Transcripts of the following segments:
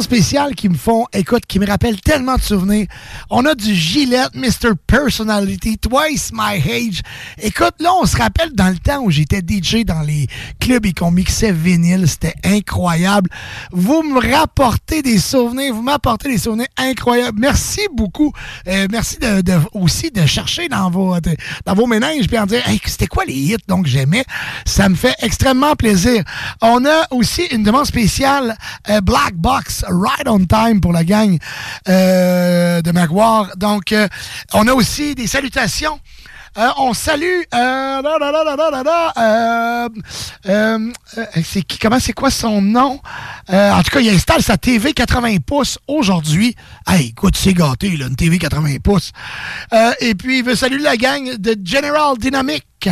Spéciaux qui me font, écoute, qui me rappellent tellement de souvenirs. On a du Gillette, Mr. Personality, Twice My Age. Écoute, là, on se rappelle dans le temps où j'étais DJ dans les clubs et qu'on mixait vinyle. C'était incroyable. Vous me rapportez des souvenirs, vous m'apportez des souvenirs incroyables. Merci beaucoup. Euh, merci de, de- aussi de chercher dans vos, de- dans vos ménages puis en dire, hey, c'était quoi les hits donc j'aimais? Ça me fait extrêmement plaisir. On a aussi une demande spéciale euh, Black Box Right on Time pour la gang euh, de Maguire. Donc, euh, on a aussi des salutations. Euh, on salue. C'est qui Comment c'est quoi son nom? En tout cas, il installe sa TV 80 pouces aujourd'hui. Hey, écoute, c'est gâté, là, une TV 80 pouces. Et puis, il veut saluer la gang de General Dynamic.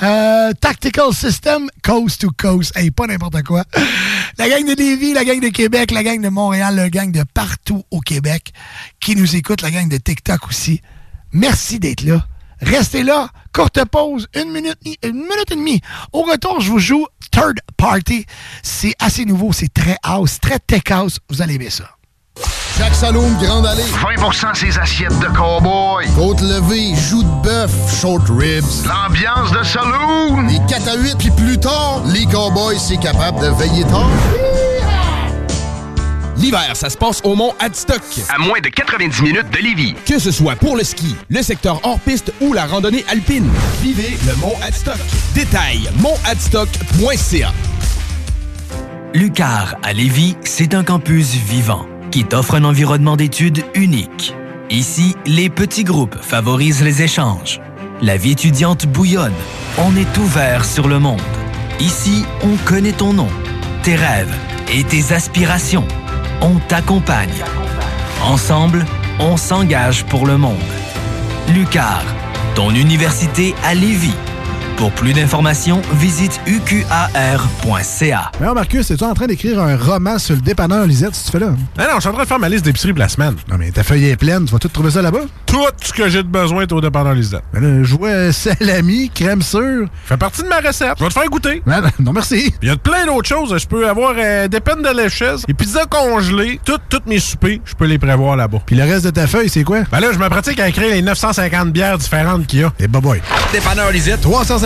Euh, Tactical System, Coast to Coast. Hey, pas n'importe quoi. La gang de Lévis, la gang de Québec, la gang de Montréal, la gang de partout au Québec qui nous écoute, la gang de TikTok aussi. Merci d'être là. Restez là. Courte pause, une minute, une minute et demie. Au retour, je vous joue Third Party. C'est assez nouveau, c'est très house, très tech house. Vous allez aimer ça. Chaque saloon Grande Allée. 20% ses assiettes de cowboy. Côte levée, joues de bœuf, short ribs. L'ambiance de saloon. Les 4 à 8, puis plus tard, les cowboys, c'est capable de veiller tard. L'hiver, ça se passe au mont Adstock. À moins de 90 minutes de Lévis. Que ce soit pour le ski, le secteur hors-piste ou la randonnée alpine. Vivez le mont Adstock. Détail, montadstock.ca. Lucar à Lévis, c'est un campus vivant qui t'offre un environnement d'études unique. Ici, les petits groupes favorisent les échanges. La vie étudiante bouillonne. On est ouvert sur le monde. Ici, on connaît ton nom, tes rêves et tes aspirations. On t'accompagne. Ensemble, on s'engage pour le monde. Lucar, ton université à Lévis. Pour plus d'informations, visite uqar.ca. Alors Marcus, es-tu en train d'écrire un roman sur le dépanneur Lisette, si tu fais là? Ah non, je suis en train de faire ma liste d'épicerie pour la semaine. Non, mais ta feuille est pleine, tu vas tout trouver ça là-bas? Tout ce que j'ai de besoin est au dépanneur Lisette. Ben là, je vois salami, crème sûre. Fait partie de ma recette. Je vais te faire goûter. Ben, non, merci. Il y a plein d'autres choses. Je peux avoir euh, des peines de lécheuse, des pizzas congelées, toutes toutes mes soupers, je peux les prévoir là-bas. Puis le reste de ta feuille, c'est quoi? Ben là, je me pratique à écrire les 950 bières différentes qu'il y a. Et bah boy. Dépanneur Lisette.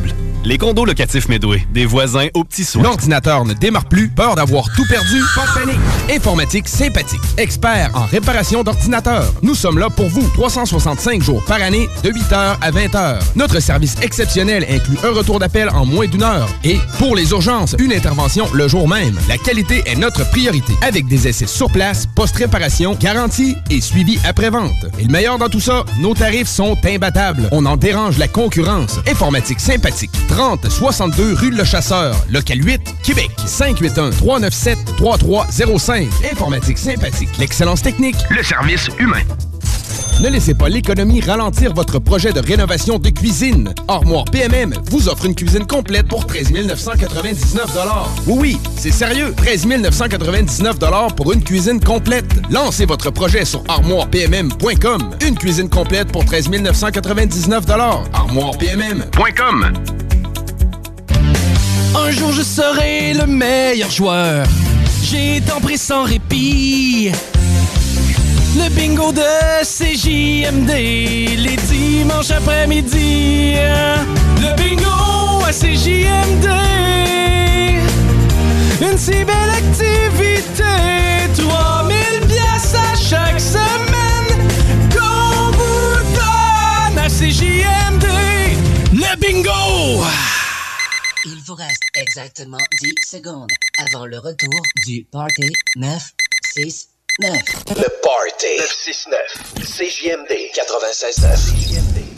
Bible. Les condos locatifs Medway, des voisins aux petits soins. L'ordinateur ne démarre plus, peur d'avoir tout perdu, pas de panique. Informatique sympathique, expert en réparation d'ordinateurs. Nous sommes là pour vous, 365 jours par année, de 8h à 20h. Notre service exceptionnel inclut un retour d'appel en moins d'une heure. Et pour les urgences, une intervention le jour même. La qualité est notre priorité, avec des essais sur place, post-réparation, garantie et suivi après-vente. Et le meilleur dans tout ça, nos tarifs sont imbattables. On en dérange la concurrence. Informatique sympathique. 30 62 rue Le Chasseur, local 8, Québec. 581 397 3305. Informatique sympathique. L'excellence technique. Le service humain. Ne laissez pas l'économie ralentir votre projet de rénovation de cuisine. Armoire PMM vous offre une cuisine complète pour 13 999 Oui, oui, c'est sérieux. 13 999 pour une cuisine complète. Lancez votre projet sur armoirepmm.com. Une cuisine complète pour 13 999 armoirepmm.com. Un jour je serai le meilleur joueur. J'ai tant pris sans répit. Le bingo de CJMD, les dimanches après-midi. Le bingo à CJMD. Une si belle activité, vous reste exactement 10 secondes avant le retour du Party 969. Le Party 969. CJMD 96.9.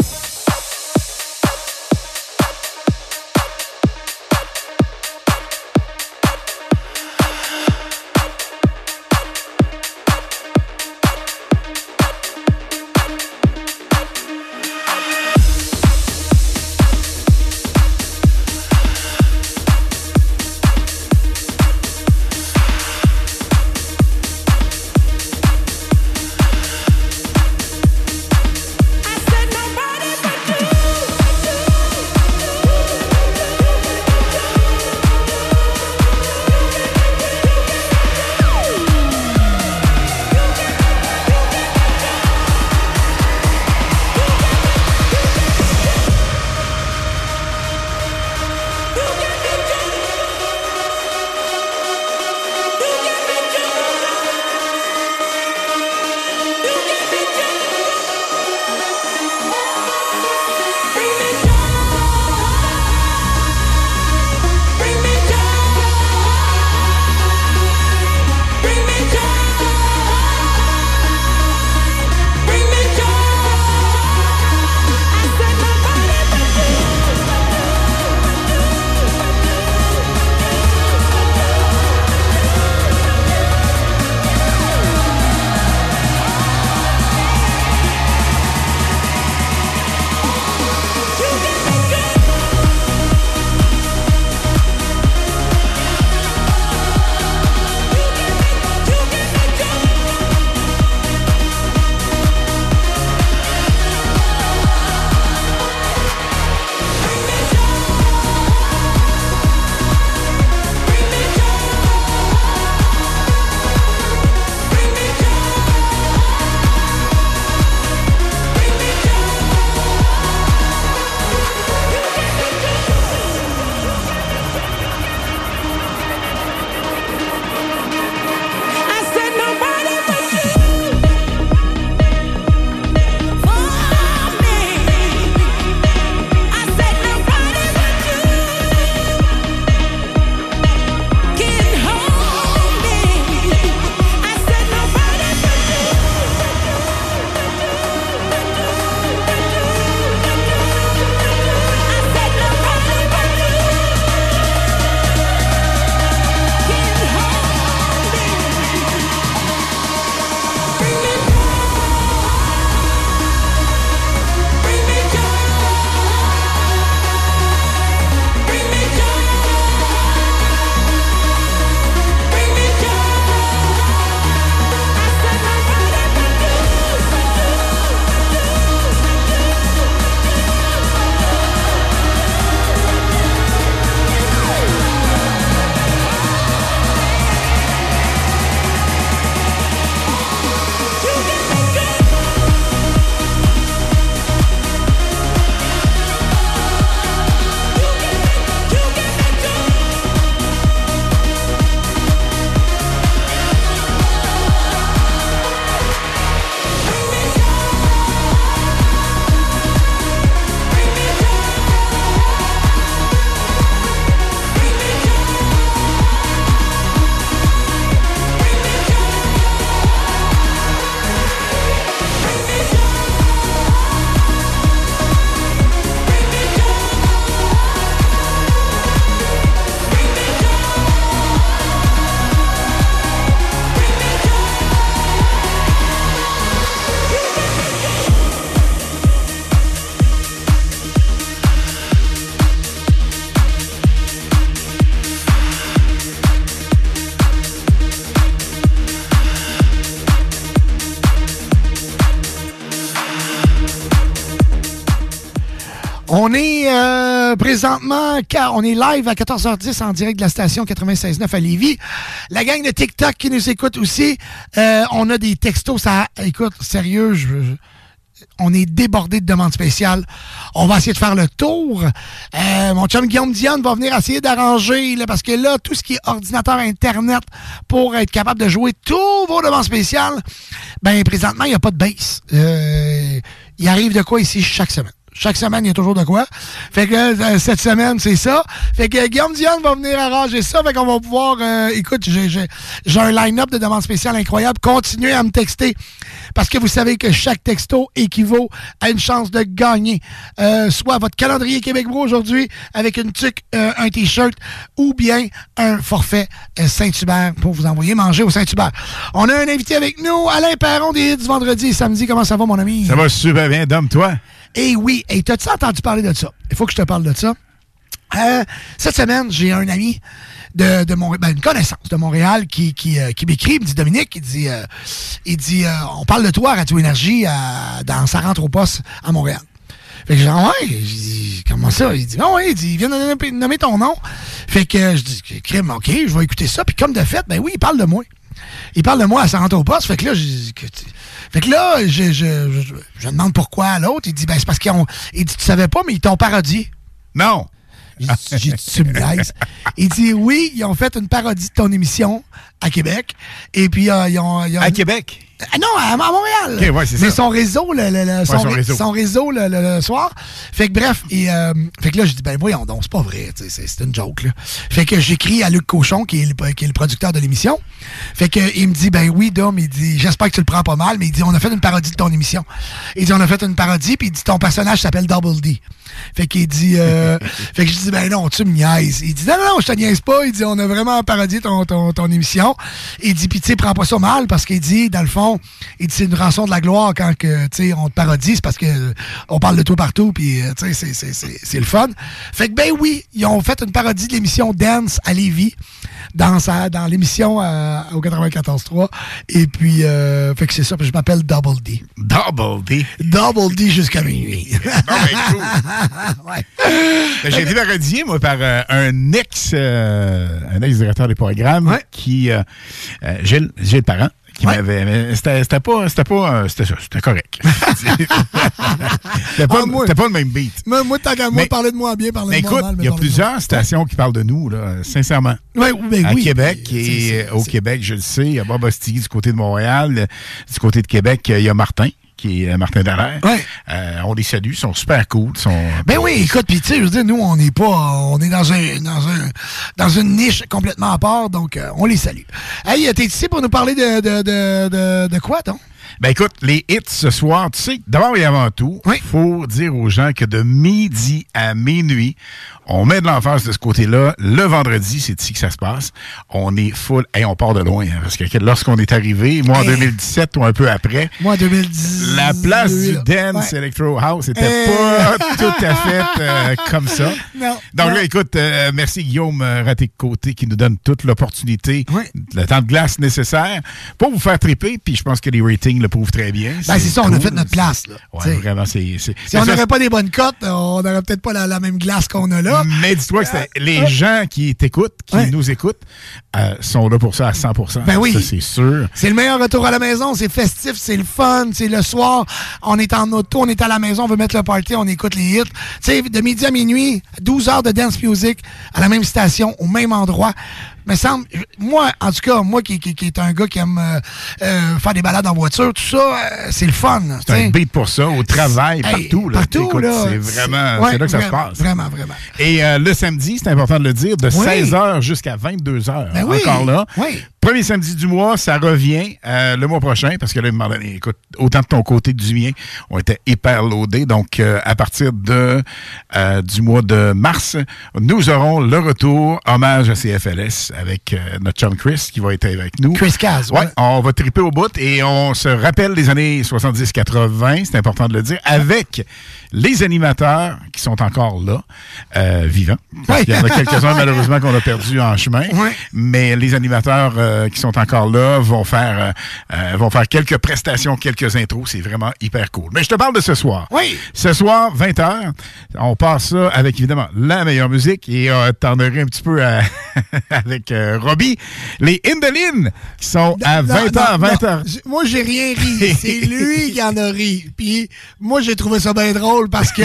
présentement, car on est live à 14h10 en direct de la station 96.9 à Lévis. La gang de TikTok qui nous écoute aussi, euh, on a des textos, ça, écoute, sérieux, on est débordé de demandes spéciales. On va essayer de faire le tour. Euh, mon chum Guillaume Dionne va venir essayer d'arranger, parce que là, tout ce qui est ordinateur Internet pour être capable de jouer tous vos demandes spéciales, ben présentement, il n'y a pas de base. Euh, il arrive de quoi ici chaque semaine. Chaque semaine, il y a toujours de quoi. Fait que euh, cette semaine, c'est ça. Fait que Guillaume Dionne va venir arranger ça. Fait qu'on va pouvoir... euh, écoute, j'ai- un line-up de demandes spéciales incroyable. Continuez à me texter parce que vous savez que chaque texto équivaut à une chance de gagner euh, soit votre calendrier Québec Bro aujourd'hui avec une tuque, un T-shirt ou bien un forfait Saint-Hubert pour vous envoyer manger au Saint-Hubert. On a un invité avec nous, Alain Perron des Hits vendredi et samedi. Comment ça va, mon ami? Ça va super bien, Dom, toi? Eh oui, et t'as-tu entendu parler de ça? Il faut que je te parle de ça. Euh, cette semaine, j'ai un ami de, de Montréal, ben, une connaissance de Montréal qui, qui, euh, qui m'écrit, il me dit Dominique, il dit, euh, il dit on parle de toi à Radio Énergie dans sa rentre au poste à Montréal. Fait que dit, Ah ouais, J'ai comment ça? Il dit, non, ouais, il dit, il vient de nommer, ton nom. Fait que je dis, crème, ok, je vais écouter ça. Puis comme de fait, ben oui, il parle de moi. Il parle de moi à sa rentre au poste. Fait que là, que tu- fait que là, je, je, je, je demande pourquoi à l'autre. Il dit, ben c'est parce qu'ils ont, il dit, tu savais pas, mais ils t'ont parodié. Non. J'ai dit, tu me niaises. Il dit, oui, ils ont fait une parodie de ton émission à Québec. Et puis, euh, ils ont. ils ont- À Québec? Ah non, à, Montréal. Ouais, Mais ça. son réseau, le, le- le- son, son ré- réseau. son réseau le, soir. Fait que bref, et, euh, fait que là, je dis, ben voyons donc, c'est pas vrai, c'est c'est une joke, là. Fait que j'écris à Luc Cochon, qui est le, qui est le producteur de l'émission. Fait que il me dit, ben oui, Dom, il dit, j'espère que tu le prends pas mal, mais il dit, on a fait une parodie de ton émission. Il dit, on a fait une parodie, puis il dit, ton personnage s'appelle Double D. Fait qu'il dit, euh, fait que je dis, ben non, tu me niaises. Il dit, non, non, non, je te niaise pas. Il dit, on a vraiment parodié ton, ton, ton émission. Il dit, puis tu sais, prends pas ça mal parce qu'il dit, dans le fond, il dit, c'est une rançon de la gloire quand que, on te parodie, c'est parce que euh, on parle de toi partout, puis euh, c'est- le fun. Fait que, ben oui, ils ont fait une parodie de l'émission Dance à Lévis dans, sa, dans l'émission euh, au 94.3. Et puis, euh, fait que c'est ça, puis je m'appelle Double D. Double D? Double D jusqu'à minuit. Ben, J'ai été parodié, moi, par euh, un ex un ex-directeur des programmes qui, Gilles, Gilles Parent, qui m'avait. mais C'était pas. C'était pas. euh, C'était ça, c'était correct. c'était pas, c'était pas le même beat. Moi, moi tant qu'à moi, Mais- parler de moi bien, parler Mais de moi mal. mais il y a plusieurs stations qui parlent de nous, là, sincèrement. Ouais, ben à oui. Québec et au Québec, je le sais, il y a Bob du côté de Montréal. Du côté de Québec, il y a Martin, qui est euh, Martin Dallaire. Euh, on les salue, ils sont super cool. Sont, Ben oui, écoute, puis tu sais, je veux dire, nous, on n'est pas, on est dans un, dans un, dans une niche complètement à part, donc euh, on les salue. Hey, t'es ici pour nous parler de, de, de, de, de quoi, donc? Ben écoute, les hits ce soir, tu sais, d'abord et avant tout, il faut dire aux gens que de midi à minuit, on met de l'emphase de ce côté-là. Le vendredi, c'est ici que ça se passe. On est full. Et on part de loin, hein, parce que lorsqu'on est arrivé, moi en 2017 ou un peu après, Moi, en 2010. la place du. Dance Ouais. Electro House était Eh. pas tout à fait euh, comme ça. Non. Donc non. là, écoute, euh, merci Guillaume euh, Raté-Côté qui nous donne toute l'opportunité, le temps de glace nécessaire pour vous faire triper. Puis je pense que les ratings le très bien. Ben, c'est ça, on a fait notre place, là. Ouais, vraiment, c'est. Si on n'aurait pas des bonnes cotes, on n'aurait peut-être pas la, la même glace qu'on a là. Mais dis-toi que les euh, gens qui t'écoutent, qui nous écoutent, euh, sont là pour ça à 100 Ben oui. Ça, c'est sûr. C'est le meilleur retour à la maison, c'est festif, c'est le fun, c'est le soir, on est en auto, on est à la maison, on veut mettre le party, on écoute les hits. Tu sais, de midi à minuit, 12 heures de dance music à la même station, au même endroit. Me semble, moi, en tout cas, moi qui, qui, qui est un gars qui aime euh, euh, faire des balades en voiture, tout ça, euh, c'est le fun. C'est un beat pour ça, au travail, Hey, partout. Là, partout, là. C'est vraiment, Ouais, c'est là que ça se passe. Vraiment, vraiment. Et le samedi, c'est important de le dire, de Oui. 16h jusqu'à 22h. Ben oui, Encore là. oui. Premier samedi du mois, ça revient le mois prochain, parce que là, donné, écoute, autant de ton côté que du mien, on était hyper loadés. Donc, à partir de du mois de mars, nous aurons le retour, hommage à CFLS, avec euh, notre chum Chris, qui va être avec nous. Chris Caz, ouais. ouais. On va triper au bout et on se rappelle des années 70-80, c'est important de le dire, avec les animateurs qui sont encore là, euh, vivants. Parce qu'il y en a quelques-uns, malheureusement, qu'on a perdus en chemin. Mais les animateurs euh, qui sont encore là vont faire, euh, vont faire quelques prestations, quelques intros. C'est vraiment hyper cool. Mais je te parle de ce soir. Oui. Ce soir, 20h, on passe ça avec évidemment la meilleure musique et t'en aurais un petit peu à- avec Robbie. Les Indolines qui sont à Non, 20h, non, 20h. non. J- Moi, j'ai rien ri. C'est lui qui en a ri. Puis moi, j'ai trouvé ça bien drôle parce que.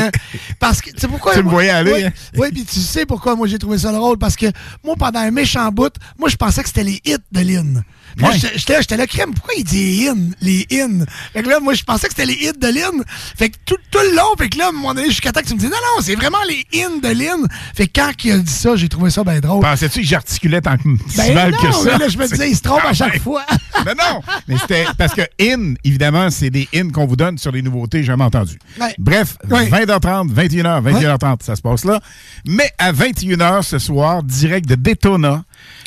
Parce que. Tu sais pourquoi? Tu me voyais aller, Oui, hein? oui, puis tu sais pourquoi moi j'ai trouvé ça drôle? Parce que moi, pendant un méchant bout, moi, je pensais que c'était les hits de Lynn. Puis Ouais. là, j'étais là, crème, pourquoi il dit in? Les in? Fait que là, moi, je pensais que c'était les hits de Lynn. Fait que tout, tout le long, fait que là, à un moment donné, jusqu'à temps que tu me dis, non, non, c'est vraiment les in de Lynn. Fait que quand il a dit ça, j'ai trouvé ça bien drôle. Pensais-tu que j'articulais tant que Ben mal non, que ça? mais là, je me disais, il se trompe à Ah, chaque ben, fois. Mais non! Mais c'était parce que in, évidemment, c'est des in qu'on vous donne sur les nouveautés jamais entendues. Ouais. Bref, Ouais. 20h30, 21h, 21h30, ça se passe là. Mais à 21h ce soir, direct de Daytona.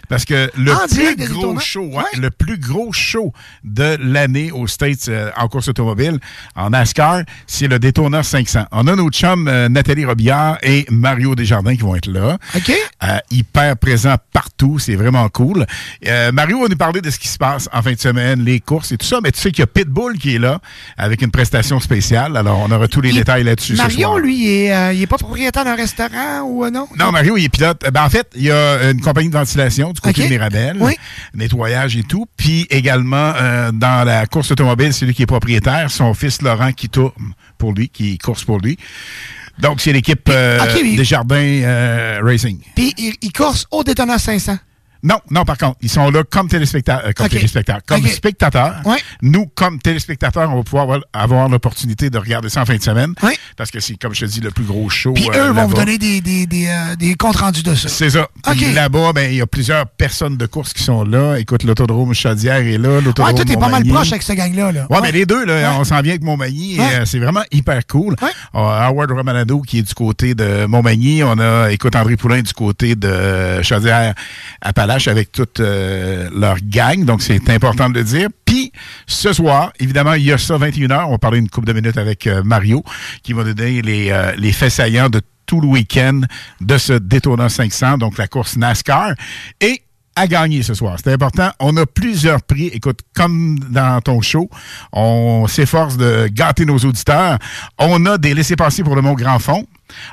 Parce que le En plus gros show, ouais, le plus gros show de l'année aux States euh, en course automobile, en NASCAR, c'est le Daytona 500. On a nos chums euh, Nathalie Robillard et Mario Desjardins qui vont être là. OK. Euh, hyper présent partout, c'est vraiment cool. Mario va nous parler de ce qui se passe en fin de semaine, les courses et tout ça, mais tu sais qu'il y a Pitbull qui est là avec une prestation spéciale. Alors, on aura tous les détails là-dessus ce soir. lui, il est, il est pas propriétaire d'un restaurant ou non? Non, Mario, il est pilote. Ben, en fait, il y a une compagnie de ventilation du côté de Mirabel, Oui. nettoyage et tout. Puis également, euh, dans la course automobile, c'est lui qui est propriétaire. Son fils Laurent qui tourne pour lui, qui course pour lui. Donc, c'est l'équipe euh, OK, mais- Desjardins euh, Racing. Puis il, il course au Daytona 500. Non, non, par contre, ils sont là comme téléspectateurs. comme OK. téléspectateurs. Comme spectateurs. Ouais. Nous, comme téléspectateurs, on va pouvoir avoir, avoir l'opportunité de regarder ça en fin de semaine. Ouais. Parce que c'est, comme je te dis, le plus gros show. Puis euh, eux vont vous donner des, des, des, euh, des comptes rendus de ça. C'est ça. Là-bas, ben, il y a plusieurs personnes de course qui sont là. Écoute, l'autodrome Chaudière est là, Ouais, l'autodrome toi, t'es pas mal proche avec ce gang-là. Là. Ouais, mais les deux, là, Ouais. on s'en vient avec Montmagny. et, Ouais. euh, c'est vraiment hyper cool. Ouais. On a Howard Romanado qui est du côté de Montmagny. On a, écoute, André Poulain du côté de Avec toute euh, leur gang. Donc, c'est important de le dire. Puis, ce soir, évidemment, il y a ça 21h. On va parler une couple de minutes avec euh, Mario qui va donner les, euh, les faits saillants de tout le week-end de ce Daytona 500, donc la course NASCAR. Et à gagner ce soir. C'est important. On a plusieurs prix. Écoute, comme dans ton show, on s'efforce de gâter nos auditeurs. On a des laissés-passer pour le Mont Grand Fond.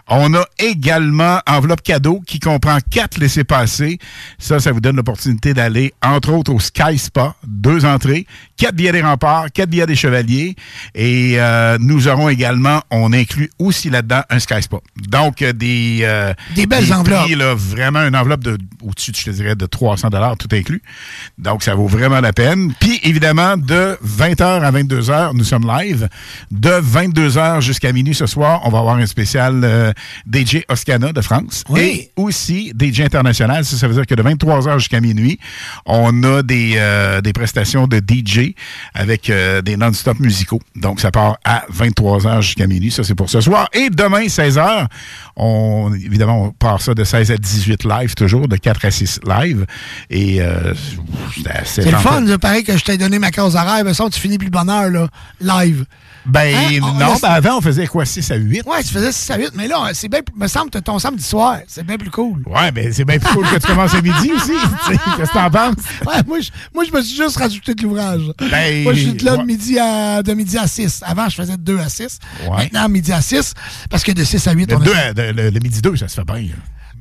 On a également enveloppe cadeau qui comprend quatre laissés-passer. Ça, ça vous donne l'opportunité d'aller, entre autres, au Sky Spa, deux entrées, quatre billets des remparts, quatre billets des chevaliers. Et euh, nous aurons également, on inclut aussi là-dedans un Sky Spa. Donc, euh, des... euh, Des belles prix, enveloppes. là, vraiment une enveloppe de au-dessus, je te dirais, de 300 dollars tout inclus. Donc, ça vaut vraiment la peine. Puis, évidemment, de 20h à 22h, nous sommes live. De 22h jusqu'à minuit ce soir, on va avoir un spécial euh, DJ Oscana de France. Oui. Et aussi DJ international. Ça, ça veut dire que de 23h jusqu'à minuit, on a des, euh, des prestations de DJ avec euh, des non-stop musicaux. Donc, ça part à 23h jusqu'à minuit. Ça, c'est pour ce soir. Et demain, 16h, on, évidemment, on part ça de 16 à 18 live, toujours, de 4 à 6 live. Et c'est le fun, pareil que je t'ai donné ma cause horaire, mais ça, tu finis plus de bonne heure, là, live. Ben, Hein? On non, ben avant, on faisait quoi, 6 à 8? Ouais, tu faisais 6 à 8, mais là, c'est bien, me semble que ton samedi soir, c'est bien plus cool. Ouais, ben c'est bien plus cool que tu commences à midi aussi. Qu'est-ce que t'en penses? Ouais, moi, je, moi, je me suis juste rajouté de l'ouvrage. Ben, moi, je suis là ouais. de, midi à, de midi à 6. Avant, je faisais de 2 à 6. Ouais. Maintenant, midi à 6, parce que de 6 à 8, Le, on a- deux à- de- le- le midi 2, ça se fait bien.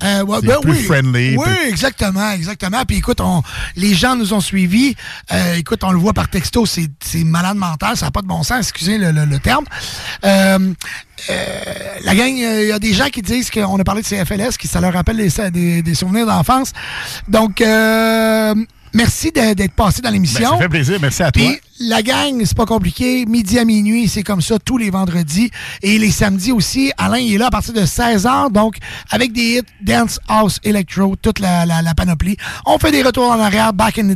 Euh, ouais, ben plus oui. friendly, Oui, plus- exactement, exactement. Puis écoute, on, les gens nous ont suivis. Euh, écoute, on le voit par texto, c'est c'est malade mental, ça n'a pas de bon sens, excusez le, le- le terme. Euh, euh, la gang, euh, il y a des gens qui disent qu'on a parlé de CFLS, qui ça leur rappelle des, des- des souvenirs d'enfance. Donc, euh, merci d'être passé dans Ben, l'émission. ça fait plaisir, merci à toi. Puis la gang, c'est pas compliqué. Midi à minuit, c'est comme ça tous les vendredis. Et les samedis aussi, Alain il est là à partir de 16h, donc avec des hits, dance, house, electro, toute la, la- la panoplie. On fait des retours en arrière, back in,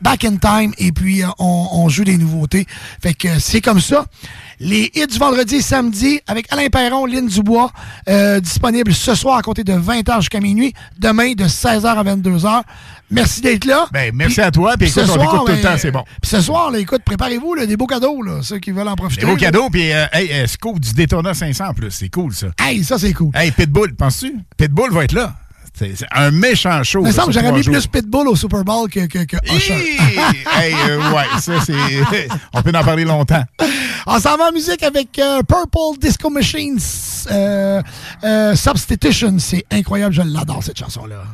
back in time, et puis euh, on, on joue des nouveautés. Fait que c'est comme ça. Les hits du vendredi et samedi avec Alain Perron, Lynn Dubois, euh, disponible ce soir à compter de 20h jusqu'à minuit, demain de 16h à 22h. Merci d'être là. Ben, merci à toi, puis écoute, on écoute tout le temps, c'est bon. Puis ce soir, là, écoute, préparez-vous, là, des beaux cadeaux, là, ceux qui veulent en profiter. Des beaux cadeaux, puis euh, hey, euh, scoop du Daytona 500 en plus, c'est cool ça. Hey, ça c'est cool. Hey, Pitbull, penses-tu? Pitbull va être là. C'est un méchant show. Il me semble que j'aurais mis plus. Pitbull au Super Bowl que, que, que Usher. hey, euh, ouais, ça, c'est. On peut en parler longtemps. On s'en va en musique avec euh, Purple Disco Machine euh, euh, Substitution. C'est incroyable, je l'adore cette chanson-là.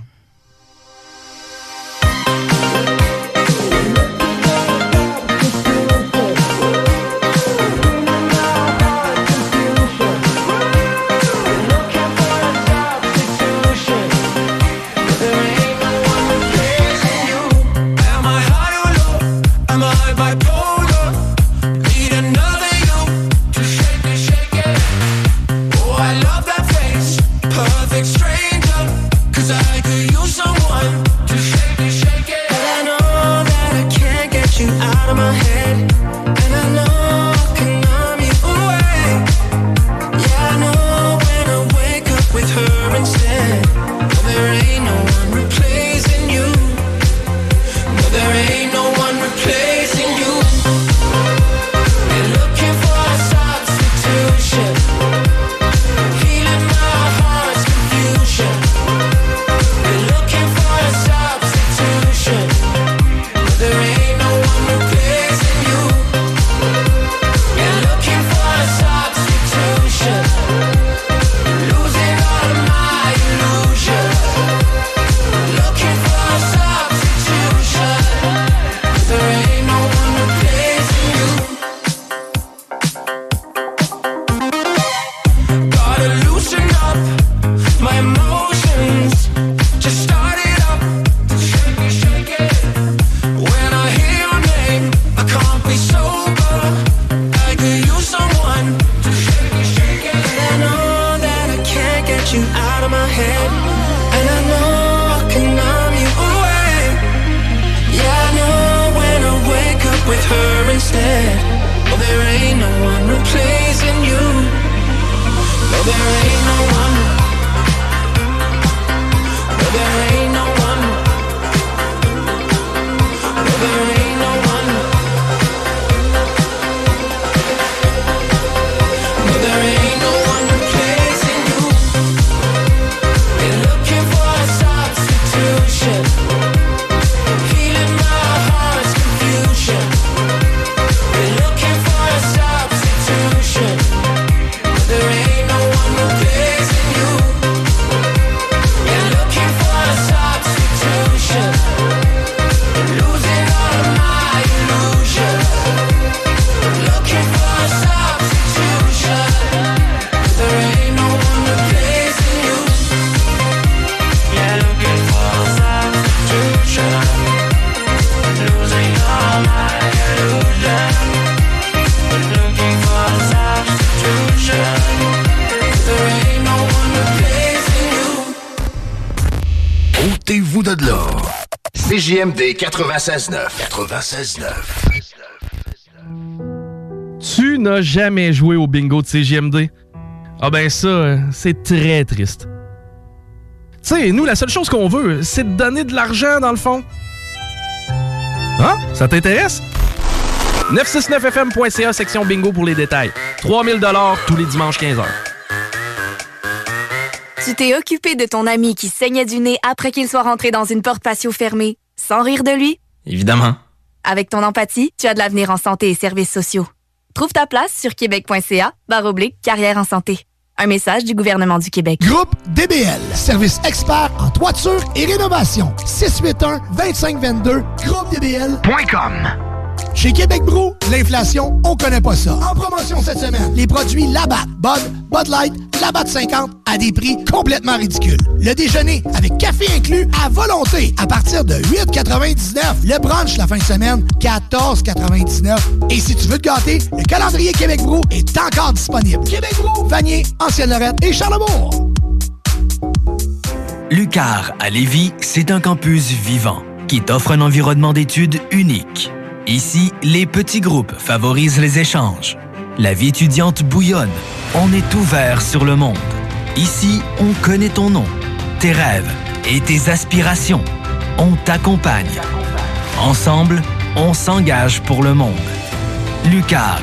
96.9. 96.9. Tu n'as jamais joué au bingo de CGMD? Ah ben ça, euh, c'est très triste. Tu sais, nous, la seule chose qu'on veut, c'est de donner de l'argent, dans le fond. Hein? Ça t'intéresse? 969fm.ca, section bingo pour les détails. 3000 tous les dimanches 15h. Tu t'es occupé de ton ami qui saignait du nez après qu'il soit rentré dans une porte patio fermée, sans rire de lui? Évidemment. Avec ton empathie, tu as de l'avenir en santé et services sociaux. Trouve ta place sur québec.ca, barre oblique, carrière en santé. Un message du gouvernement du Québec. Groupe DBL, service expert en toiture et rénovation. 681-2522, groupedbl.com. Chez Québec Brou, l'inflation, on connaît pas ça. En promotion cette semaine, les produits Labatt, Bud, Bud Light, Labatt 50 à des prix complètement ridicules. Le déjeuner avec café inclus à volonté à partir de 8,99. Le brunch la fin de semaine, 14,99. Et si tu veux te gâter, le calendrier Québec Brou est encore disponible. Québec Brou, Vanier, Ancienne-Lorette et Charlebourg. Lucar à Lévis, c'est un campus vivant qui t'offre un environnement d'études unique. Ici, les petits groupes favorisent les échanges. La vie étudiante bouillonne. On est ouvert sur le monde. Ici, on connaît ton nom, tes rêves et tes aspirations. On t'accompagne. Ensemble, on s'engage pour le monde. Lucar,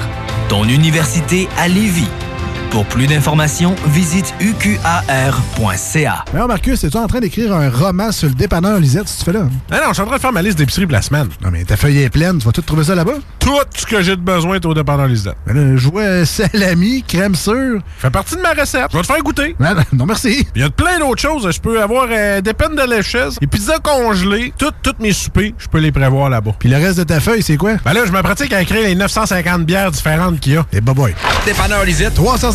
ton université à Lévis. Pour plus d'informations, visite uqar.ca. Mais Marcus, es-tu en train d'écrire un roman sur le dépanneur Lisette, si tu fais là? Ah non, je suis en train de faire ma liste d'épicerie pour la semaine. Non, mais ta feuille est pleine, tu vas tout trouver ça là-bas? Tout ce que j'ai de besoin est au dépanneur Lisette. Mais là, je vois salami, crème sûre. fait partie de ma recette. Je vais te faire goûter. Non, merci. Il y a plein d'autres choses. Je peux avoir euh, des peines de lécheuse, des pizzas congelées, toutes toutes mes soupers, je peux les prévoir là-bas. Puis le reste de ta feuille, c'est quoi? Ben là, je me pratique à écrire les 950 bières différentes qu'il y a. Et bah boy. Dépanneur Lisette.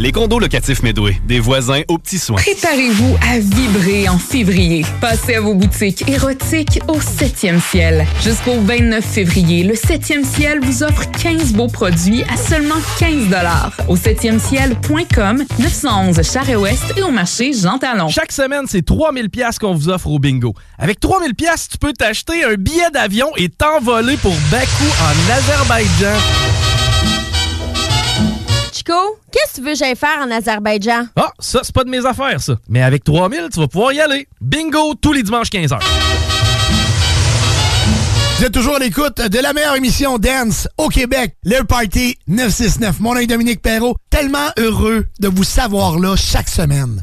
Les condos locatifs Medway, des voisins aux petits soins. Préparez-vous à vibrer en février. Passez à vos boutiques érotiques au 7e ciel. Jusqu'au 29 février, le 7e ciel vous offre 15 beaux produits à seulement 15 Au 7e ciel.com, 911 Charest-Ouest et au marché Jean Talon. Chaque semaine, c'est 3000 pièces qu'on vous offre au bingo. Avec 3000 pièces, tu peux t'acheter un billet d'avion et t'envoler pour Bakou en Azerbaïdjan. Chico, qu'est-ce que tu veux que j'aille faire en Azerbaïdjan? Ah, ça, c'est pas de mes affaires, ça. Mais avec 3000, tu vas pouvoir y aller. Bingo tous les dimanches 15h. Vous êtes toujours à l'écoute de la meilleure émission Dance au Québec, le Party 969. Mon nom est Dominique Perrault. Tellement heureux de vous savoir là chaque semaine.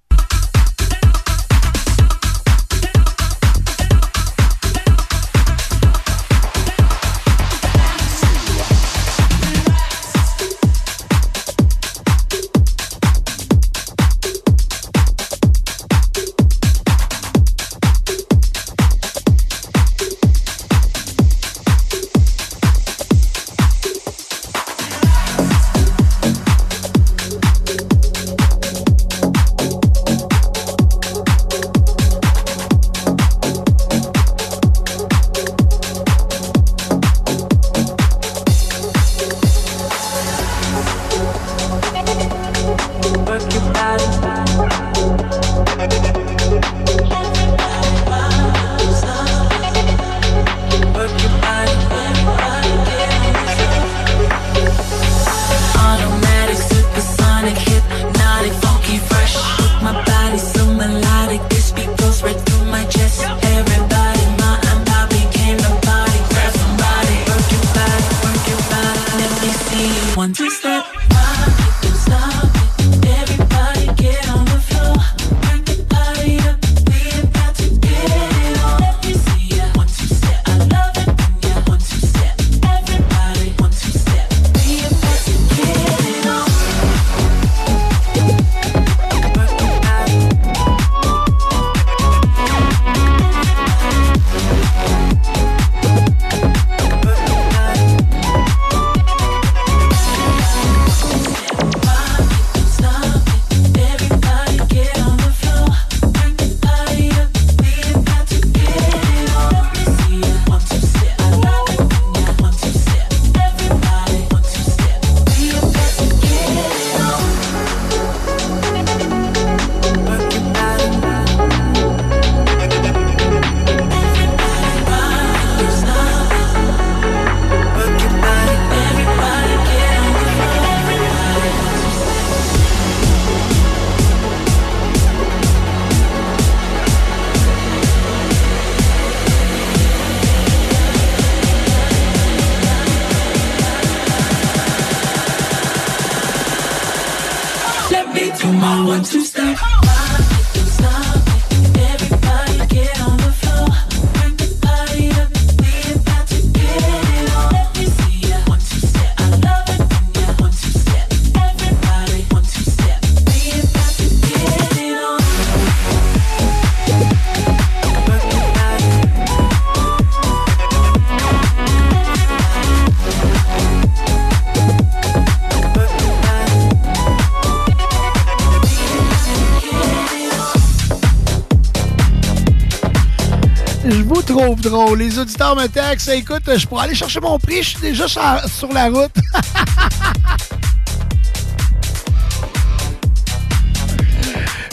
Drôle. Les auditeurs me textent. Écoute, je pourrais aller chercher mon prix. Je suis déjà sur sur la route.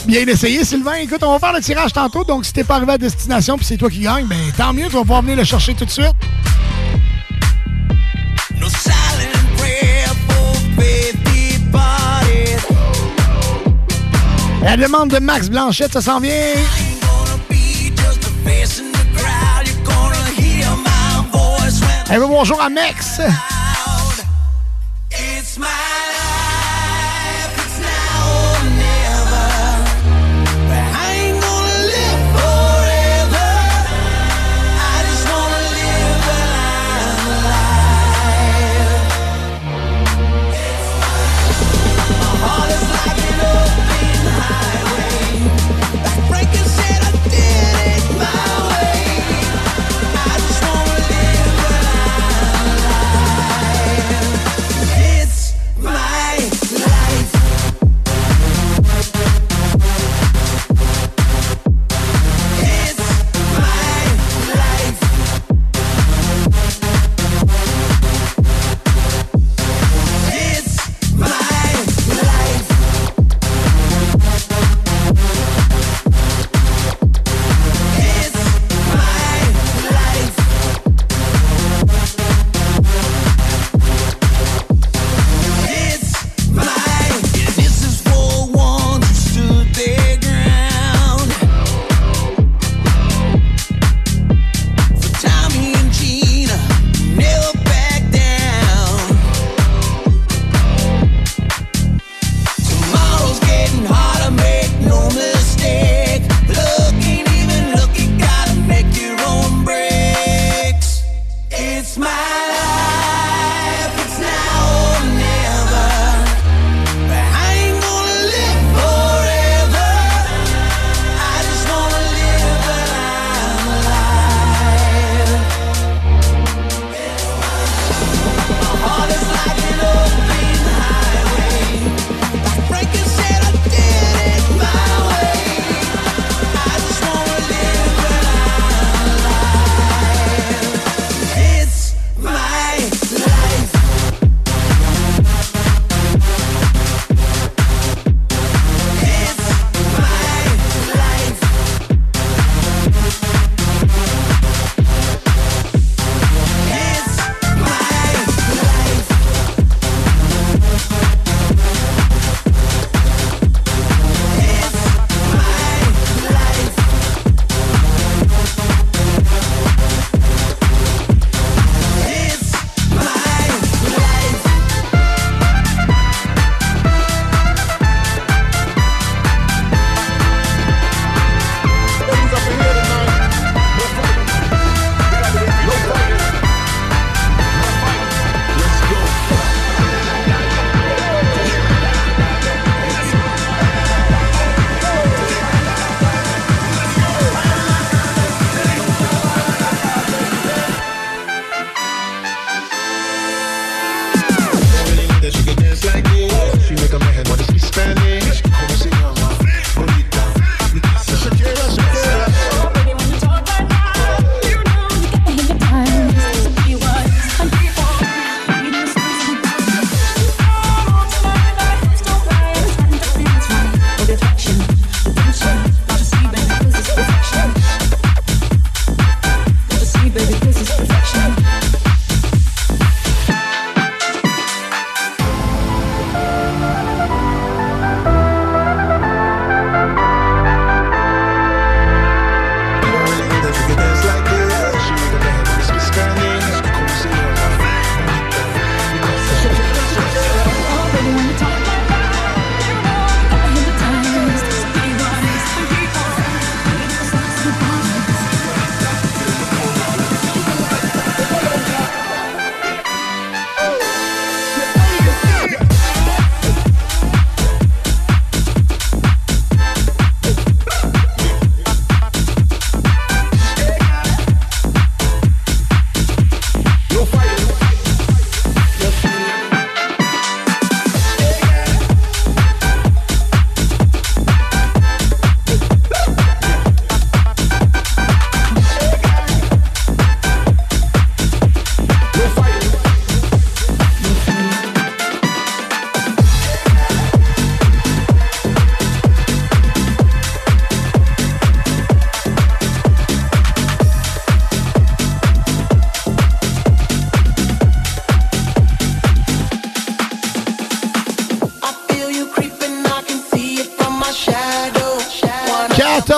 Bien essayé, Sylvain. Écoute, on va faire le tirage tantôt. Donc, si t'es pas arrivé à destination puis c'est toi qui gagne, ben tant mieux. Tu vas pouvoir venir le chercher tout de suite. La demande de Max Blanchette, ça s'en vient. Eh ben, bonjour à Max.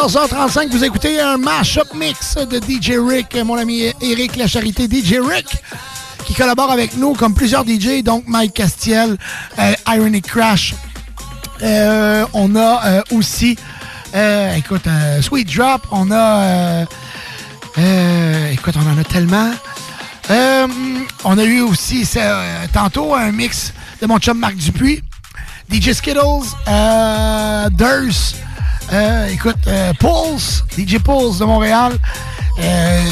14h35, vous écoutez un mash-up mix de DJ Rick, mon ami Eric la charité DJ Rick, qui collabore avec nous comme plusieurs DJ, donc Mike Castiel, euh, Ironic Crash. Euh, on a euh, aussi, écoute, Sweet Drop, on a, écoute, on en a tellement. on a eu aussi tantôt un mix de mon chum Marc Dupuis, DJ Skittles, Durs, euh, écoute, euh, Pulse, DJ Pulse de Montréal. Euh,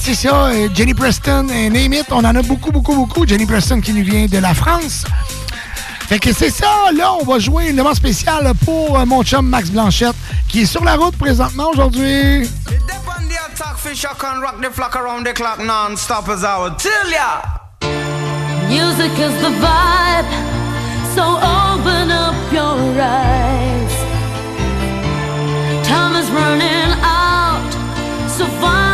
c'est ça, euh, Jenny Preston et Name It, on en a beaucoup, beaucoup, beaucoup. Jenny Preston qui nous vient de la France. Fait que c'est ça, là, on va jouer une demande spéciale pour mon chum Max Blanchette, qui est sur la route présentement aujourd'hui. Music is the vibe, so open up your eyes. Time is running out, so find.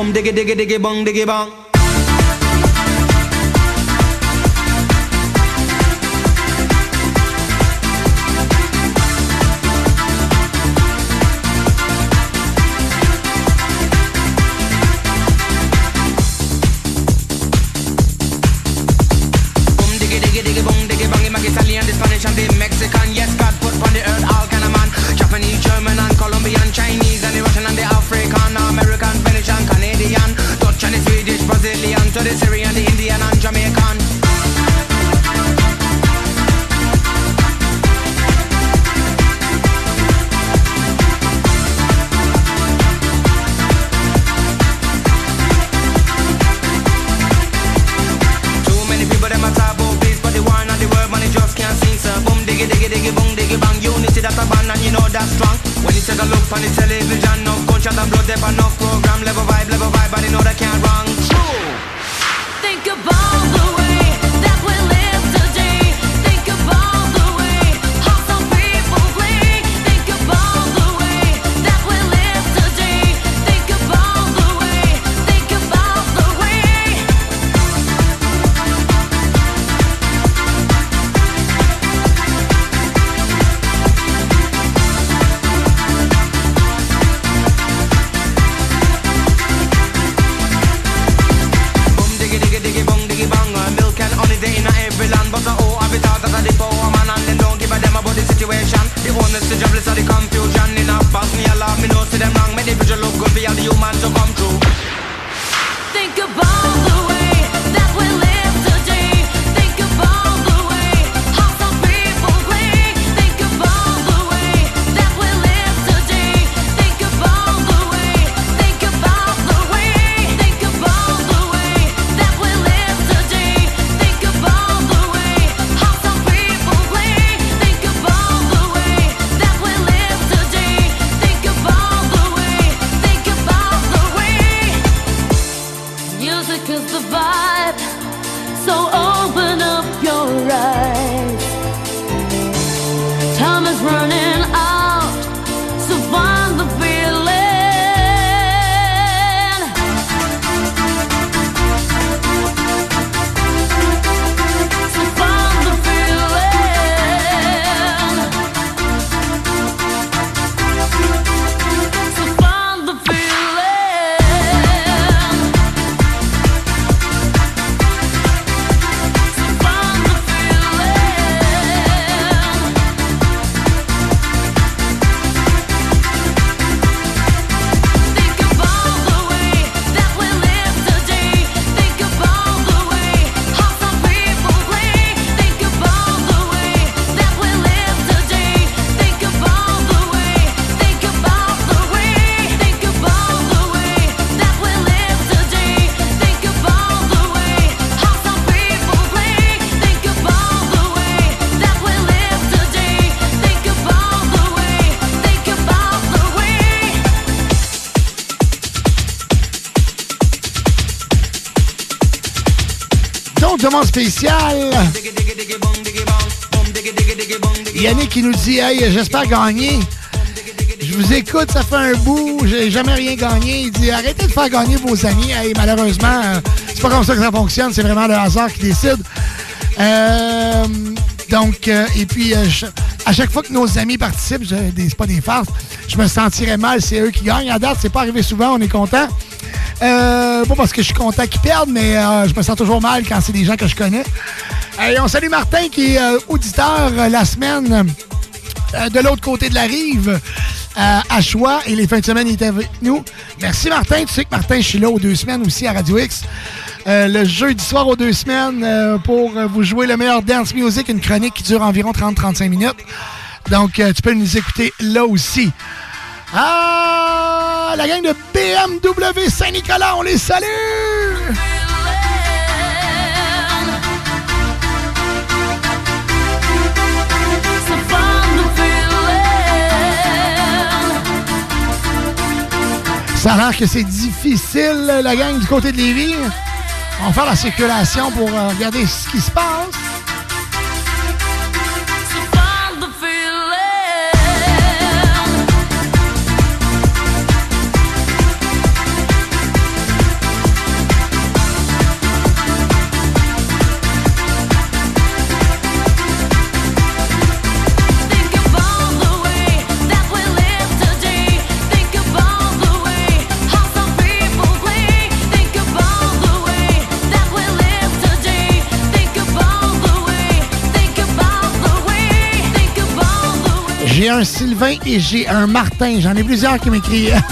bum diggy diggy diggy bong diggy bong. Jamaica. Spéciale. Yannick qui nous dit Hey, j'espère gagner. Je vous écoute, ça fait un bout, j'ai jamais rien gagné. Il dit Arrêtez de faire gagner vos amis. Hey, malheureusement, euh, c'est pas comme ça que ça fonctionne, c'est vraiment le hasard qui décide. Euh, donc, euh, et puis, à chaque fois que nos amis participent, c'est pas des farces, je me sentirais mal, c'est eux qui gagnent. À date, c'est pas arrivé souvent, on est content. Euh, pas parce que je suis content qu'ils perdent, mais euh, je me sens toujours mal quand c'est des gens que je connais. Et on salue Martin qui est euh, auditeur euh, la semaine de l'autre côté de la rive, à Choix, et les fins de semaine, il était avec nous. Merci Martin. Tu sais que Martin, je suis là aux deux semaines aussi à Radio X. Le jeudi soir aux deux semaines pour vous jouer le meilleur dance music, une chronique qui dure environ 30-35 minutes. Donc, tu peux nous écouter là aussi. Ah, la gang de BMW Saint-Nicolas, on les salue! Ça a l'air que c'est difficile, la gang du côté de Lévis. On va faire la circulation pour euh, regarder ce qui se passe. Un Sylvain et j'ai un Martin. J'en ai plusieurs qui m'écrivent.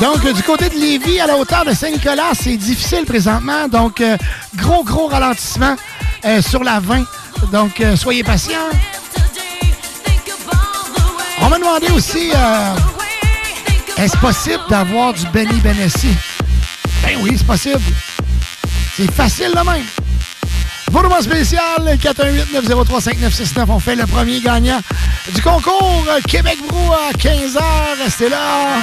Donc, du côté de Lévis, à la hauteur de Saint-Nicolas, c'est difficile présentement. Donc, euh, gros, gros ralentissement euh, sur la 20. Donc, euh, soyez patients. On m'a demandé aussi, est-ce possible d'avoir du Benny Benassi? Ben oui, c'est possible. C'est facile de même. Volume spécial 418-903-5969. On fait le premier gagnant du concours Québec Brou à 15h. Restez là.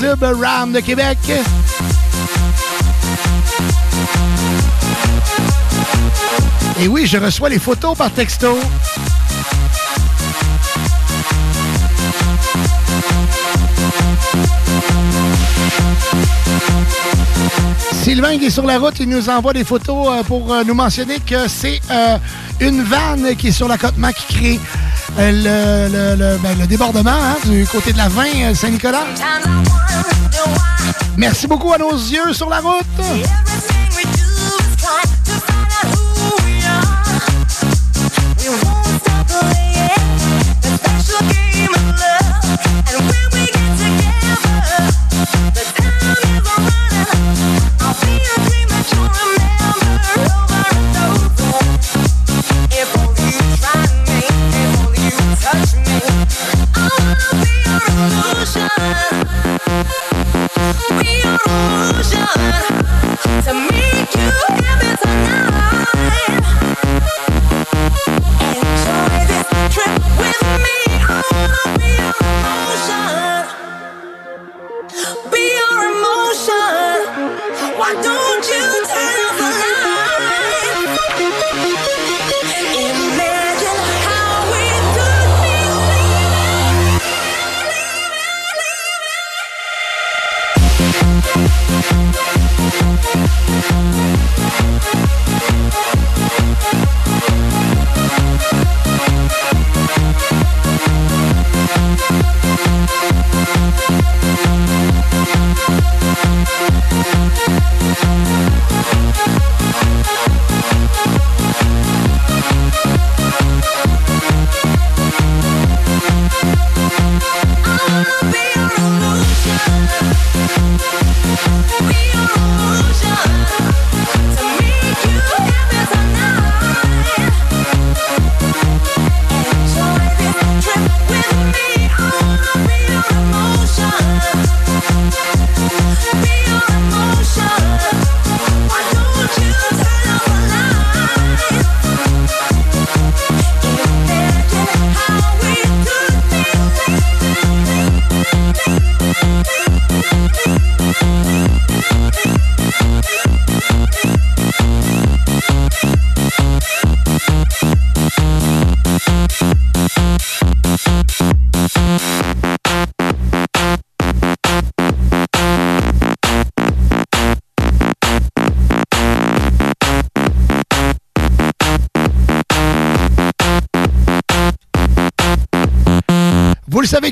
Club RAM de Québec. Et oui, je reçois les photos par texto. Sylvain qui est sur la route, il nous envoie des photos euh, pour euh, nous mentionner que c'est euh, une vanne qui est sur la Mac qui crée ben, le débordement hein, du côté de la 20 euh, Saint-Nicolas. Merci beaucoup à nos yeux sur la route.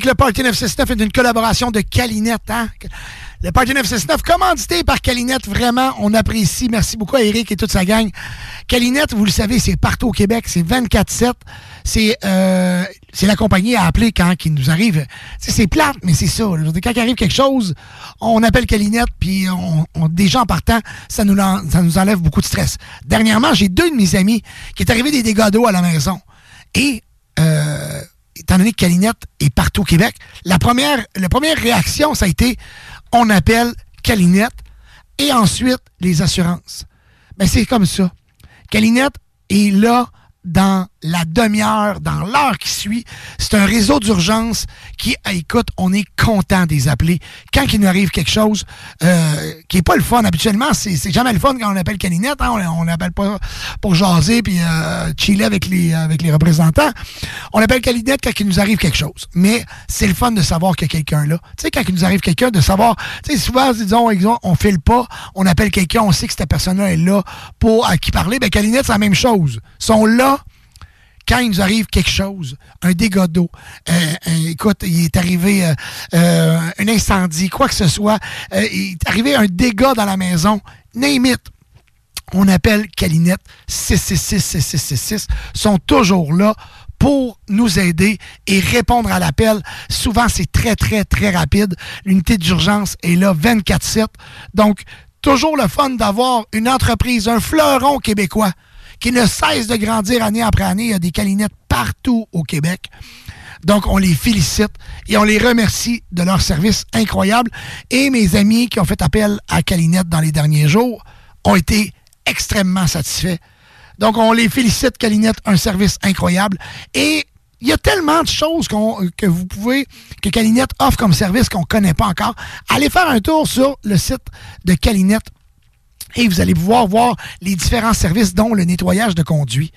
Le Party 969 est une collaboration de Calinette, hein? Le Party 969, commandité par Calinette, vraiment, on apprécie. Merci beaucoup à Eric et toute sa gang. Calinette, vous le savez, c'est partout au Québec, c'est 24-7. C'est euh, c'est la compagnie à appeler quand il nous arrive. C'est plate, mais c'est ça. Quand il arrive quelque chose, on appelle Calinette, puis on, déjà en partant, ça nous, ça nous enlève beaucoup de stress. Dernièrement, j'ai deux de mes amis qui est arrivé des dégâts d'eau à la maison. Et euh, étant donné que Calinette est partout au Québec, la première, réaction, ça a été on appelle Calinette et ensuite les assurances. Ben, c'est comme ça. Calinette est là dans la demi-heure, dans l'heure qui suit. C'est un réseau d'urgence qui, ah, écoute, on est content de les appeler. Quand il nous arrive quelque chose euh, qui n'est pas le fun, habituellement, c'est jamais le fun quand on appelle Calinette. hein. On n'appelle pas pour jaser puis euh, chiller avec les, représentants. On appelle Calinette quand il nous arrive quelque chose. Mais c'est le fun de savoir qu'il y a quelqu'un là. Tu sais, quand il nous arrive quelqu'un, de savoir, tu sais, souvent, disons, exemple, on file pas, on appelle quelqu'un, on sait que cette personne-là est là pour à qui parler. Ben, Calinette, c'est la même chose. Ils sont là quand il nous arrive quelque chose, un dégât d'eau, euh, euh, écoute, il est arrivé euh, un incendie, quoi que ce soit, il est arrivé un dégât dans la maison, name it. On appelle Calinette 666-6666, sont toujours là pour nous aider et répondre à l'appel. Souvent, c'est très, très, très rapide. L'unité d'urgence est là 24-7. Donc, toujours le fun d'avoir une entreprise, un fleuron québécois qui ne cesse de grandir année après année. Il y a des calinettes partout au Québec. Donc, on les félicite et on les remercie de leur service incroyable. Et mes amis qui ont fait appel à Calinette dans les derniers jours ont été extrêmement satisfaits. Donc, on les félicite, Calinette, un service incroyable. Et il y a tellement de choses que vous pouvez, que Calinette offre comme service qu'on ne connaît pas encore. Allez faire un tour sur le site de Calinette et vous allez pouvoir voir les différents services, dont le nettoyage de conduit.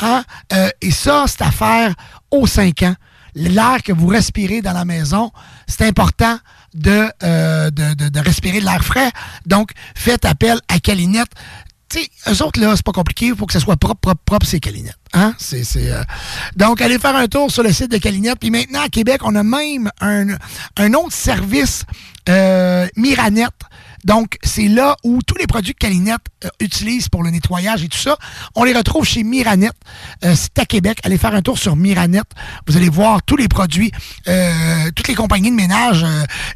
Hein? Euh, et ça, c'est à faire aux 5 ans. L'air que vous respirez dans la maison, c'est important de, euh, de, de- de respirer de l'air frais. Donc, faites appel à Calinette. tu sais, eux autres, là, c'est pas compliqué. Il faut que ça soit propre, propre, propre, c'est Calinette. Hein? C'est, c'est, euh, Donc, allez faire un tour sur le site de Calinette. Puis maintenant, à Québec, on a même un, un autre service, euh, Miranette. Donc, c'est là où tous les produits que Calinette euh, utilise pour le nettoyage et tout ça, on les retrouve chez Miranette. Euh, c'est à Québec. Allez faire un tour sur Miranette. Vous allez voir tous les produits, euh, toutes les compagnies de ménage,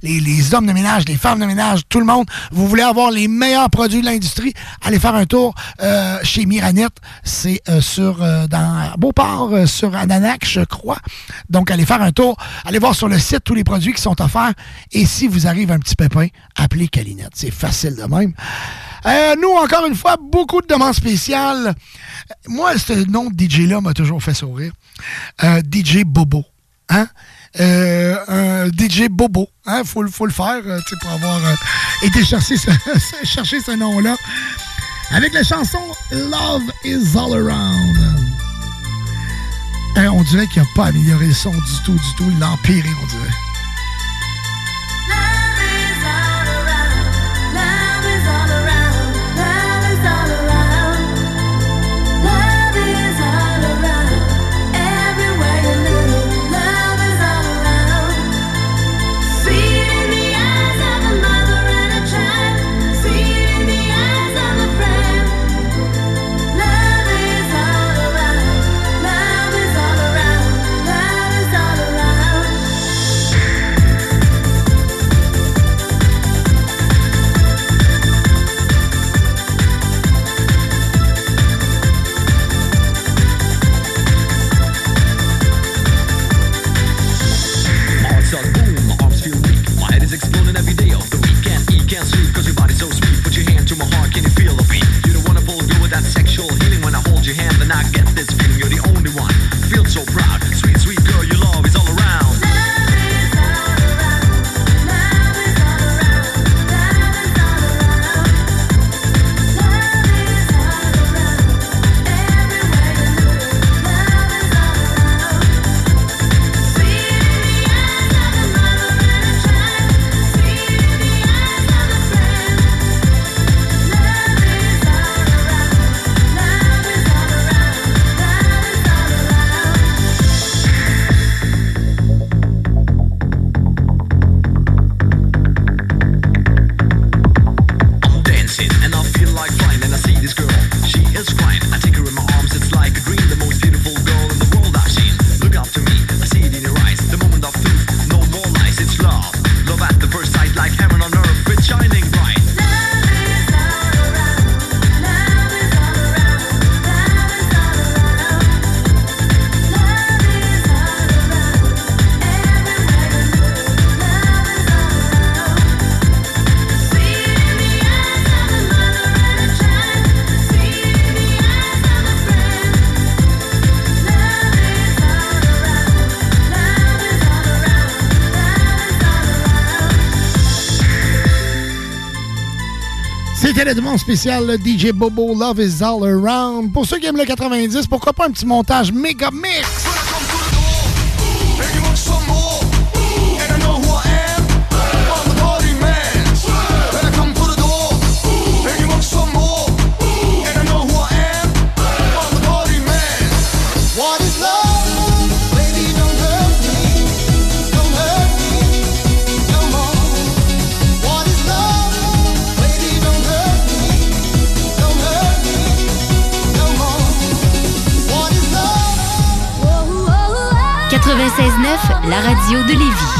les, hommes de ménage, les femmes de ménage, tout le monde. Vous voulez avoir les meilleurs produits de l'industrie, allez faire un tour chez Miranette. C'est sur dans Beauport, sur Ananac, je crois. Donc, allez faire un tour. Allez voir sur le site tous les produits qui sont offerts. Et si vous arrive un petit pépin, appelez Calinette. C'est facile de même. Euh, nous, encore une fois, beaucoup de demandes spéciales. Moi, ce nom de DJ-là m'a toujours fait sourire. Euh, DJ Bobo. Hein? Euh, DJ Bobo. Hein? Faut, le- faut le faire pour avoir été chercher ce, chercher ce nom-là. Avec la chanson Love is All Around. On dirait qu'il n'a pas amélioré le son du tout, du tout. Il l'a empiré, on dirait. Le demande spécial le DJ Bobo Love is All Around. Pour ceux qui aiment le 90, pourquoi pas un petit montage méga mix? De Lévis.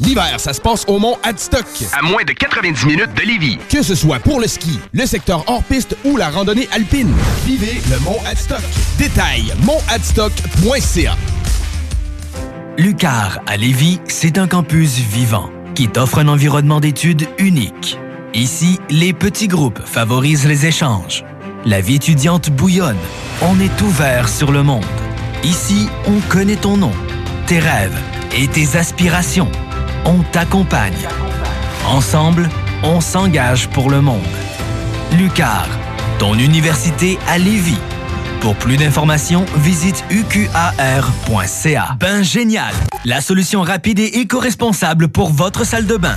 L'hiver, ça se passe au Mont Adstock. À moins de 90 minutes de Lévis. Que ce soit pour le ski, le secteur hors-piste ou la randonnée alpine. Vivez le Mont Adstock. Détail, montadstock.ca. Lucar à Lévis, c'est un campus vivant qui t'offre un environnement d'études unique. Ici, les petits groupes favorisent les échanges. La vie étudiante bouillonne. On est ouvert sur le monde. Ici, on connaît ton nom, tes rêves et tes aspirations. On t'accompagne. Ensemble, on s'engage pour le monde. Lucar, ton université à Lévis. Pour plus d'informations, visite uqar.ca. Bain Génial, la solution rapide et éco-responsable pour votre salle de bain.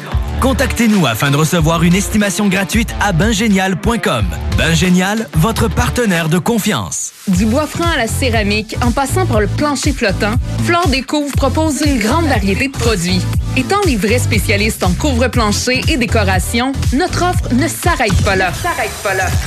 Contactez-nous afin de recevoir une estimation gratuite à bingénial.com. Bingénial, votre partenaire de confiance. Du bois franc à la céramique, en passant par le plancher flottant, Flore Déco vous propose une grande variété de produits. Étant les vrais spécialistes en couvre-plancher et décoration, notre offre ne s'arrête pas là.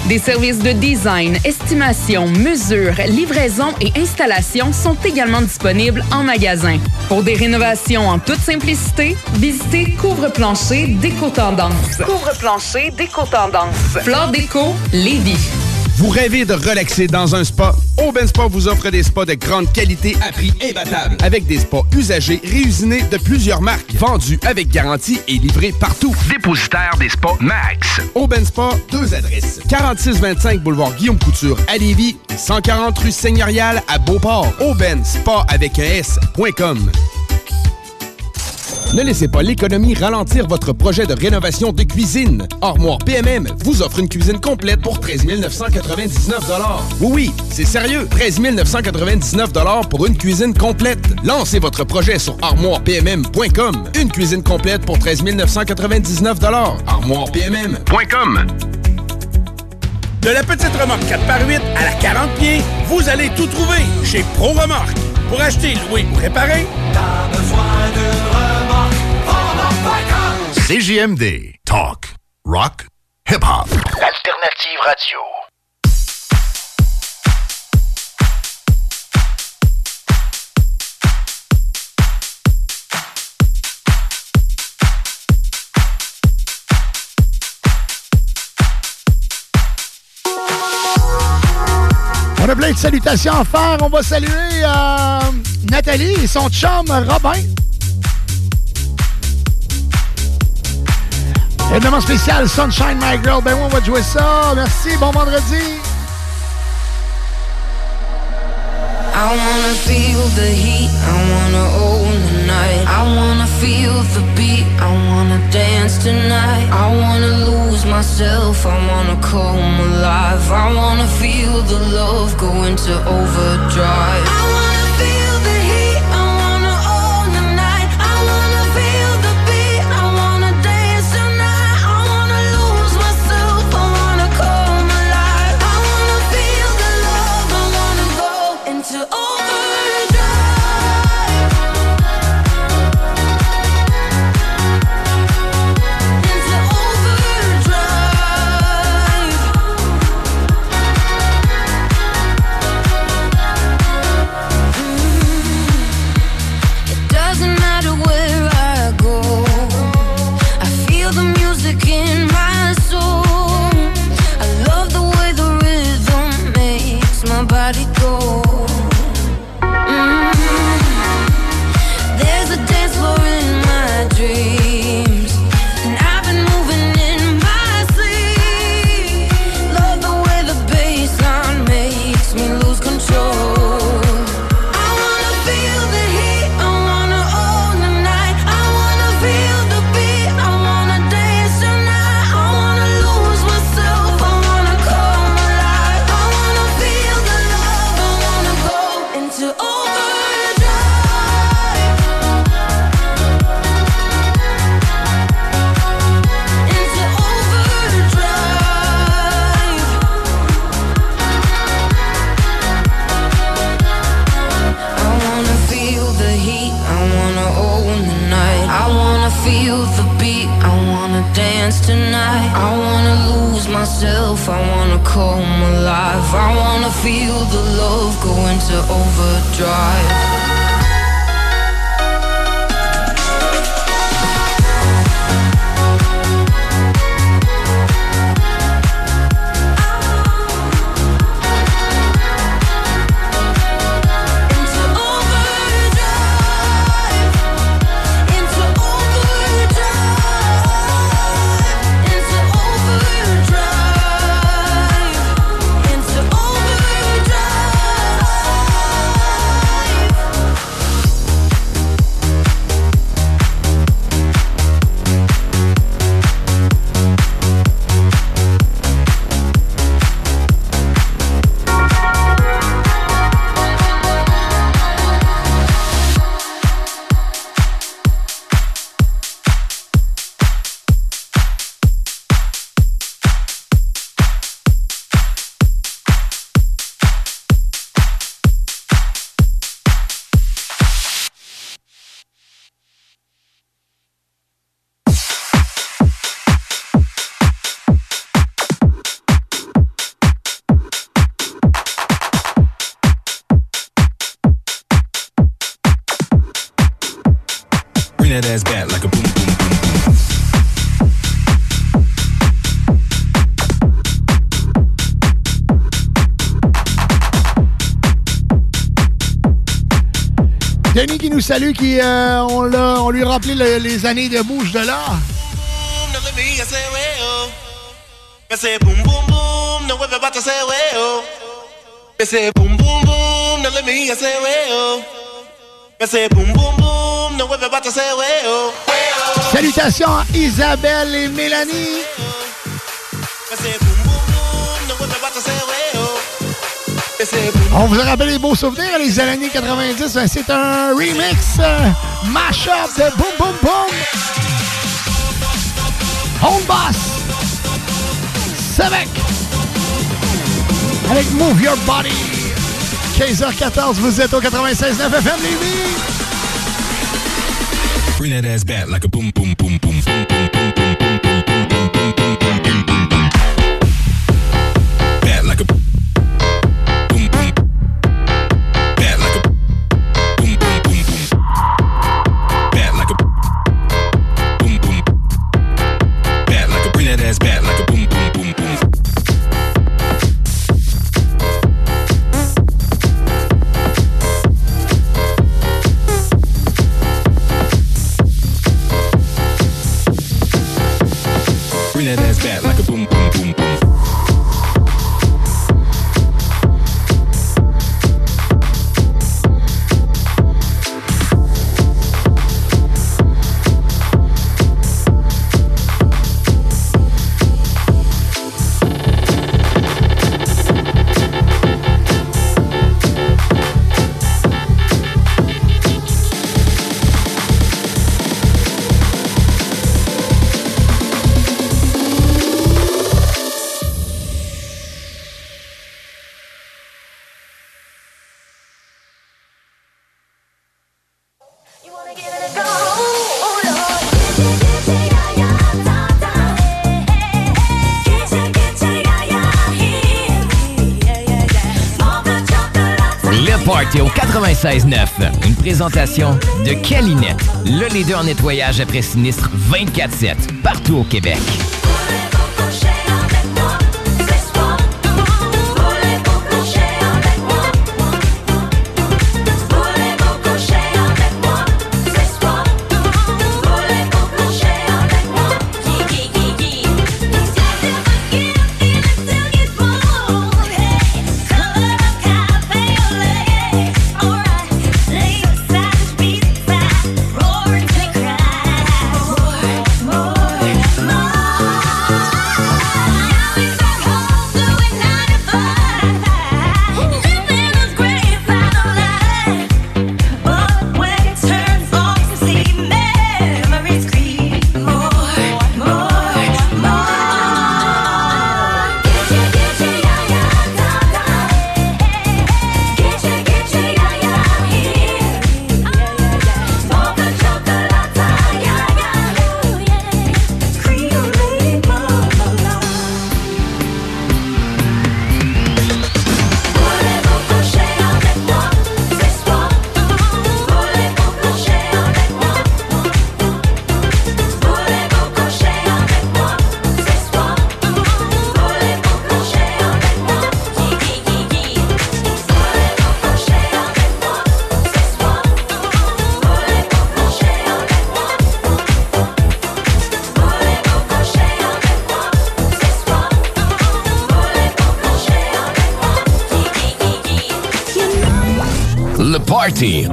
Des services de design, estimation, mesure, livraison et installation sont également disponibles en magasin. Pour des rénovations en toute simplicité, visitez Couvre-plancher Déco Tendance. Couvre-plancher Déco Tendance. Flore Déco, Lévis. Vous rêvez de relaxer dans un spa? Aubin Spa vous offre des spas de grande qualité à prix imbattable. Avec des spas usagés réusinés de plusieurs marques, vendus avec garantie et livrés partout. Dépositaire des spas Max. Aubin Spa, deux adresses. 4625 boulevard Guillaume Couture à Lévis et 140 rue Seigneurial à Beauport. Aubin Spa avec un S.com. Ne laissez pas l'économie ralentir votre projet de rénovation de cuisine. Armoire PMM vous offre une cuisine complète pour 13 999 Oui, oui, c'est sérieux. 13 999 pour une cuisine complète. Lancez votre projet sur armoirepmm.com. Une cuisine complète pour 13 999 armoirepmm.com. De la petite remorque 4x8 à la 40 pieds, vous allez tout trouver chez Pro Remorque. Pour acheter, louer ou réparer, t'as besoin. CJMD. Talk. Rock. Hip-hop. Alternative Radio. On a plein de salutations à faire. On va saluer euh, Nathalie et son chum Robin. Événement spécial Sunshine My Girl. Ben oui, on va jouer ça. Merci. Bon vendredi. I wanna feel the heat, I wanna own the night. I wanna feel the beat, I wanna dance tonight. I wanna lose myself, I wanna come alive. I wanna feel the love go into overdrive. I wanna feel the love go into overdrive. salue qui euh, on, l'a, on lui a rappelé le, les années de bouche de l'art. Salutations à Isabelle et Mélanie. On vous rappelle les beaux souvenirs, les années 90. ben, C'est un remix, euh, mash-up de Boom Boom Boom. Home Boss. Sevec. Avec Move Your Body. 15h14, vous êtes au 96.9 FM Lévis. Bring that ass back like a boom boom boom boom boom boom boom boom boom 96.9. Une présentation de Calinette, le leader en nettoyage après sinistre 24-7, partout au Québec.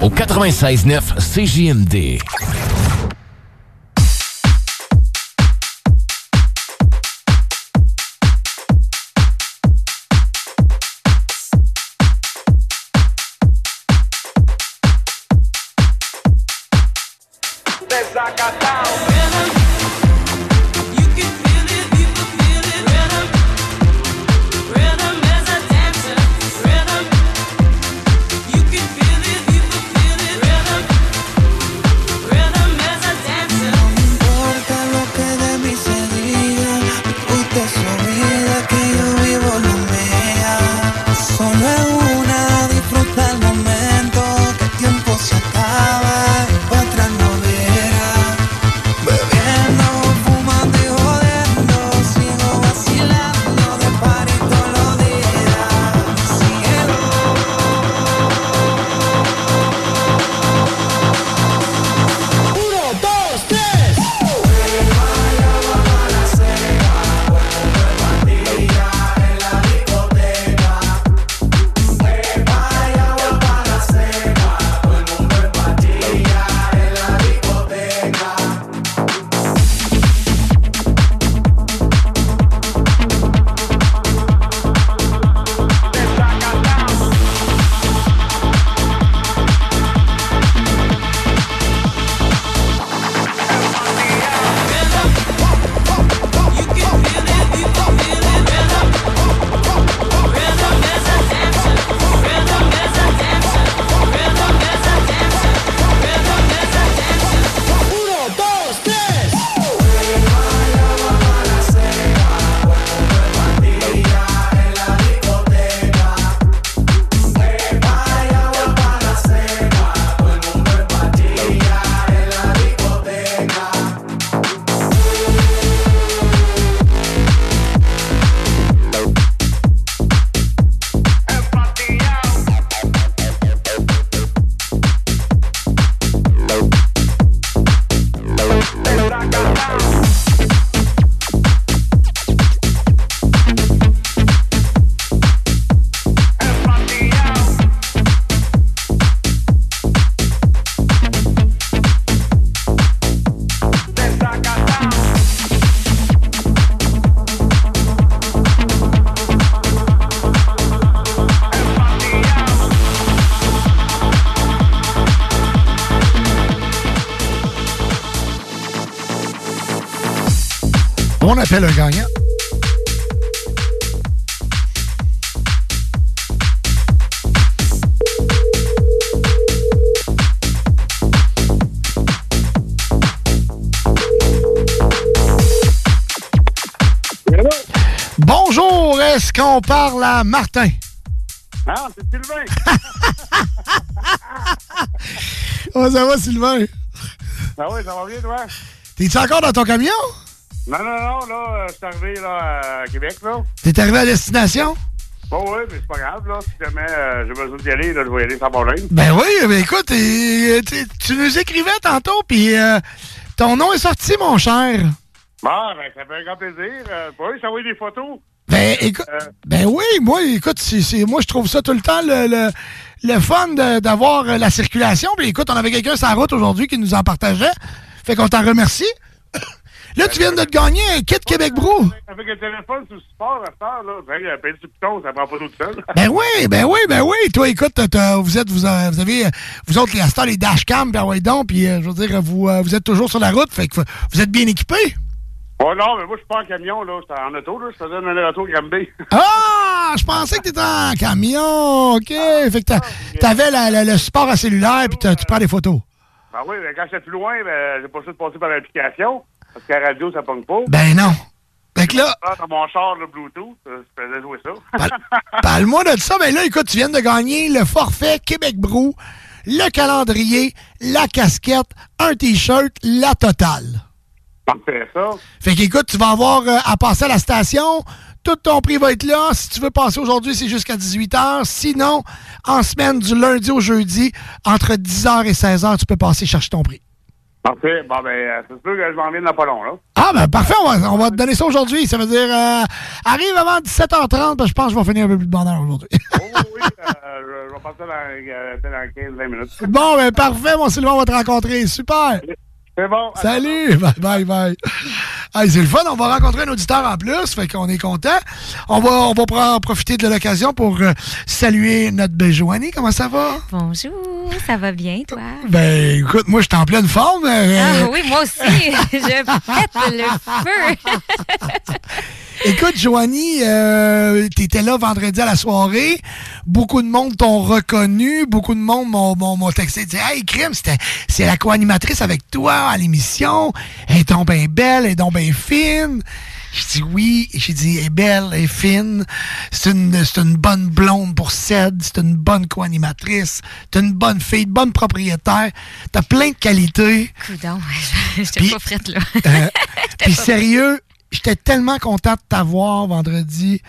Au 96.9 CJMD. Appelle un gagnant. Bonjour, est-ce qu'on parle à Martin? Ah, c'est Sylvain. Oh, ça va, Sylvain? Ah oui, ça va bien, toi? T'es-tu encore dans ton camion? Non, non, non, là, euh, je suis arrivé là, à Québec, là. T'es arrivé à destination? Bon, oui, mais c'est pas grave, là. Si jamais euh, j'ai besoin d'y aller, là, je vais y aller sans problème. Ben oui, ben écoute, euh, tu- tu nous écrivais tantôt, puis euh, ton nom est sorti, mon cher. Bon, ben, ça fait un grand plaisir. Euh, oui, ça va des photos. Ben, écoute, ben oui, moi, écoute, c'est, c'est- moi, je trouve ça tout le temps le, le, le fun d'avoir la circulation. Puis écoute, on avait quelqu'un sur la route aujourd'hui qui nous en partageait. Fait qu'on t'en remercie. Là, tu viens de te gagner un kit Québec Brou. Avec le téléphone sous support, à heure, là, ben, payer du piton, ça prend pas tout seul. Ben oui, ben oui, ben oui. Toi, écoute, vous êtes, vous, euh, vous avez, euh, vous autres, les Astars, les dashcams, ben ouais donc, puis euh, je veux dire, vous, vous êtes toujours sur la route, fait que vous êtes bien équipés. Oh non, mais moi, je suis pas en camion, là. J'étais en auto, là. Je faisais un aller-retour Granby. Ah, je pensais que t'étais en camion, ok. Fait que t'avais la- la- le support à cellulaire, puis tu prends des photos. Ben oui, mais quand j'étais plus loin, ben, j'ai pas choix de passer par l'application. Parce qu'à la radio, ça pogne pas. Ben non. Fait que là, Ah, mon char, le Bluetooth, euh, je faisais jouer ça. Parle-moi de ça, mais là, écoute, tu viens de gagner le forfait Québec Brou, le calendrier, la casquette, un T-shirt, la totale. Parfait, ça. Fait qu'écoute, tu vas avoir euh, à passer à la station. Tout ton prix va être là. Si tu veux passer aujourd'hui, c'est jusqu'à 18h. Sinon, en semaine, du lundi au jeudi, entre 10h et 16h, tu peux passer chercher ton prix. Parfait. Bon, ben, euh, c'est sûr que je m'en viens dans pas long, là. Ah, ben parfait, on va, on va te donner ça aujourd'hui. Ça veut dire, euh, arrive avant 17h30, parce que je pense que je vais finir un peu plus de bonheur aujourd'hui. Euh, je, je vais passer dans, euh, dans 15-20 minutes. bon, ben parfait, mon Sylvain, on va te rencontrer. Super. C'est bon. Salut, bye bye bye. Hey, c'est le fun, on va rencontrer un auditeur en plus, fait qu'on est content. On va, on va pro- profiter de l'occasion pour euh, saluer notre belle Joanie. Comment ça va? Bonjour, ça va bien, toi? Ben, écoute, moi, je suis en pleine forme. euh, Ah oui, moi aussi, je pète le feu. Écoute, Joanie, euh, t'étais là vendredi à la soirée. Beaucoup de monde t'ont reconnu. Beaucoup de monde m'ont, m'ont, m'ont texté. Dit, hey, Crime, c'était, c'est la co-animatrice avec toi à l'émission. Elle est donc bien belle, elle est donc bien fine. J'ai dit oui. J'ai dit, elle est belle, elle est fine. C'est une, c'est une bonne blonde pour Ced. C'est une bonne co-animatrice. T'es une bonne fille, une bonne propriétaire. T'as plein de qualités. Coudon, j'étais pas frette, là. Euh, Puis sérieux, j'étais tellement content de t'avoir vendredi.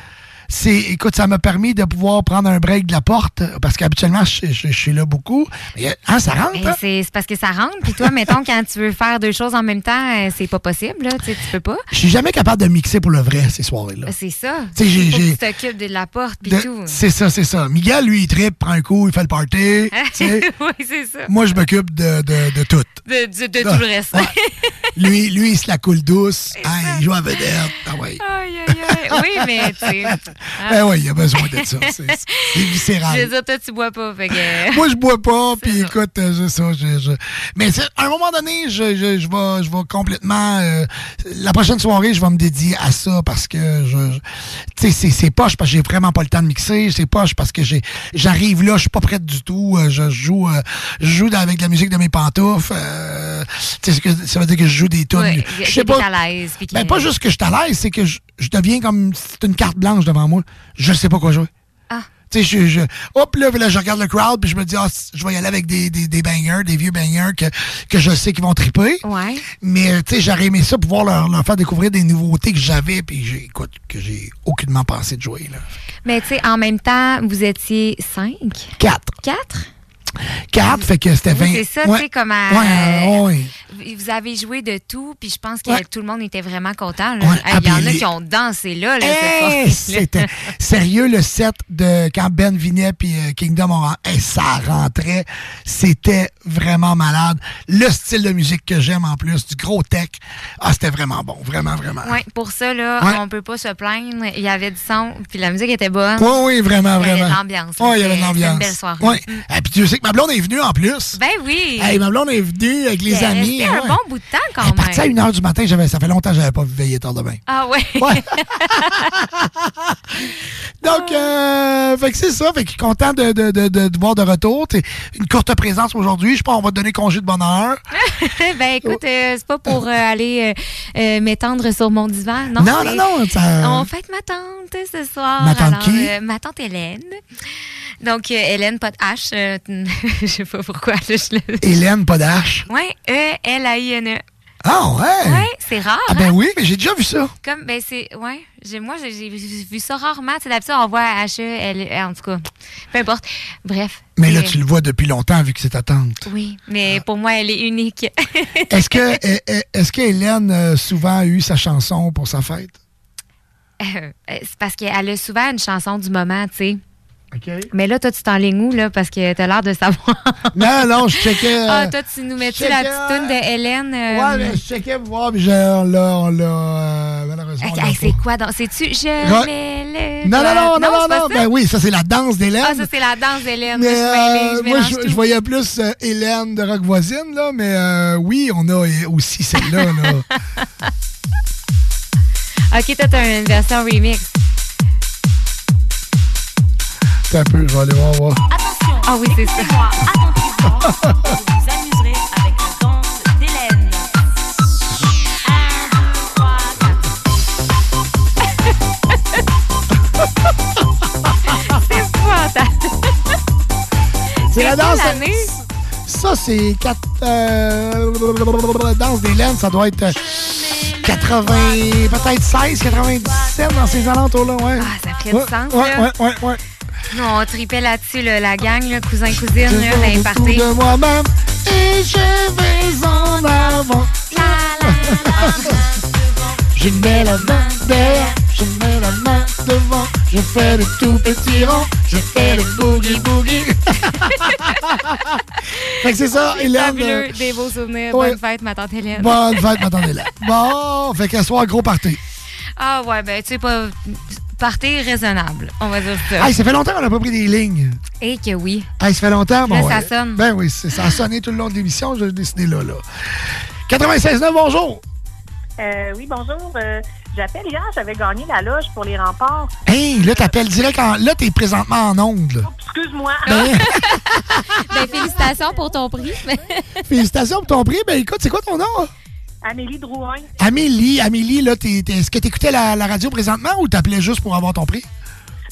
C'est, écoute, ça m'a permis de pouvoir prendre un break de la porte parce qu'habituellement, je, je- je suis là beaucoup. Mais hein, ça rentre. Ben, hein? c'est parce que ça rentre. Puis toi, mettons, quand tu veux faire deux choses en même temps, euh, c'est pas possible, là. Tu peux pas. Je suis jamais capable de mixer pour le vrai ces soirées-là. C'est ça. Tu que t'occupes de la porte, puis tout. C'est ça, c'est ça. Miguel, lui, il tripe, prend un coup, il fait le party. oui, c'est ça. Moi, je m'occupe de, de, de tout. De, de- de tout le reste. Lui, lui, il se la coule douce. Ah, il joue à vedette. Ah ouais. Aïe, aïe, aïe. Oui, mais tu sais. Hein. Eh ouais, il a besoin de ça. C'est viscéral. Je veux dire, toi, tu bois pas. Fait que... Moi, je bois pas, puis écoute, euh, c'est ça. Je, je- Mais à un moment donné, je, je, je, vais, je vais complètement. euh, la prochaine soirée, je vais me dédier à ça parce que je. je- tu sais, c'est- poche parce que j'ai vraiment pas le temps de mixer. C'est poche parce que j'arrive là, je suis pas prête du tout. euh, Je joue, euh, je joue avec la musique de mes pantoufles. euh, tu sais, ça veut dire que je joue des tunes. Ouais, je sais pas. à Ben, pas juste que je suis à l'aise, c'est que je, je deviens comme. C'est une carte blanche devant moi. Je sais pas quoi jouer. Ah. Tu sais, je, je, hop, là, là, je regarde le crowd, puis je me dis, ah, je vais y aller avec des, des, des bangers, des vieux bangers que, que je sais qu'ils vont triper. Ouais. Mais, tu sais, j'aurais aimé ça, pouvoir leur, leur faire découvrir des nouveautés que j'avais, puis écoute, que j'ai aucunement pensé de jouer, là. Mais tu sais, en même temps, vous étiez cinq? Quatre. Quatre? Quatre, fait que c'était 20. Oui, c'est ça, Ouais. tu sais, comme à- Ouais, euh, ouais. Vous avez joué de tout, puis je pense que tout le monde était vraiment content. Ah, Il y en a qui ont dansé là. là Hey, cette c'était sérieux le set de quand Ben Vinet puis euh, Kingdom ren- hey, ça rentrait c'était vraiment malade le style de musique que j'aime en plus du gros tech ah c'était vraiment bon vraiment vraiment Ouais, pour ça, là, on peut pas se plaindre. Il y avait du son, puis la musique était bonne. oui oui vraiment Il y avait vraiment de l'ambiance. Ouais, il y avait de l'ambiance une belle soirée. Mm. Puis tu sais ma blonde est venue en plus Ben oui. Hey, ma blonde est venue avec les amis un ouais. bon bout de temps quand Elle est partie à même. 1h du matin ça fait longtemps que j'avais pas veillé tard demain Ah ouais. Donc, euh, fait que c'est ça. Fait que content de, de, de, de, de voir de retour. T'es une courte présence aujourd'hui. Je sais pas, on va te donner congé de bonne heure. ben écoute, euh, c'est pas pour euh, aller euh, m'étendre sur mon divan. Non, Non, non, non, ça- On fête ma tante ce soir. Ma tante Alors, qui? ma tante Hélène. Donc, euh, Hélène, pas de H. euh, je sais pas pourquoi. là, je le... Hélène Podache. Ouais, E-L-A-I-N-E. Ah, ouais? Ouais, c'est rare. Ah, ben hein? oui, mais j'ai déjà vu ça. Comme, ben c'est, ouais, j'ai, moi, j'ai, j'ai vu ça rarement. Tu sais, d'habitude, on voit H-E-L, en tout cas, peu importe. Bref. Mais là, Et- tu le vois depuis longtemps vu que c'est ta tante. Oui, mais pour moi, elle est unique. Est-ce que, est- est- est-ce que Hélène euh, souvent a eu sa chanson pour sa fête? Euh, c'est parce qu'elle a souvent une chanson du moment, tu sais. Mais là, toi, tu t'enlignes où, là, parce que t'as l'air de savoir. Non, non, je checkais. euh, ah, toi, tu nous mets-tu la petite toune de Hélène? euh, Ouais, mais je checkais pour voir, mais on l'a, on l'a, euh, malheureusement. c'est quoi donc? C'est-tu Je mets le. Non, non, non, non, non, non. Ben oui, ça, c'est la danse d'Hélène. Ah, ça, c'est la danse d'Hélène. Mais Moi, je euh, je moi, mélange je, tout. je voyais plus euh, Hélène de Rock Voisine, là, mais euh, oui, on a euh, aussi celle-là. Là. Ok, toi, t'as une version remix. Attends un peu, je vais aller voir. voir. Ah oui, c'est ça. Vous vous amuserez avec la danse d'Hélène. C'est épouvantable. C'est la quelle danse. année? Ça, c'est quatre. Euh, la danse d'Hélène, ça doit être euh, 80, peut-être 16, 97 dans ces alentours-là, ouais. Ah, ça ferait ouais, du sens, Ouais, là. ouais, ouais, ouais. Nous, on tripait là-dessus, là, la gang, là, cousin, cousine, Je là, beaucoup parties. de moi-même. Et je vais en avant. Je mets la main derrière, je mets la main devant, je fais le tout petit rond, je fais le boogie boogie. fait que c'est ça, Hélène. fabuleux, euh, des beaux souvenirs. ouais. Bonne fête, ma tante Hélène. Bonne fête, ma tante Hélène. Bon, fait qu'à soir, gros party. Ah ouais, ben tu sais pas... Partez raisonnable, on va dire ça. Hey, ça fait longtemps qu'on n'a pas pris des lignes. Et que oui. Hey, ça fait longtemps, bon. Là, ça ouais. sonne. Ben oui, ça a sonné tout le long de l'émission, j'ai décidé là, là. 96.9, bonjour. Euh, oui, bonjour. Euh, J'appelle hier, j'avais gagné la loge pour les remparts. Hey, là, t'appelles direct en. Là, t'es présentement en ongle. là. Excuse-moi. Ben, Ben, félicitations pour ton prix. félicitations pour ton prix. Ben, écoute, c'est quoi ton nom? Amélie Drouin. Amélie, Amélie, là, est-ce que t'écoutais la, la radio présentement ou t'appelais juste pour avoir ton prix?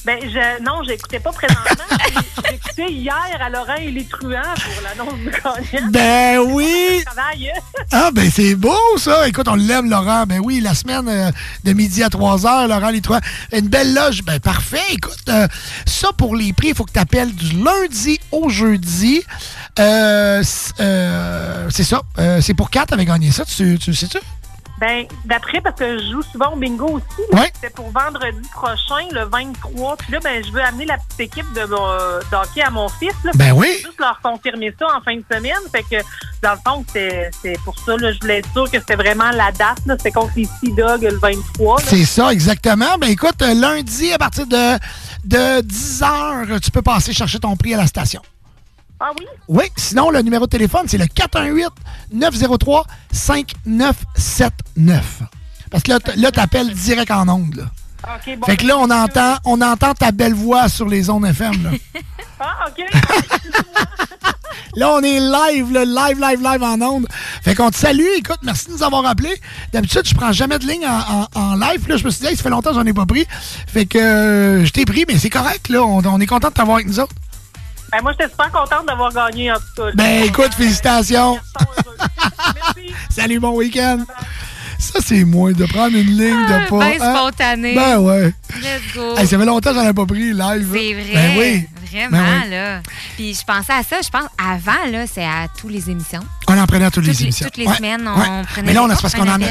Ben, je, non, j'écoutais pas présentement. J'écoutais hier à Laurent et les truands pour l'annonce du gagnant. Ben oui! Ah, ben c'est beau, ça! Écoute, on l'aime, Laurent. Ben oui, la semaine euh, de midi à 3 heures, Laurent, les trois. Une belle loge. Ben parfait. Écoute, euh, ça, pour les prix, il faut que tu appelles du lundi au jeudi. Euh, euh, c'est ça. C'est pour 4, t'avais gagné ça, tu, tu sais-tu? Ben, d'après, parce que je joue souvent au bingo aussi, Ouais. c'était pour vendredi prochain, le 23. Puis là, ben, je veux amener la petite équipe de, mon- d'hockey à mon fils. Là, Ben oui. Juste leur confirmer ça en fin de semaine. Fait que, dans le fond, c'est, c'est pour ça, là, je voulais être sûr que c'était vraiment la date. C'était contre les Sea Dogs le 23. là. C'est ça, exactement. Ben écoute, euh, lundi, à partir de, de 10 heures, tu peux passer chercher ton prix à la station. Ah oui? Oui, sinon, le numéro de téléphone, c'est le 418-903-5979. Parce que là, là, t'appelles direct en ondes. là. OK, bon. Fait que là, on entend, on entend ta belle voix sur les ondes FM. Là, Ah, OK. Là, on est live, là, live, live, live en ondes. Fait qu'on te salue. Écoute, merci de nous avoir appelés. D'habitude, je prends jamais de ligne en, en- en live. Là, je me suis dit, hey, ça fait longtemps que j'en ai pas pris. Fait que euh, je t'ai pris, mais c'est correct. Là, on, on est content de t'avoir avec nous autres. Ben, moi, j'étais super contente d'avoir gagné, en tout cas. Ben, écoute, félicitations. Salut, bon week-end. Ça, c'est moins de prendre une ligne de pas. ben hein? spontané. Ben ouais. Let's go. Hey, ça fait longtemps que j'en ai pas pris live. C'est vrai. Ben oui. Vraiment, Ben oui. là. Puis je pensais à ça, je pense, avant, là, c'est à tous les émissions. On en prenait à toutes, Toutes les les- émissions. toutes les semaines, on prenait Mais là, on a, des- c'est parce on qu'on en a.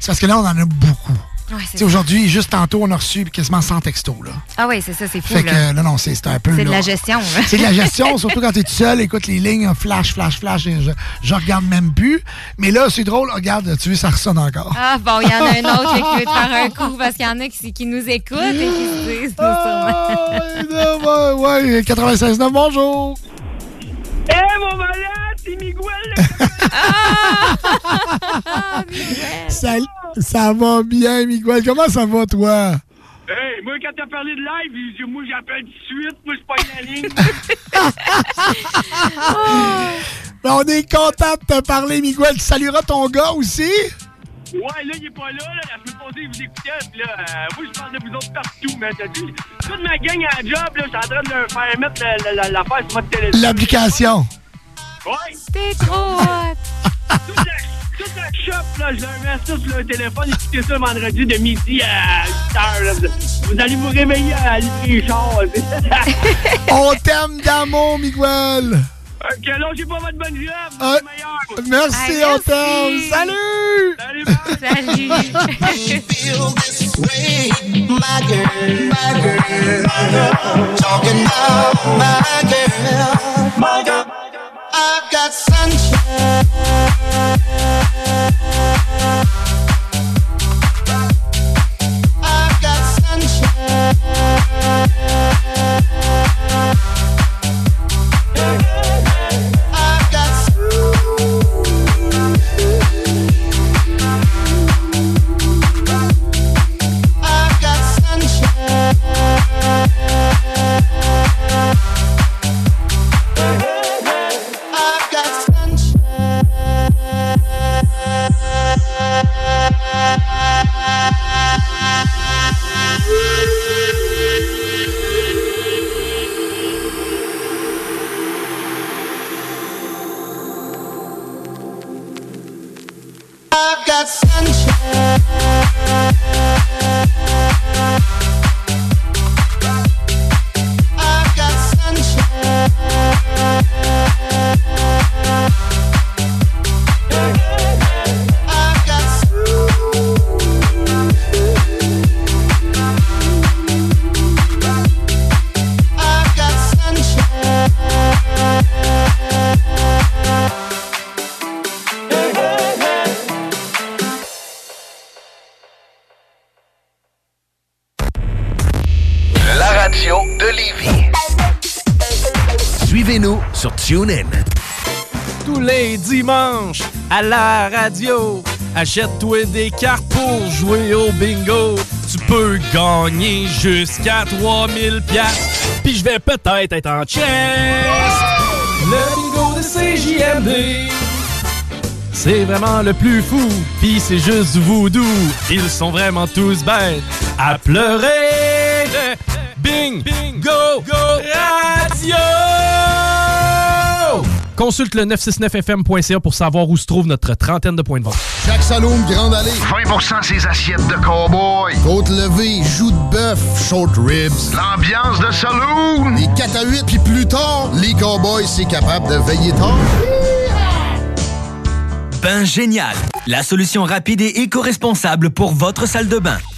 C'est parce que là, on en a beaucoup. Ouais, Tu aujourd'hui, juste tantôt, on a reçu quasiment 100 textos. Là. Ah oui, c'est ça, c'est fou. Fait que, là. non, non, c'est c'est un peu. C'est de la gestion. là. C'est de la gestion, surtout quand t'es tout seul. Écoute, les lignes, flash, flash, flash. et je, je regarde même plus. Mais là, c'est drôle. Regarde, tu vois, ça ressonne encore. Ah bon, il y en a un autre qui veut te faire un coup parce qu'il y en a qui, qui nous écoutent et qui se disent sûrement. ouais, ouais, 96.9, bonjour. Eh, mon malade, c'est Miguel! Ça, ça va bien, Miguel. Comment ça va, toi? Hey, moi, quand t'as parlé de live, moi, j'appelle tout de suite, moi, je pas la ligne. Ben, on est content de te parler, Miguel. Tu salueras ton gars aussi? Ouais, là, il est pas là, là. La semaine passée, il vous écoutait, puis là, euh, moi, je parle de vous autres partout, mais t'as dit, toute ma gang à la job, là, je suis en train de leur faire mettre la- la- la- l'affaire sur votre téléphone. L'application. Ouais. T'es trop hot. toute, la, toute la shop, là, je leur mets ça sur leur téléphone, écoutez ça vendredi de midi à 8 heures, là. Vous, vous allez vous réveiller à chars. On t'aime d'amour, Miguel. Ok, là, j'ai pas votre bonne job. Ah, c'est meilleur. merci, on t'aime. Salut! Salut! My girl, my girl, my girl, that sunshine. Sur TuneIn. Tous les dimanches, à la radio, achète-toi des cartes pour jouer au bingo. Tu peux gagner jusqu'à 3000 pièces. Puis je vais peut-être être en chest. Le bingo de CJMD. C'est vraiment le plus fou, pis c'est juste du voodoo. Ils sont vraiment tous bêtes à pleurer. Bing, bingo, go, radio! Consulte le 969fm.ca pour savoir où se trouve notre trentaine de points de vente. Jacques Saloum, Grande Allée. 20% ses assiettes de cowboy. Côte levée, joues de bœuf, short ribs. L'ambiance de saloon. Les 4 à 8, puis plus tard, les cowboys, c'est capable de veiller tard. Bain Génial, la solution rapide et éco-responsable pour votre salle de bain.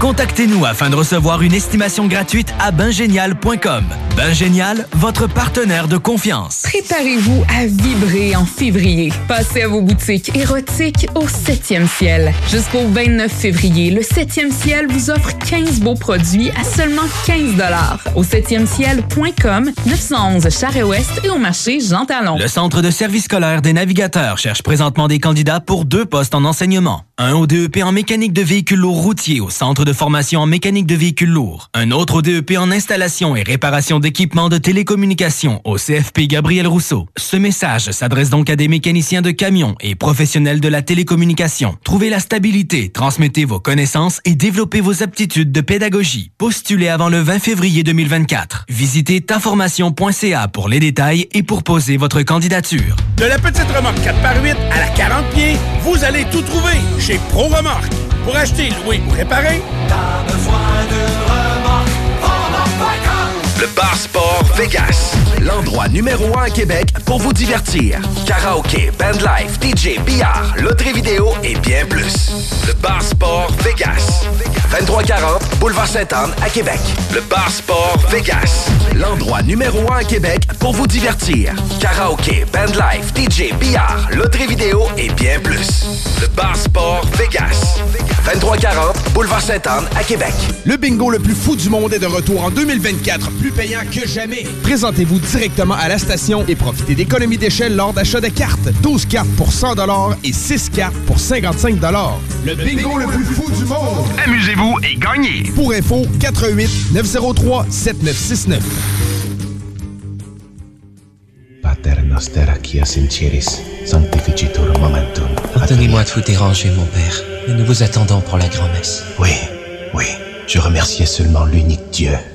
Contactez-nous afin de recevoir une estimation gratuite à bingénial.com. Bingénial, votre partenaire de confiance. Préparez-vous à vibrer en février. Passez à vos boutiques érotiques au 7e ciel. Jusqu'au 29 février, le 7e ciel vous offre 15 beaux produits à seulement 15 Au 7e ciel.com, 911 Charest-Ouest et au marché Jean Talon. Le Centre de service scolaire des navigateurs cherche présentement des candidats pour deux postes en enseignement. Un au DEP en mécanique de véhicules lourds routiers au Centre de formation en mécanique de véhicules lourds. Un autre au DEP en installation et réparation d'équipements de télécommunications au CFP Gabriel Rousseau. Ce message s'adresse donc à des mécaniciens de camions et professionnels de la télécommunication. Trouvez la stabilité, transmettez vos connaissances et développez vos aptitudes de pédagogie. Postulez avant le 20 février 2024. Visitez taformation.ca pour les détails et pour poser votre candidature. De la petite remorque 4x8 à la 40 pieds, vous allez tout trouver chez Pro Remorque. Pour acheter, louer ou réparer, T'as besoin Bar Sport Vegas. L'endroit numéro un à Québec pour vous divertir. Karaoke, bandlife, DJ, billard, loterie vidéo et bien plus. Le Bar Sport Vegas. 2340 Boulevard Sainte-Anne à Québec. Le Bar Sport Vegas. L'endroit numéro un à Québec pour vous divertir. Karaoke, bandlife, DJ, billard, loterie vidéo et bien plus. Le Bar Sport Vegas. 2340 Boulevard Sainte-Anne à Québec. Le bingo le plus fou du monde est de retour en 2024, plus payant que jamais. Présentez-vous directement à la station et profitez d'économies d'échelle lors d'achat de cartes. 12 cartes pour 100 et 6 cartes pour 55 Le bingo le plus fou du monde. Amusez-vous et gagnez. Pour info, 88 903 7969. Pater noster qui sincieris, sanctificitur momentum. Pardonnez-moi de vous déranger, mon père, mais nous vous attendons pour la grand-messe. Oui, oui, je remerciais seulement l'unique Dieu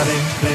Nobody. Play,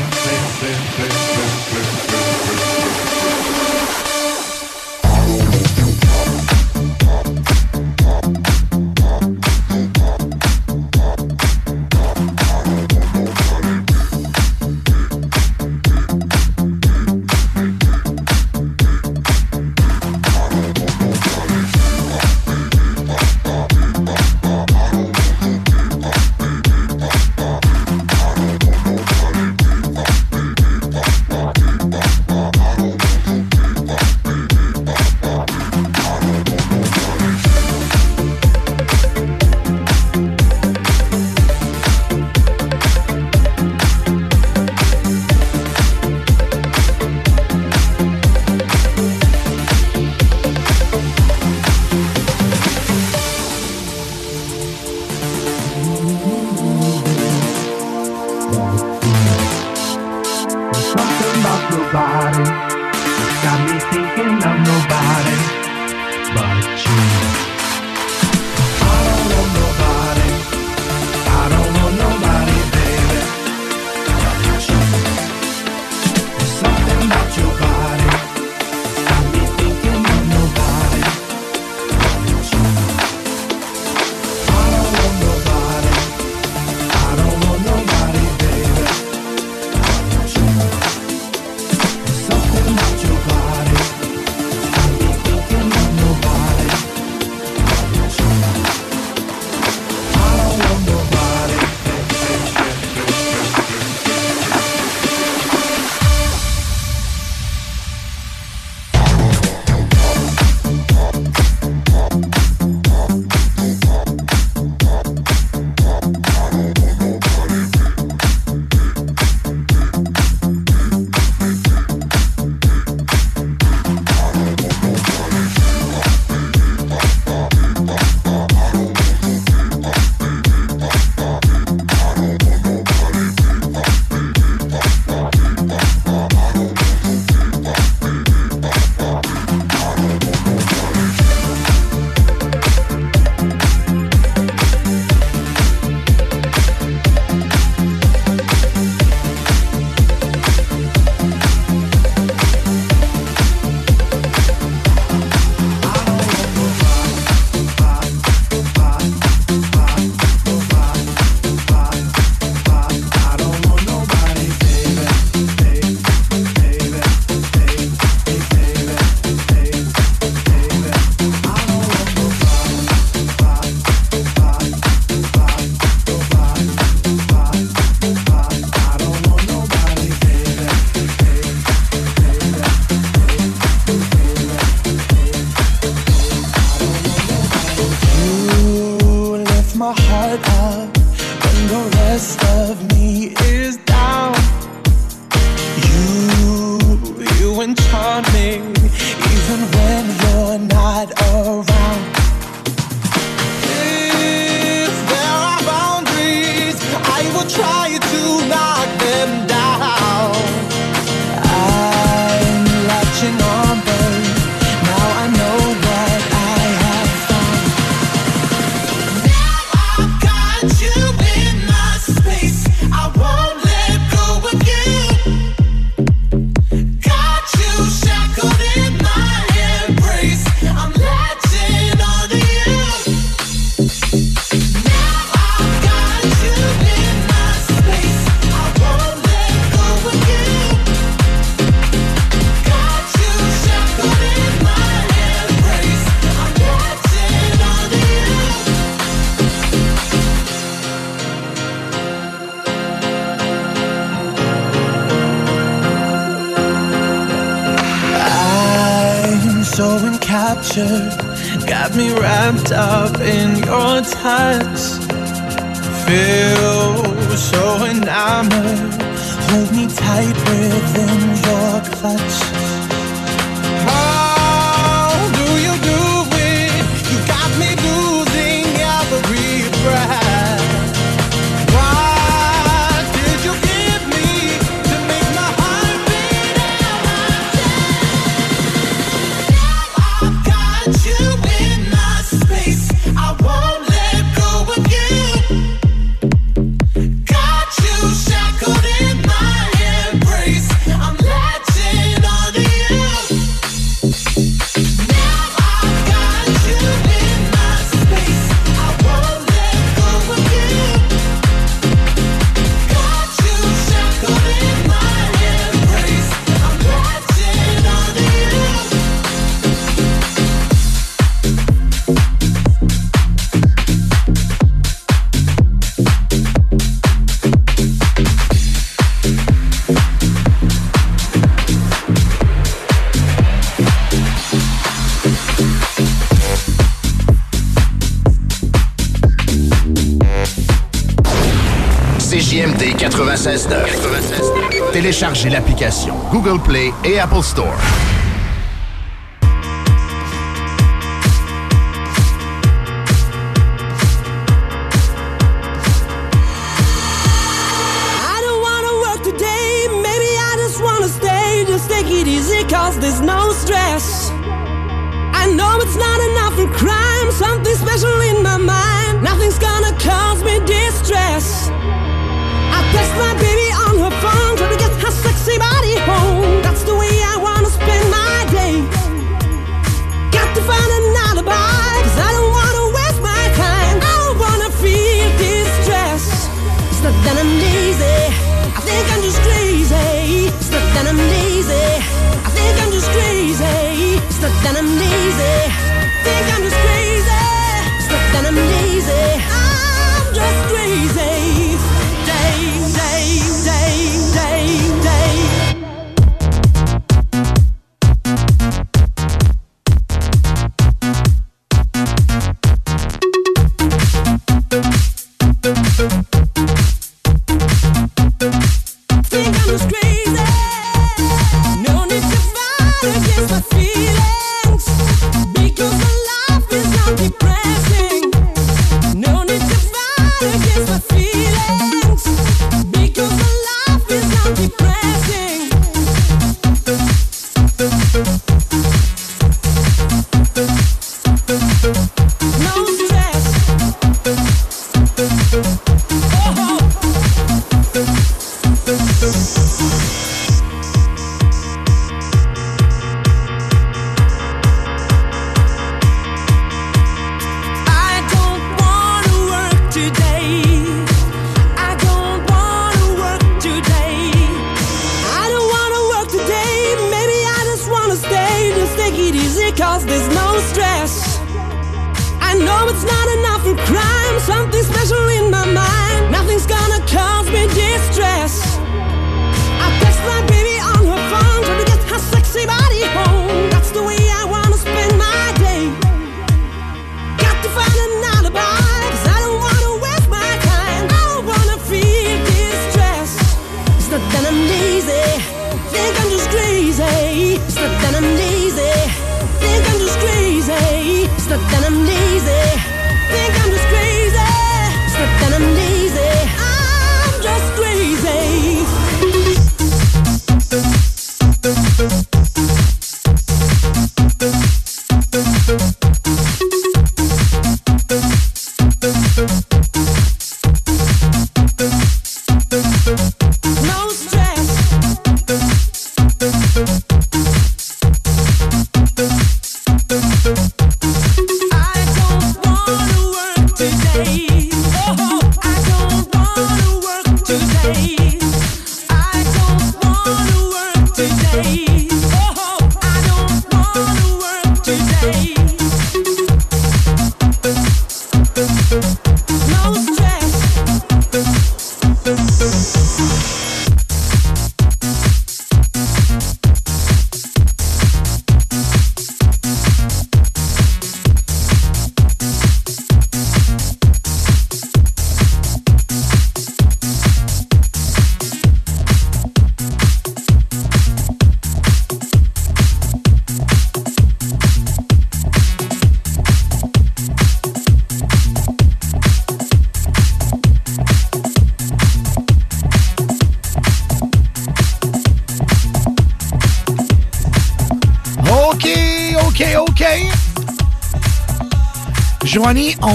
Google Play et Apple Store. Santo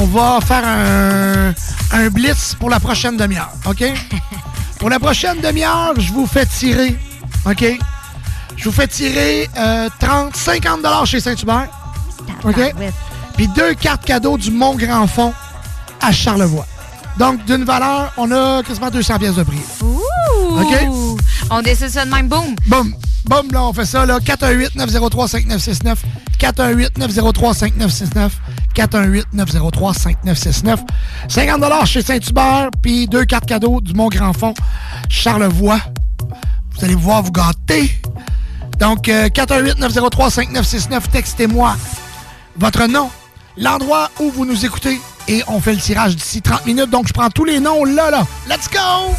on va faire un, blitz pour la prochaine demi-heure, OK? pour la prochaine demi-heure, je vous fais tirer, OK? Je vous fais tirer euh, 30, 50 chez Saint-Hubert, OK? Puis deux cartes cadeaux du Mont-Grand Fond à Charlevoix. Donc, d'une valeur, on a quasiment 200 pièces de prix. OK? On décide ça de même, boum! Boum! Boum, là, on fait ça, là. 418-903-5969. 418-903-5969. 418-903-5969. 50$ chez Saint-Hubert, puis deux cartes cadeaux du Mont-Grand-Fond, Charlevoix. Vous allez pouvoir vous gâter. Donc, euh, 418-903-5969, textez-moi votre nom, l'endroit où vous nous écoutez, et on fait le tirage d'ici 30 minutes. Donc, je prends tous les noms là, là. Let's go!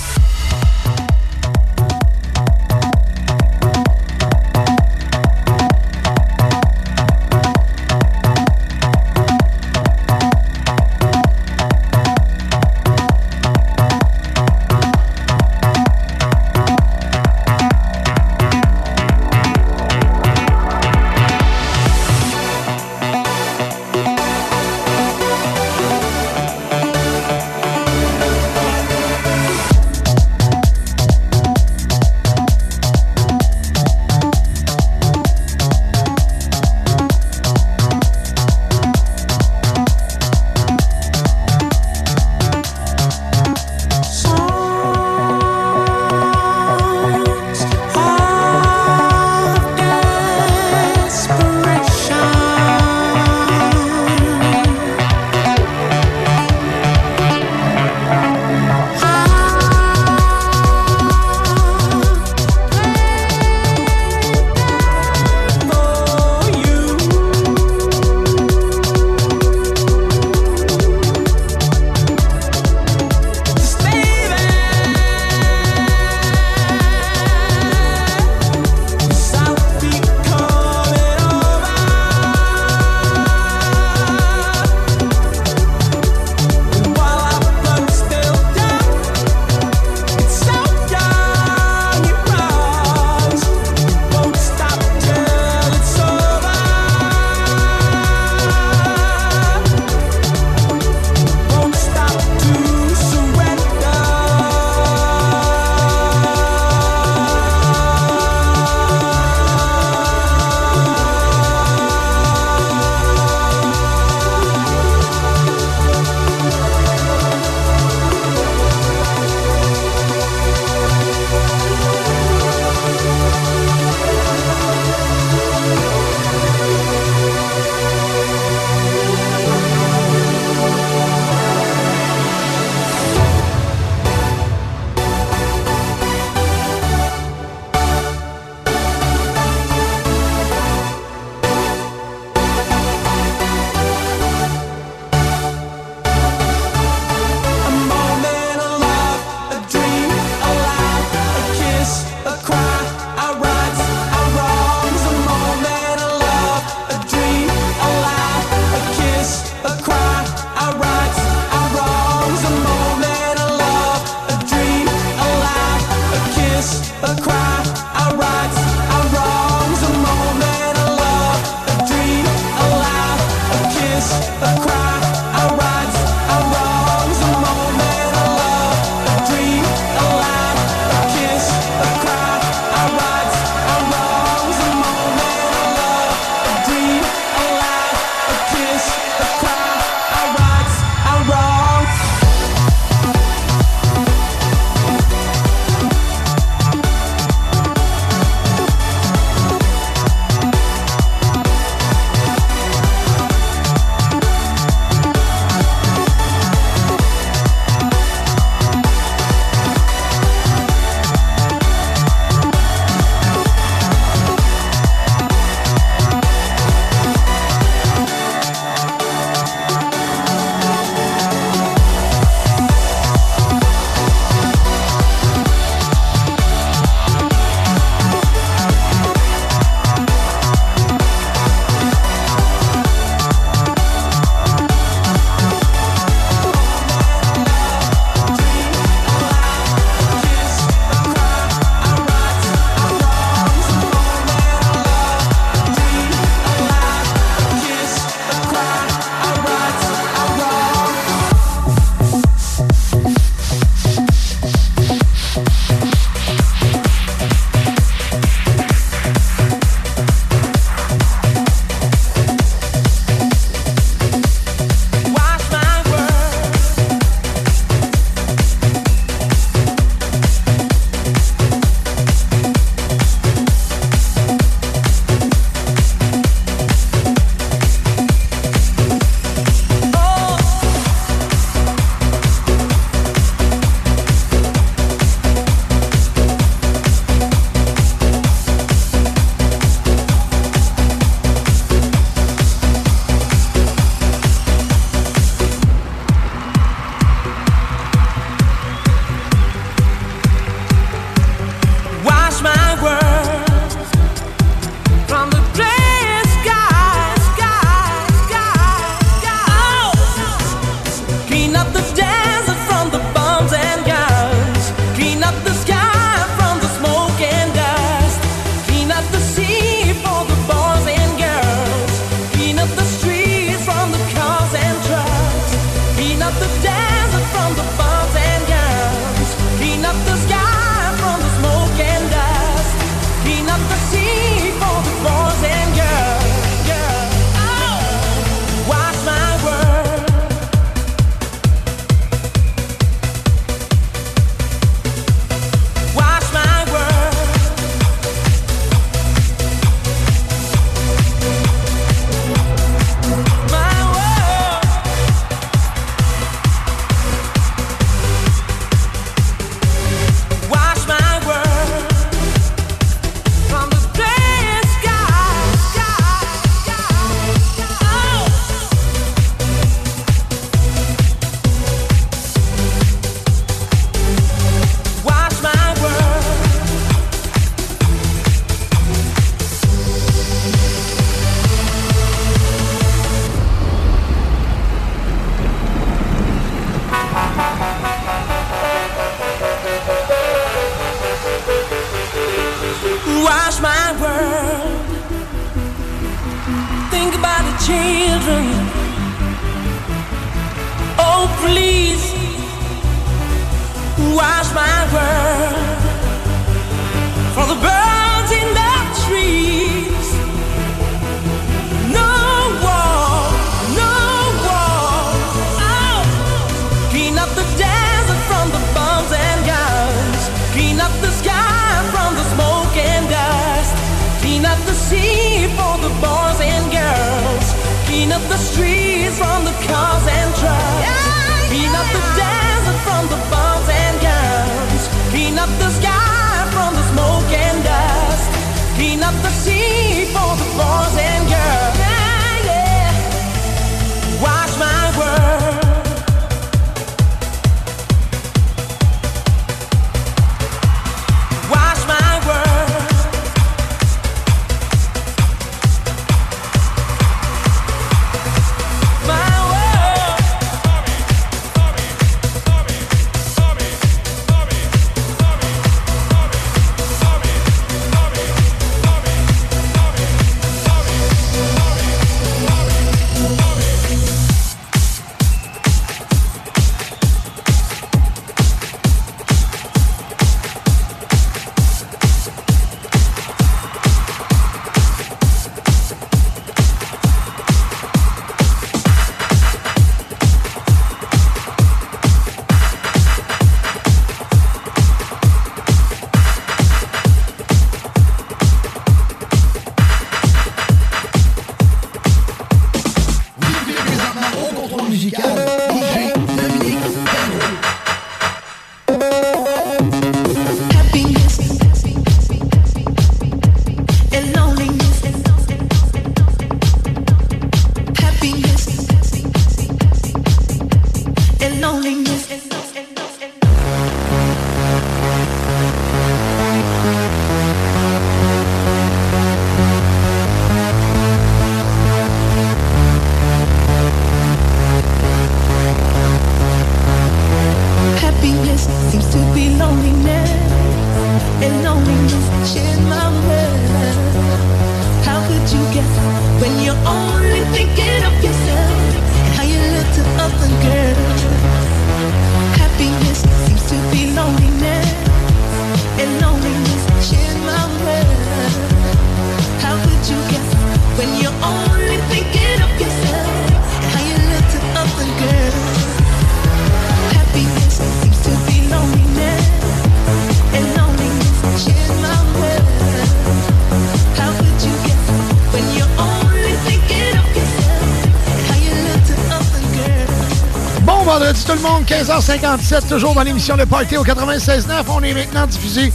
Le monde, 15h57, toujours dans l'émission Le Party au 96.9. On est maintenant diffusé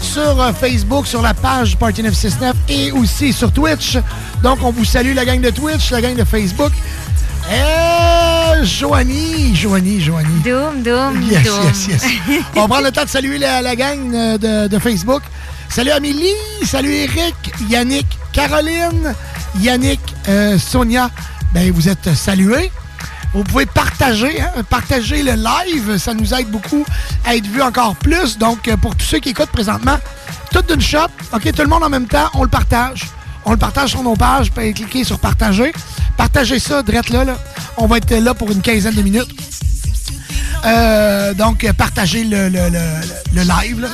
sur euh, Facebook, sur la page Party 969 et aussi sur Twitch. Donc on vous salue la gang de Twitch, la gang de Facebook. Et Joanie, Joanie, Joanie. Doom, doom, Yes, doom. yes, yes. On va prendre le temps de saluer la, la gang euh, de, de Facebook. Salut Amélie, salut Eric, Yannick, Caroline, Yannick, euh, Sonia. Ben, vous êtes salués. Vous pouvez partager, hein, partager le live. Ça nous aide beaucoup à être vus encore plus. Donc, euh, pour tous ceux qui écoutent présentement, tout d'une shot, OK, tout le monde en même temps, on le partage. On le partage sur nos pages, pouvez cliquer sur partager. Partagez ça, direct là, là. On va être là pour une quinzaine de minutes. Euh, donc, partagez le, le- le- le live. là.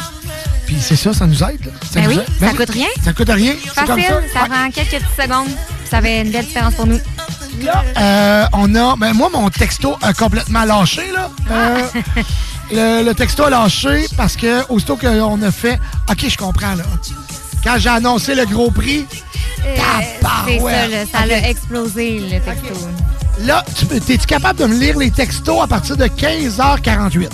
Puis c'est ça, ça nous aide. là. Ça Ben nous oui, aide. ça oui. coûte rien. Ça coûte rien. Comme Facile, ça. ça, prend quelques petites secondes. Ça fait une belle différence pour nous. Euh, on a. Ben moi, mon texto a complètement lâché, là. Euh, le, le texto a lâché parce que aussitôt qu'on a fait. OK, je comprends, là. Quand j'ai annoncé le gros prix, Euh, c'est ça, là, ça Ok. l'a explosé, le texto. là, es-tu capable de me lire les textos à partir de 15h48?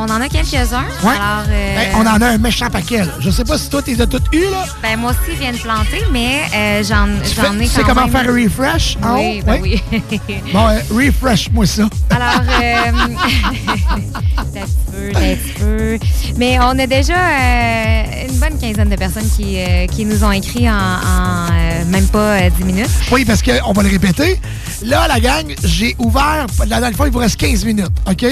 On en a quelques-uns. Ouais. Alors, euh, Ben, on en a un méchant paquet, là. Je sais pas si toi, t'es de toutes eu, là. ben, moi aussi, je viens de planter, mais euh, j'en Tu ai tu sais comment même. faire un refresh en Oui, haut? ben oui. Bon, euh, refresh-moi ça. Alors, un petit peu, un petit peu. Mais on a déjà une bonne quinzaine de personnes qui, qui nous ont écrit en, en, même pas euh, 10 minutes. Oui, parce qu'on va le répéter. Là, la gang, j'ai ouvert. Là, dans le fond, il vous reste 15 minutes, OK?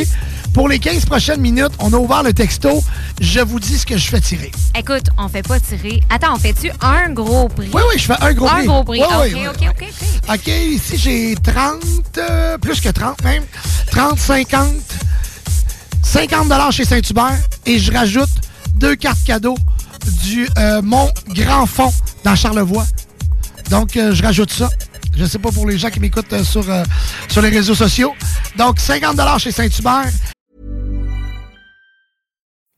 Pour les 15 prochaines minutes, on a ouvert le texto. Je vous dis ce que je fais tirer. Écoute, on fait pas tirer. Attends, on fait-tu un gros prix? Oui, oui, je fais un gros un prix. gros prix. Oui, OK, oui, OK, OK, OK. OK, ici, j'ai 30, euh, plus que 30 même. 30, 50, 50 chez Saint-Hubert. Et je rajoute deux cartes cadeaux du euh, Mon Grand Fond dans Charlevoix. Donc, euh, je rajoute ça. Je sais pas pour les gens qui m'écoutent euh, sur, sur les réseaux sociaux. Donc, 50 chez Saint-Hubert.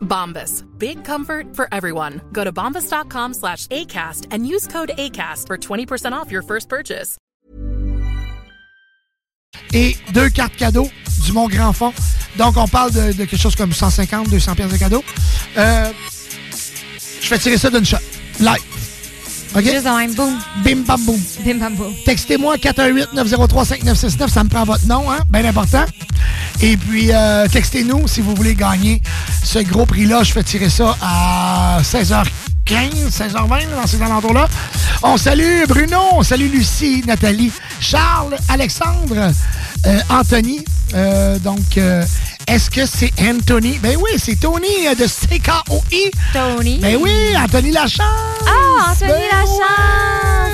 Bombas. Big comfort for everyone. Go to bombas.com slash ACAST and use code ACAST for 20% off your first purchase. et deux cartes cadeaux du Mon Grand Fond. Donc, on parle de, de quelque chose comme 150, 200 pièces de cadeaux. Euh, je fais tirer ça d'une shot. Live. OK? Juste de même, boum. Bim, bam, boum. Bim, bam, boum. Textez-moi 418-903-5969. Ça me prend votre nom, hein? Bien important. Et puis, euh, textez-nous si vous voulez gagner ce gros prix-là. Je fais tirer ça à 16h15, 16h20, dans ces alentours-là. On salue Bruno, on salue Lucie, Nathalie, Charles, Alexandre, euh, Anthony. Euh, donc, euh, est-ce que c'est Anthony? Ben oui, c'est Tony euh, de CKOI. Tony. Ben oui, Anthony Lachance. Ah, Anthony Ben Lachance.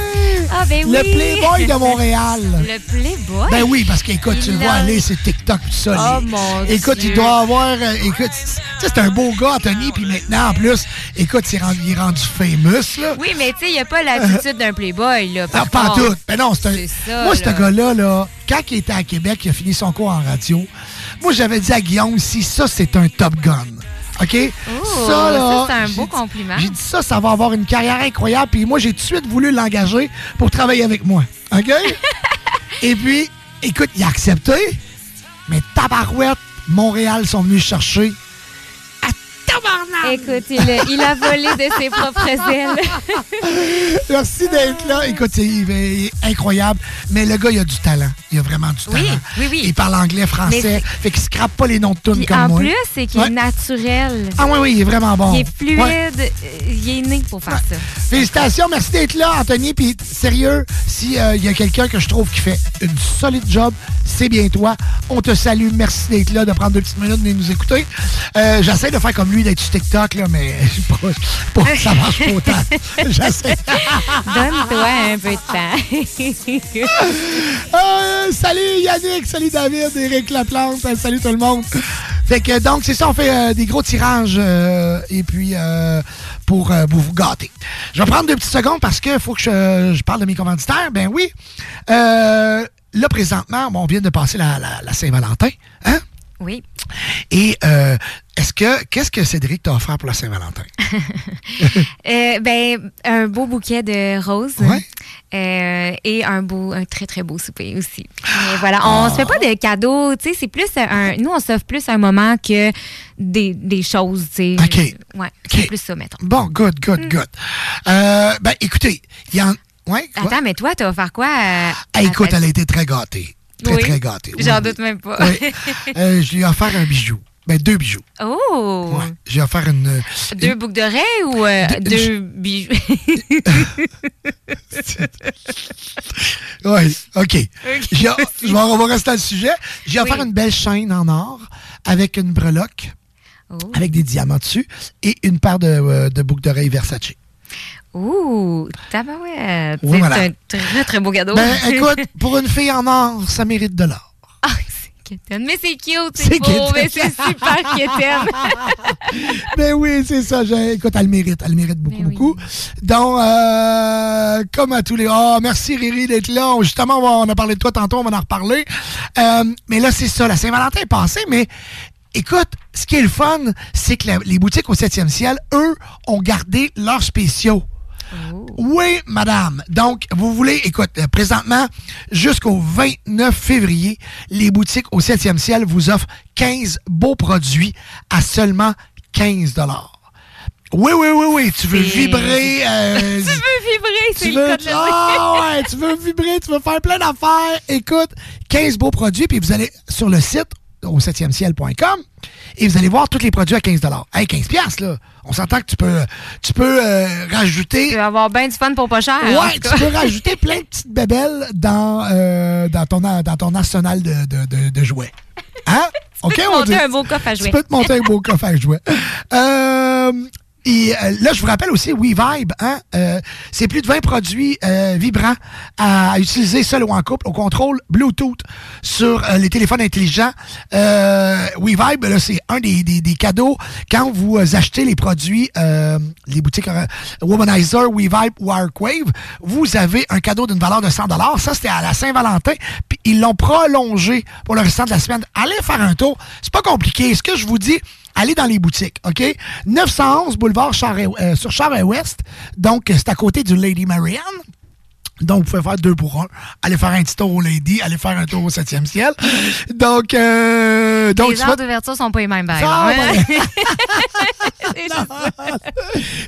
Ah, ben oui. Le Playboy de Montréal. Le Playboy? Ben oui, parce qu'écoute, tu le vois aller, c'est TikTok tout ça. Oh, mon écoute, Dieu. il doit avoir. euh, écoute, tu sais, c'est un beau gars, Anthony, puis maintenant, en plus, écoute, il est rendu, il est rendu famous, là. Oui, mais tu sais, il n'y a pas l'attitude d'un Playboy, là. Ah, par pas en contre. tout. Ben non, c'est un. ça, moi, ce là. gars-là, là, quand il était à Québec, il a fini son cours en radio. Moi, j'avais dit à Guillaume ici, ça, c'est un Top Gun. OK? Ça, là, ça, c'est un beau dit- compliment. J'ai dit ça, ça va avoir une carrière incroyable. Puis moi, j'ai tout de suite voulu l'engager pour travailler avec moi. OK? Et puis, écoute, il a accepté. Mais tabarouette, Montréal sont venus chercher. Écoute, il, a- il a volé de ses propres ailes. Merci d'être là. Écoute, c'est- il est, incroyable. Mais le gars, il a du talent. Il a vraiment du Oui, talent. oui, oui. Il parle anglais, français. Fait qu'il scrape pas les noms de tunes comme en moi. plus, c'est qu'il Ouais. est naturel. Ah oui, oui, il est vraiment bon. Il est fluide. Ouais. euh, Il est né pour faire ça. Félicitations, merci d'être là, Anthony. Puis sérieux, s'il y a quelqu'un que je trouve qui fait une solide job, c'est bien toi. On te salue, merci d'être là, de prendre deux petites minutes de nous écouter. Euh, J'essaie de faire comme lui, d'être sur TikTok, là, mais pas, pas- ça marche pas autant. J'essaie. Donne-toi un peu de temps. Euh, salut Yannick, salut David, Eric Laplante, salut tout le monde. Fait que donc c'est ça, on fait euh, des gros tirages euh, et puis pour vous, gâter. Je vais prendre deux petites secondes parce que faut que je, je parle de mes commanditaires. Ben oui. Là présentement, bon, on vient de passer la, la- la Saint-Valentin, hein? Oui. Et euh, est-ce que qu'est-ce que Cédric t'a offert pour la Saint-Valentin? Euh, ben, un beau bouquet de roses. Euh, et un beau, un très très beau souper aussi. Mais voilà, on se fait pas de cadeaux, tu sais, c'est plus un, nous on s'offre plus un moment que des, des choses, tu sais. OK. Ouais, c'est plus ça, mettons. Bon, good, good, good. Euh, ben écoutez, il y en. Ouais, quoi? Attends, mais toi, tu vas faire quoi? à- à écoute, ta- elle a été très gâtée. Très, Oui. très gâtée. Oui, J'en doute même pas. Oui. Euh, je lui ai offert un bijou. Ben, deux bijoux. Oh! Ouais. J'ai offert une. Deux boucles d'oreilles ou euh, deux bijoux? Oui, OK. Je vais- on va rester à le sujet. J'ai offert une belle chaîne en or avec une breloque, Oh. avec des diamants dessus, et une paire de, euh, de boucles d'oreilles Versace. Ouh, tabarouette. Oui, c'est voilà. un très, très beau cadeau. Ben, écoute, pour une fille en or, ça mérite de l'or. Ah, Kitten. Mais c'est cute, C'est c'est beau, mais c'est super Kitten. Ben oui, c'est ça. Écoute, elle le mérite. Elle le mérite beaucoup, beaucoup. Donc, euh, comme à tous les... Oh, merci Riri d'être là. Justement, on, va- on a parlé de toi tantôt, on va en reparler. Euh, mais là, c'est ça. La Saint-Valentin est passée, mais écoute, ce qui est le fun, c'est que la- les boutiques au 7e ciel, eux, ont gardé leurs spéciaux. Oui, madame. Donc, vous voulez, écoute, euh, présentement, jusqu'au 29 février, les boutiques au 7e ciel vous offrent 15 beaux produits à seulement 15 Oui, oui, oui, oui. Tu veux vibrer. euh, tu veux vibrer, c'est tu le cas ah ouais, tu veux vibrer, tu veux faire plein d'affaires. Écoute, 15 beaux produits, puis vous allez sur le site au 7e ciel.com et vous allez voir tous les produits à 15 Hey, 15 piastres, là. On s'entend que tu peux, tu peux euh, rajouter... Tu vas avoir bien du fun pour pas cher. Ouais, tu peux rajouter plein de petites bébelles dans, euh, dans, ton, dans ton arsenal de, de, de, de jouets. Hein? OK, peux te on monter dit- un beau coffre à jouets. Tu peux te monter un beau coffre à jouets. Euh, et euh, là, je vous rappelle aussi, WeVibe, hein, euh, c'est plus de 20 produits euh, vibrants à utiliser seul ou en couple au contrôle Bluetooth sur euh, les téléphones intelligents. Euh, WeVibe, là, c'est un des, des- des cadeaux quand vous achetez les produits, les boutiques Womanizer, WeVibe ou Arcwave, vous avez un cadeau d'une valeur de 100 Ça, c'était à la Saint-Valentin, puis ils l'ont prolongé pour le restant de la semaine. Allez faire un tour. C'est pas compliqué. Ce que je vous dis, allez dans les boutiques, OK? 911 boulevard Charest- euh, sur Charest-Ouest. Donc, c'est à côté du Lady Marianne. Donc, vous pouvez faire deux pour un. Allez faire un petit tour au Lady, allez faire un tour au 7e ciel. Donc, euh, donc les heures vas- d'ouverture sont pas les mêmes, Ah, hein?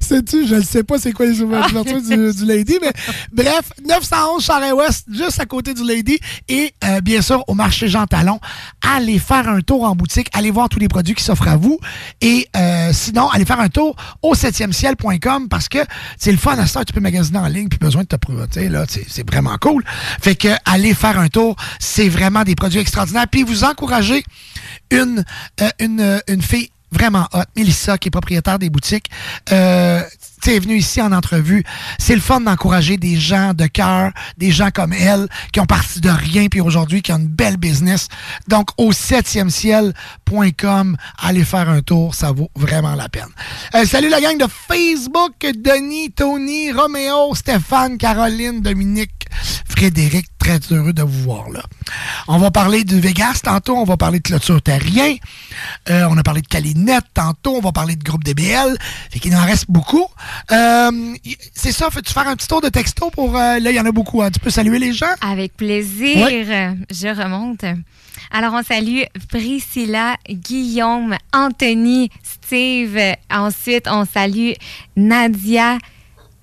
Sais-tu, je ne sais pas c'est quoi les ouvertures du, du Lady, mais bref, 911 Charest-Ouest, juste à côté du Lady. Et euh, bien sûr, au marché Jean Talon, allez faire un tour en boutique, allez voir tous les produits qui s'offrent à vous. Et euh, sinon, allez faire un tour au 7e ciel.com parce que c'est le fun à ça, tu peux magasiner en ligne, puis besoin de te prouver, sais, c'est vraiment cool. Fait que faire un tour, c'est vraiment des produits extraordinaires. Puis vous encouragez une, euh, euh, une fille vraiment hot, Mélissa, qui est propriétaire des boutiques. Euh, est venue ici en entrevue. C'est le fun d'encourager des gens de cœur, des gens comme elle, qui ont parti de rien, puis aujourd'hui, qui ont une belle business. Donc, au 7e ciel.com, allez faire un tour, ça vaut vraiment la peine. Euh, salut la gang de Facebook, Denis, Tony, Roméo, Stéphane, Caroline, Dominique, Frédéric, très heureux de vous voir là. On va parler du Vegas tantôt, on va parler de clôture terrien, Euh, on a parlé de Calinette tantôt, on va parler de groupe DBL, fait qu'il en reste beaucoup. Euh, c'est ça, fais-tu faire un petit tour de texto pour... euh, là, il y en a beaucoup, hein. tu peux saluer les gens? Avec plaisir. Je remonte. Alors, on salue Priscilla, Guillaume, Anthony, Steve. Ensuite, on salue Nadia,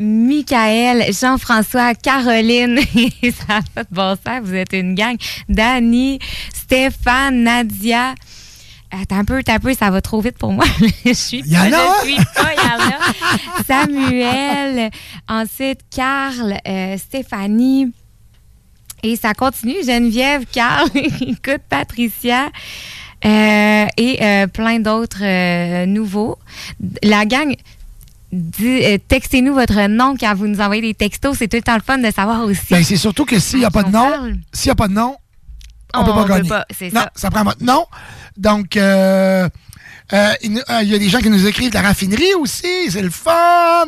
Michael, Jean-François, Caroline. Ça a de bon sens, vous êtes une gang. Dani, Stéphane, Nadia. Attends un peu, un peu, ça va trop vite pour moi. je suis pas, je suis pas. Samuel, ensuite Carl, euh, Stéphanie. Et ça continue. Geneviève, Carl, écoute, Patricia. euh, et euh, plein d'autres nouveaux. La gang, euh, textez-nous votre nom quand vous nous envoyez des textos. C'est tout le temps le fun de savoir aussi. Ben, c'est surtout que s'il n'y a pas de nom, s'il n'y a pas de nom, on, On peut pas gagner. pas, non, ça. prend votre nom. Donc, euh, euh, il euh, y a des gens qui nous écrivent de la raffinerie aussi, c'est le fun.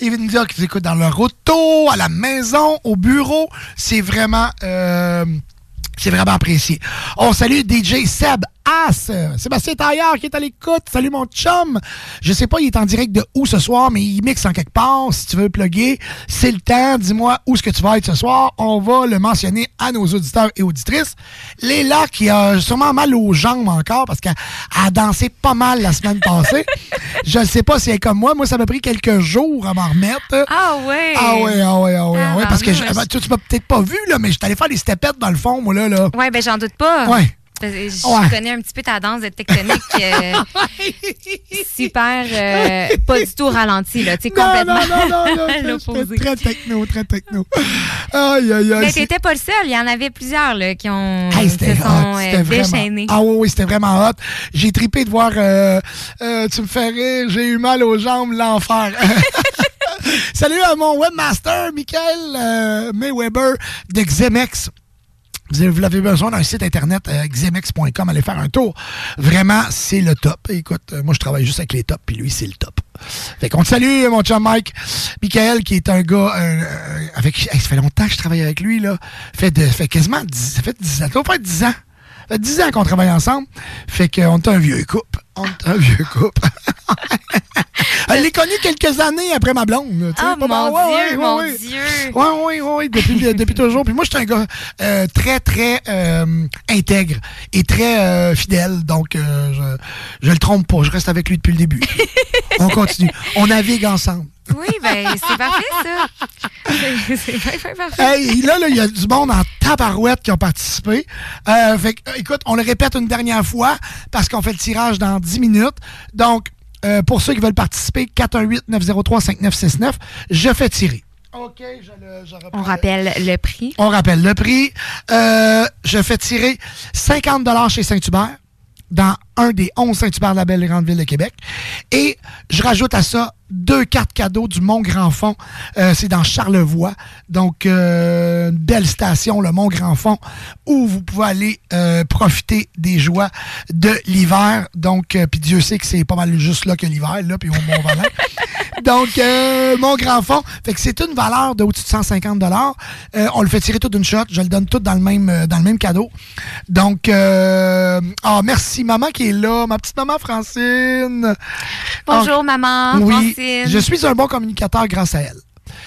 Ils viennent nous dire qu'ils écoutent dans leur auto, à la maison, au bureau. C'est vraiment, euh, c'est vraiment apprécié. On salue DJ Seb As, Sébastien Taillard qui est à l'écoute. Salut mon chum. Je sais pas, il est en direct de où ce soir, mais il mixe en quelque part. Si tu veux le plugger, c'est le temps. Dis-moi où est-ce que tu vas être ce soir. On va le mentionner à nos auditeurs et auditrices. Léla qui a sûrement mal aux jambes encore parce qu'elle a dansé pas mal la semaine passée. Je ne sais pas si elle est comme moi. Moi, ça m'a pris quelques jours à m'en remettre. Ah ouais. Ah ouais, ah ouais, ah ouais, ah ouais. Ah, Parce que je- ben, toi, tu m'as peut-être pas vu, là, mais je suis allé faire des stepettes dans le fond, moi, là. Là. Ouais, ben j'en doute pas. Parce que Je Ouais. connais un petit peu ta danse de tectonique euh, super euh, pas du tout ralenti là, tu sais Non, complètement non, non, non, non, l'opposé. Très techno, très techno. Aïe, aïe, aïe. Mais t'étais pas le seul, il y en avait plusieurs là, qui ont Hey, se sont euh, vraiment. Ah oui, oui, c'était vraiment hot. J'ai tripé de voir euh, euh, Tu me fais rire, j'ai eu mal aux jambes, l'enfer. Salut à mon webmaster, Michael euh, Mayweber de Xemex. Vous avez- vous avez besoin d'un site internet, euh, xemex.com, allez faire un tour. Vraiment, c'est le top. Écoute, euh, moi, je travaille juste avec les tops, puis lui, c'est le top. Fait qu'on te salue, mon chum Mike. Michael, qui est un gars euh, euh, avec. hey, ça fait longtemps que je travaille avec lui, là. Fait, de, fait quasiment 10, ça fait 10 ans. Ça doit faire 10 ans. Ça fait 10 ans qu'on travaille ensemble. Fait qu'on est un vieux couple. On est un vieux couple. Elle l'ai connu quelques années après ma blonde. Oh, Pas mal. mon Ouais, Dieu, ouais, mon ouais. Dieu. Oui, oui, oui, depuis, depuis toujours. Puis moi, je suis un gars euh, très, très euh, intègre et très euh, fidèle. Donc, je, je le trompe pas. Je reste avec lui depuis le début. On continue. On navigue ensemble. Oui, ben c'est parfait, ça. C'est bien parfait. Hey, là, là, il y a du monde en tabarouette qui ont participé. Euh, fait écoute, on le répète une dernière fois parce qu'on fait le tirage dans 10 minutes. Donc, euh, pour ceux qui veulent participer, 418-903-5969, je fais tirer. OK, je le, je On rappelle le prix. On rappelle le prix. Euh, je fais tirer 50 chez Saint-Hubert dans un des 11 Saint-Hubert de la belle et grande ville de Québec. Et je rajoute à ça deux cartes cadeaux du Mont Grand Fond. Euh, c'est dans Charlevoix. Donc, euh, une belle station, le Mont Grand Fond, où vous pouvez aller euh, profiter des joies de l'hiver. Donc, euh, puis Dieu sait que c'est pas mal juste là que l'hiver, là, puis au Mont-Valin. Donc, euh, mon grand fond. Fait que c'est une valeur de au-dessus de 150 euh, On le fait tirer tout d'une shot. Je le donne tout dans le même, dans le même cadeau. Donc, euh, ah, merci, maman qui est là. Ma petite maman Francine. Bonjour, Ah, maman. Oui, Francine. Je suis un bon communicateur grâce à elle.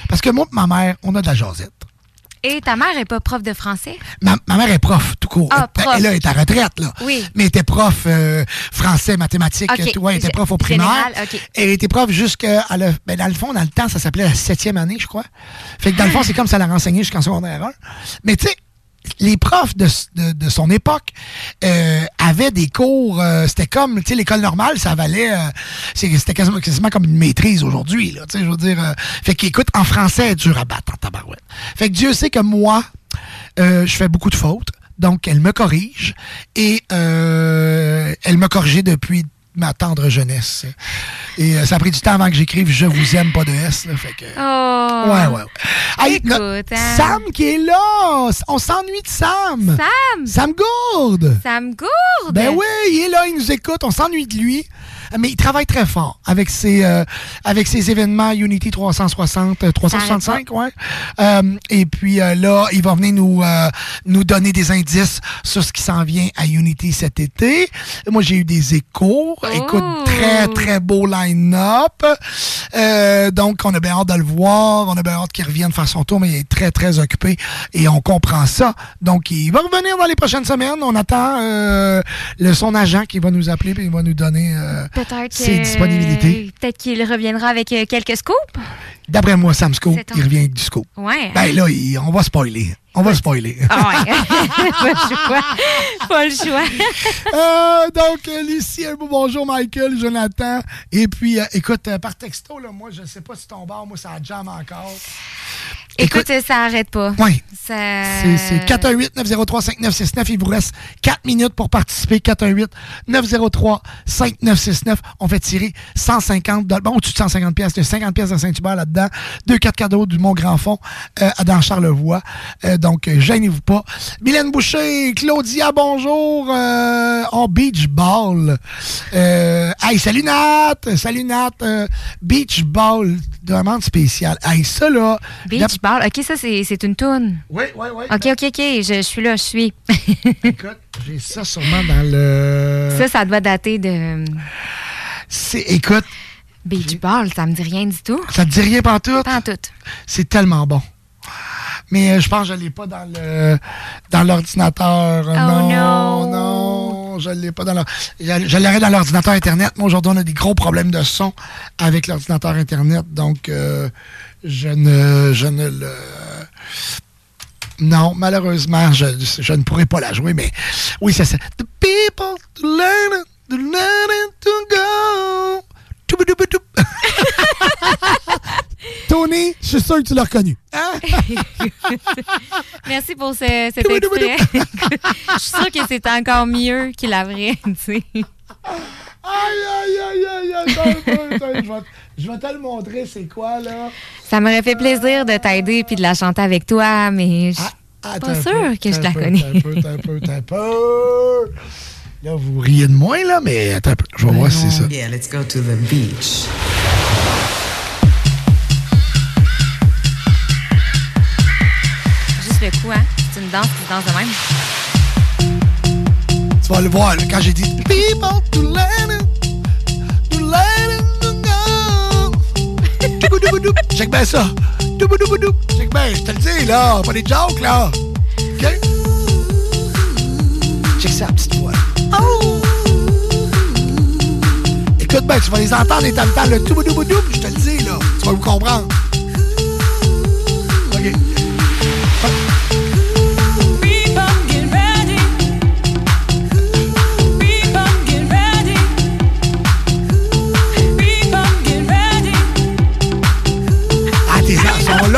Parce que moi et ma mère, on a de la jasette. Et ta mère est pas prof de français? Ma, ma mère est prof, tout court. Ah, Elle- prof. Elle, est à retraite, là. Oui. Mais elle était prof euh, français, mathématiques, Ok. tout. Ouais, elle était prof au primaire. général. Elle était prof jusqu'à. le- Ben, dans le fond, dans le temps, ça s'appelait la septième année, je crois. Fait que dans le fond, c'est comme ça l'a renseigné jusqu'en secondaire 1. Mais tu sais, les profs de, son époque euh, avaient des cours, euh, c'était comme, tu sais, l'école normale, ça valait, euh, c'était quasiment, comme une maîtrise aujourd'hui, là, tu sais, je veux dire. fait qu'écoute, en français, est dure à battre en tabarouette. Fait que Dieu sait que moi, je fais beaucoup de fautes, donc elle me corrige, et elle m'a corrigé depuis ma tendre jeunesse. Et euh, ça a pris du temps avant que j'écrive « Je vous aime » pas de S, là, fait que... Oh. Ouais, ouais, ouais. Hey, Écoute, hein. Sam qui est là! On s'ennuie de Sam! Sam! Sam Gourde! Sam Gourde! Ben oui, il est là, il nous écoute, on s'ennuie de lui. Mais il travaille très fort avec ses, euh, avec ses événements Unity 360, euh, 365, ouais. Euh, et puis euh, là, il va venir nous, euh, nous donner des indices sur ce qui s'en vient à Unity cet été. Moi, j'ai eu des échos. Écoute, très, très beau line-up. Euh, donc, on a bien hâte de le voir. On a bien hâte qu'il revienne faire son tour, mais il est très, très occupé et on comprend ça. Donc, il va revenir dans les prochaines semaines. On attend euh, le, son agent qui va nous appeler et il va nous donner euh, Peut-être ses disponibilités. Peut-être qu'il reviendra avec euh, quelques scoops. D'après moi, Sam Scoop, il revient avec du scoop. Ouais. Ben là, il- on va spoiler. On va spoiler. Ah ouais. pas le choix. Pas le choix. Euh, donc, Lucie, un beau bonjour, Michael, Jonathan. Et puis, euh, écoute, euh, par texto, là, moi, je sais pas si ton bar, moi, ça jam encore. Écoute, ça arrête pas. Oui. Ça... C'est- C'est 418-903-5969. Il vous reste 4 minutes pour participer. 418-903-5969. On fait tirer 150 dollars. Bon, au-dessus de 150 pièces, il y a 50 pièces de Saint-Hubert là-dedans. Deux cartes cadeaux du Mont-Grand-Fond euh, dans Charlevoix. Euh, donc, euh, gênez-vous pas. Mylène Boucher, Claudia, bonjour. Euh, en beach ball. Euh, hey, salut Nat. Salut Nat. Euh, beach ball. Demande spéciale. Hey, ça là. Beach Ball. OK, ça, c'est une toune. Oui, oui, oui. OK, OK, OK. Je, je suis là, je suis. Écoute, j'ai ça sûrement dans le. Ça, ça doit dater de. C'est, écoute. Beach Ball, ça me dit rien du tout. Ça te dit rien pantoute? Pantoute. C'est tellement bon. Mais euh, je pense que je ne l'ai pas dans le dans l'ordinateur. Oh non, non. non, je ne l'ai pas dans l'ordinateur. Je, l'aurais dans l'ordinateur Internet. Moi, aujourd'hui, on a des gros problèmes de son avec l'ordinateur Internet. Donc, euh, je ne je ne le. Non, malheureusement, je, je ne pourrais pas la jouer, mais oui, c'est ça. The people to learn, to learn to go. Tony, je suis sûr que tu l'as reconnu. Hein? Merci pour ce- cet extrait. Je suis sûre que c'est encore mieux que la vraie, tu sais. Aïe, aïe, aïe, aïe, aïe. Je, vais, te le montrer, c'est quoi, là? Ça m'aurait fait plaisir de t'aider puis de la chanter avec toi, mais je- Pas sûr que je la connais. un peu, un peu, un peu. Là, vous riez de moi, là, mais attends un peu. Je vais voir si c'est ça. Yeah, let's go to the beach. Juste le coup, hein? C'est une danse qui se danse de même. Tu vas le voir, là, quand j'ai dit People to let Check bien ça. Check bien, je te le dis, là. Pas des jokes, là. OK? Check ça, petite voix. Oh! Écoute bien, tu vas les entendre, les tam le doubou-doubou-dou, je te le dis, là. Tu vas vous comprendre. OK.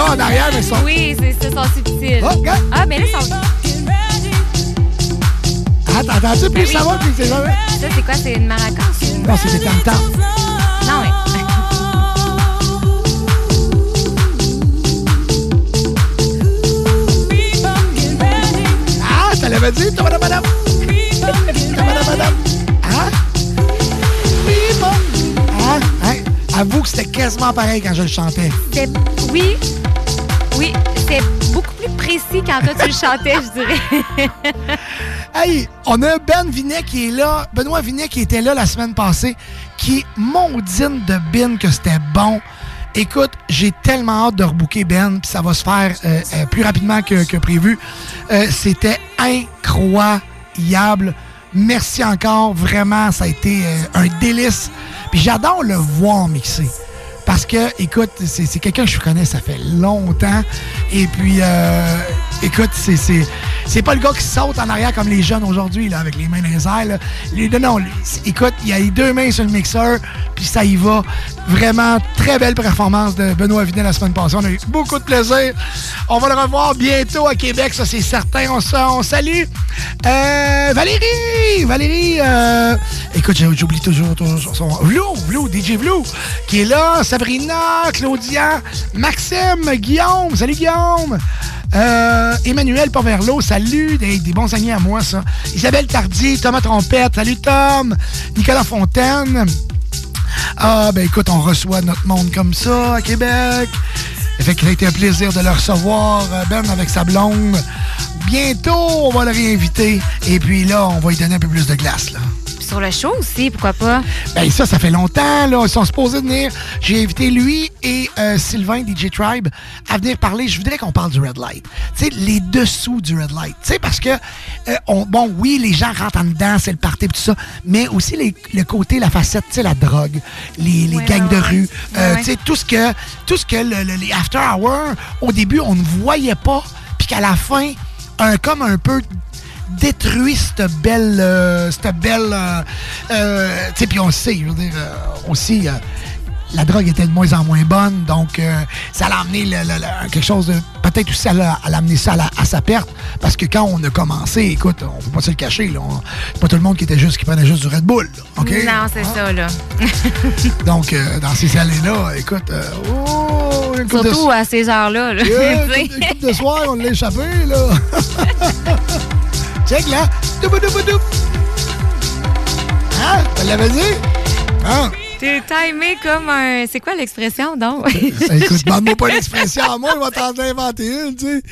En arrière, mais sont. Oui, c'est ça, sont subtils. Oh, regarde. Ah, mais là, ils sont. Ah, t'as entendu? Plus Ben ça oui. va, plus c'est jamais. Ça, c'est quoi? C'est une maracas? ou- Non, c'est des tam tam. Non, mais. Ah, je te l'avais dit, madame, madame. Madame, madame. Hein? Hein? Hein? Avoue que c'était quasiment pareil quand je le chantais. Oui. Oui, c'est beaucoup plus précis quand toi, tu le chantais, je dirais. Hey, on a Ben Vinet qui est là, Benoît Vinet qui était là la semaine passée, qui est mondine de bin que c'était bon. Écoute, j'ai tellement hâte de rebooker Ben, puis ça va se faire euh, euh, plus rapidement que, prévu. Euh, c'était incroyable. Merci encore, vraiment, ça a été un délice. Puis j'adore le voir mixer. Parce que, écoute, c'est quelqu'un que je connais, ça fait longtemps. Et puis, euh, écoute, c'est pas le gars qui saute en arrière comme les jeunes aujourd'hui, là, avec les mains dans les airs. là. Les- non, les- écoute, il a eu deux mains sur le mixeur, puis ça y va. Vraiment, très belle performance de Benoît Vinet la semaine passée. On a eu beaucoup de plaisir. On va le revoir bientôt à Québec, ça c'est certain. On, on salue euh, Valérie! Valérie, euh, écoute, j'oublie toujours ton- son... Vlou, Vlou, DJ Vlou, qui est là. Sabrina, Claudia, Maxime, Guillaume. Salut Guillaume! Euh, Emmanuel Poverlo, salut, des, bons amis à moi, ça. Isabelle Tardy, Thomas Trompette, salut Tom. Nicolas Fontaine. Ah, ben écoute, on reçoit notre monde comme ça à Québec. Fait ça a été un plaisir de le recevoir, euh, Ben, avec sa blonde. Bientôt, on va le réinviter. Et puis là, on va lui donner un peu plus de glace, là. Sur le show aussi, pourquoi pas? Ben ça, ça fait longtemps, là. Ils sont supposés venir. J'ai invité lui et euh, Sylvain, DJ Tribe, à venir parler. Je voudrais qu'on parle du Red Light. Tu sais, les dessous du Red Light. Tu sais, parce que, euh, on- bon, oui, les gens rentrent en dedans, c'est le party et tout ça, mais aussi les- le côté, la facette, tu sais, la drogue, les, les Ouais, gangs ouais, de rue, euh, Ouais, tu sais, tout ce que, tout ce que le- le- les after hours, au début, on ne voyait pas, puis qu'à la fin, un comme un peu détruit cette belle euh, cette belle euh, euh, tu sais puis on le sait je veux dire aussi la drogue était de moins en moins bonne donc ça l'a amené le- le- le- quelque chose de peut-être aussi à l'a- à l'amener ça à, la- à sa perte parce que quand on a commencé écoute on peut pas se le cacher là c'est pas tout le monde qui était juste qui prenait juste du Red Bull là, ok? Non, c'est ça, là. donc dans ces années là écoute oh, de- Surtout à ces heures-là. là. Yeah, une de soir, on l'a échappé, là. Check, là. Hein? Dit? Hein? T'es timé comme un. C'est quoi l'expression, donc? Écoute, demande-moi pas l'expression moi, je vais t'en inventer une, tu sais.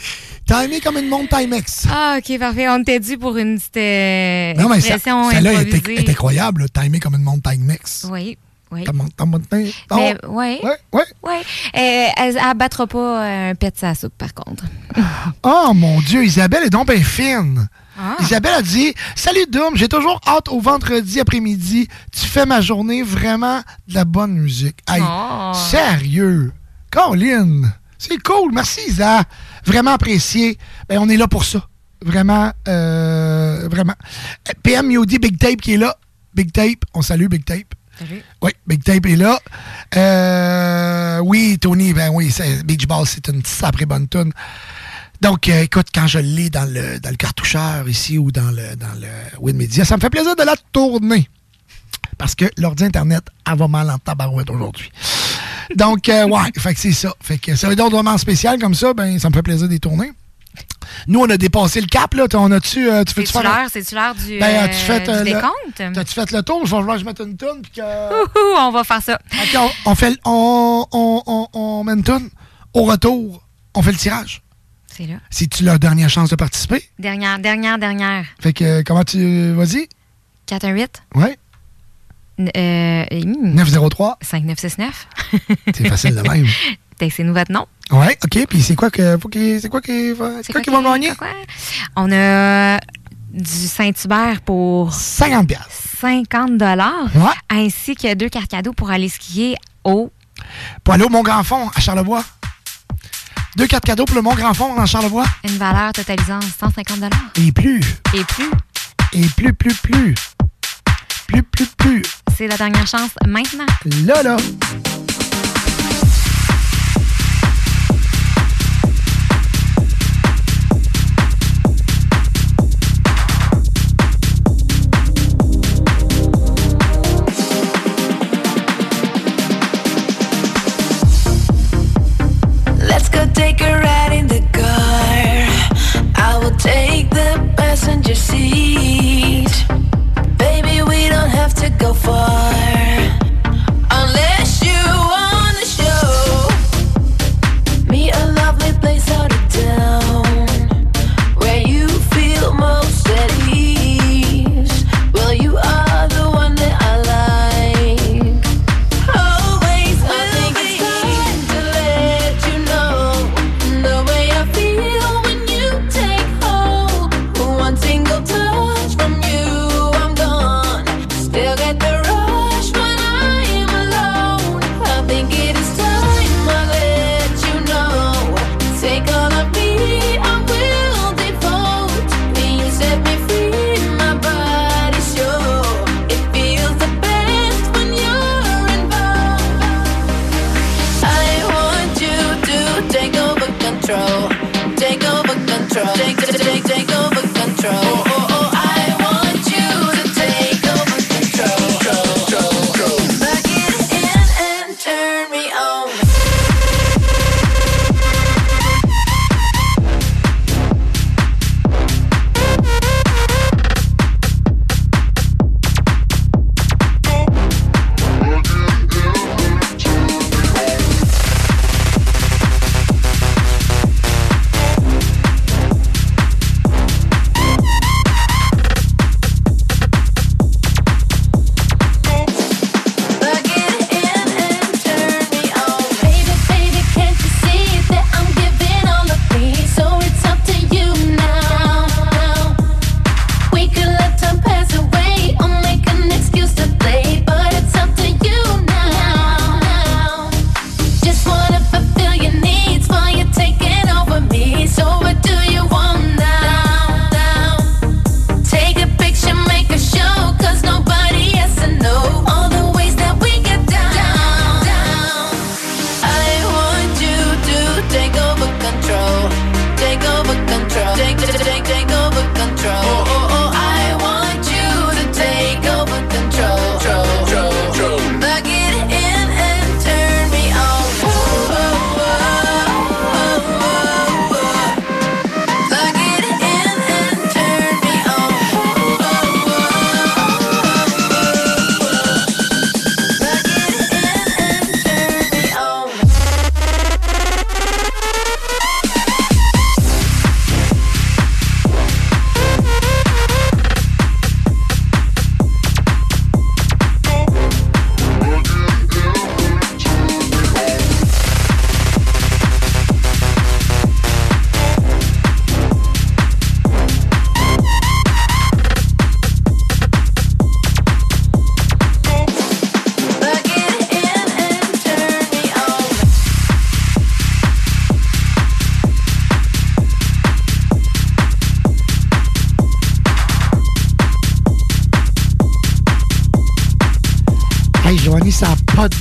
Timé comme une montre Timex. Ah, ok, parfait. On t'est dû pour une petite euh, Non, mais ça, expression celle-là elle était, est incroyable, là. Timé comme une montre Timex. Oui, oui. Ouais. Ouais. Euh, elle, elle battra pas euh, un pet de sa soupe, par contre. Oh mon Dieu, Isabelle est donc bien fine. Ah. Isabelle a dit Salut Doom, j'ai toujours hâte au vendredi après-midi. Tu fais ma journée vraiment de la bonne musique. Hey, Oh. sérieux? Colin, c'est cool. Merci Isa. Vraiment apprécié. Ben, on est là pour ça. Vraiment, euh, vraiment. PM Yodi Big Tape qui est là. Big Tape, on salue Big Tape. Oui, Big Tape est là. Euh, oui, Tony, ben oui, Beach Ball, c'est une sacrée bonne tune. Donc, euh, écoute, quand je l'ai dans le, dans le cartoucheur ici ou dans le, dans le WinMedia, ça me fait plaisir de la tourner. Parce que l'ordi Internet, elle va mal en tabarouette aujourd'hui. Donc, euh, ouais, fait que c'est ça. Fait que ça veut dire vraiment spécial comme ça, ben, ça me fait plaisir d'y tourner. Nous, on a dépassé le cap, là. On a-tu. Euh, tu faire. C'est-tu l'heure du, ben, -tu euh, fait, euh, décompte? T'as-tu fait le tour? Je vais que je mette une toune. Que... On va faire ça. Okay, on, fait, on, on, on, on met une toune. Au retour, on fait le tirage. C'est là. C'est-tu leur dernière chance de participer? Dernière, dernière, dernière. Fait que, euh, comment tu. Euh, vas-y? 418. Ouais. Euh, hmm. 903. 5969. c'est facile de même. Textez-nous votre nom. Ouais, OK. Puis c'est quoi que. Faut qu'il- C'est quoi quoi gagner? On a du Saint-Hubert pour 50 piastres. 50 dollars, Ouais. ainsi que deux cartes cadeaux pour aller skier au Pour aller au Mont-Grand-Fond, à Charlevoix. Deux cartes cadeaux pour le Mont-Grand Fond dans Charlevoix. Une valeur totalisant 150 Et plus. Et plus. Et plus, plus, plus. Plus, plus, plus. C'est la dernière chance maintenant. Là, là. your seat. Baby, we don't have to go far.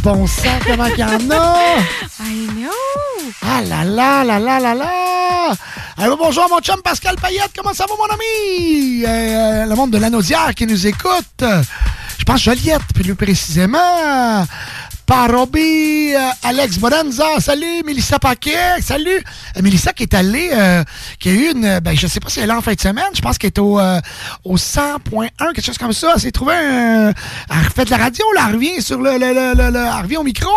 ton sac, comment qu'il y en a! I know! Ah là là, là là là là! Bonjour mon chum Pascal Payette, comment ça va mon ami? Euh, euh, le monde de l'anodière qui nous écoute. Je pense Joliette, plus précisément. Alex Bonanza, salut, Mélissa Paquet, salut. Euh, Mélissa qui est allée, euh, qui a eu une, ben je sais pas si elle est là en fin de semaine, je pense qu'elle est au, euh, au 100.1, quelque chose comme ça. Elle s'est trouvée un, elle refait de la radio, là, elle revient sur le, le, le, le- le- elle revient au micro.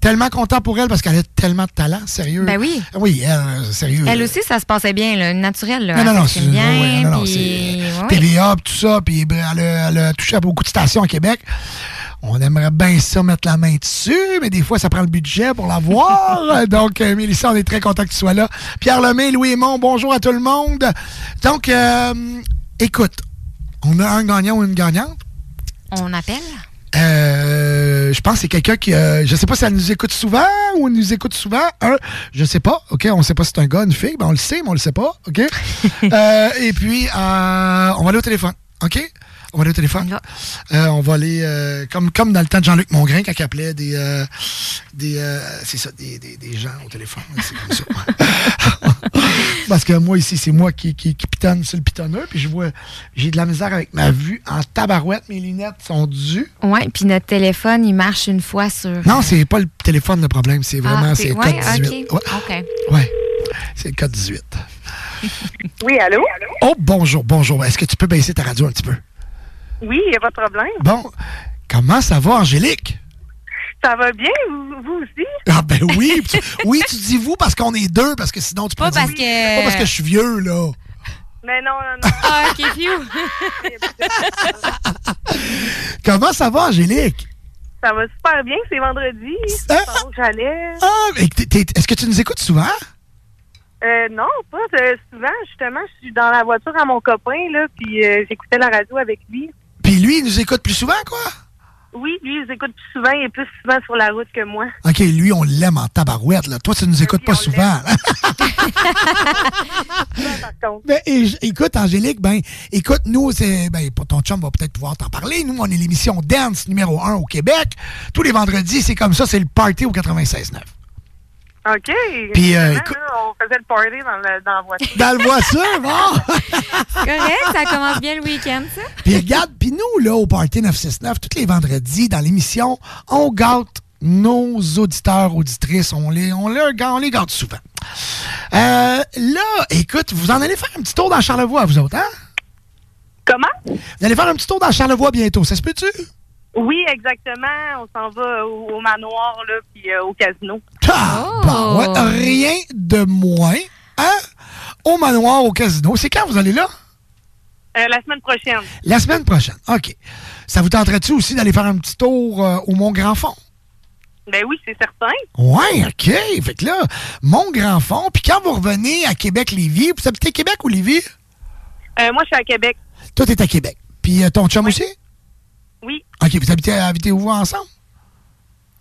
Tellement content pour elle parce qu'elle a tellement de talent, sérieux. Ben oui. Oui, elle, euh, sérieux. Elle aussi, ça se passait bien, là, naturel. Là. Non, non, c'est- bien. ouais, non, puis-. TVA, tout ça, puis elle, a- elle a touché à beaucoup de stations à Québec. On aimerait bien ça mettre la main dessus, mais des fois, ça prend le budget pour l'avoir. Donc, euh, Mélissa, on est très content que tu sois là. Pierre Lemay, Louis Aymon, bonjour à tout le monde. Donc, euh, écoute, on a un gagnant ou une gagnante? On appelle? Euh, je pense que c'est quelqu'un qui. euh, je sais pas si elle nous écoute souvent ou elle nous écoute souvent. Un, je sais pas. OK, on sait pas si c'est un gars, une fille. Ben, on le sait, mais on le sait pas. OK? Euh, et puis, euh, on va aller au téléphone. OK? On va aller au téléphone? Euh, on va aller, euh, comme, comme dans le temps de Jean-Luc Mongrain, quand il appelait des. euh, des euh, c'est ça, des, des, des gens au téléphone. C'est comme ça. Parce que moi, ici, c'est moi qui, qui, qui pitonne sur le pitonneux. Puis je vois, j'ai de la misère avec ma vue en tabarouette. Mes lunettes sont dues. Oui, puis notre téléphone, il marche une fois sur. Non, c'est pas le téléphone le problème, c'est vraiment Ah, c'est le ouais, code 18. OK. Ouais, OK. ouais, c'est le code 18. Oui, allô? Oh, bonjour, bonjour. Est-ce que tu peux baisser ta radio un petit peu? Oui, il n'y a pas de problème. Bon, comment ça va, Angélique? Ça va bien, vous, vous aussi? Ah ben oui, tu- oui, tu dis vous parce qu'on est deux, parce que sinon tu peux Pas dire- parce que- Pas parce que je suis vieux, là. Mais non, non, non. Ah, OK, phew. Comment ça va, Angélique? Ça va super bien, c'est vendredi. C'est où j'allais. Ah, mais est-ce que tu nous écoutes souvent? Euh, non, pas euh, souvent. Justement, je suis dans la voiture à mon copain, là, puis euh, j'écoutais la radio avec lui. Puis lui, il nous écoute plus souvent, quoi? Oui, lui, il écoute plus souvent, il est plus souvent sur la route que moi. OK, lui, on l'aime en tabarouette, là. Toi, tu nous écoutes pas souvent. Ben, écoute, Angélique, ben, écoute, nous, c'est, ben, ton chum va peut-être pouvoir t'en parler. Nous, on est l'émission Dance numéro 1 au Québec. Tous les vendredis, c'est comme ça, c'est le party au 96.9. OK. Puis, euh, écoute- on faisait le party dans, le- dans la voiture. Dans le voiture, bon! Correct, ça commence bien le week-end, ça. Puis regarde, puis nous, là, au Party 969, tous les vendredis, dans l'émission, on gâte nos auditeurs, auditrices. On les, on les, on les gâte souvent. Euh, là, écoute, vous en allez faire un petit tour dans Charlevoix, vous autres, hein? Comment? Vous allez faire un petit tour dans Charlevoix bientôt, ça se peut-tu? Oui, exactement. On s'en va au, au manoir, là, puis euh, au casino. Ah, ouais, rien de moins, hein? Au manoir, au casino. C'est quand vous allez là? Euh, la semaine prochaine. La semaine prochaine. OK. Ça vous tenterait-tu aussi d'aller faire un petit tour euh, au Mont-Grand-Fond? Ben oui, c'est certain. Ouais, OK. Fait que là, Mont-Grand-Fond. Puis quand vous revenez à Québec-Lévis, vous habitez Québec ou Lévis? Euh, moi, je suis à Québec. Toi, t'es à Québec. Puis euh, ton chum aussi? Oui. OK, vous habitez, habitez où ensemble?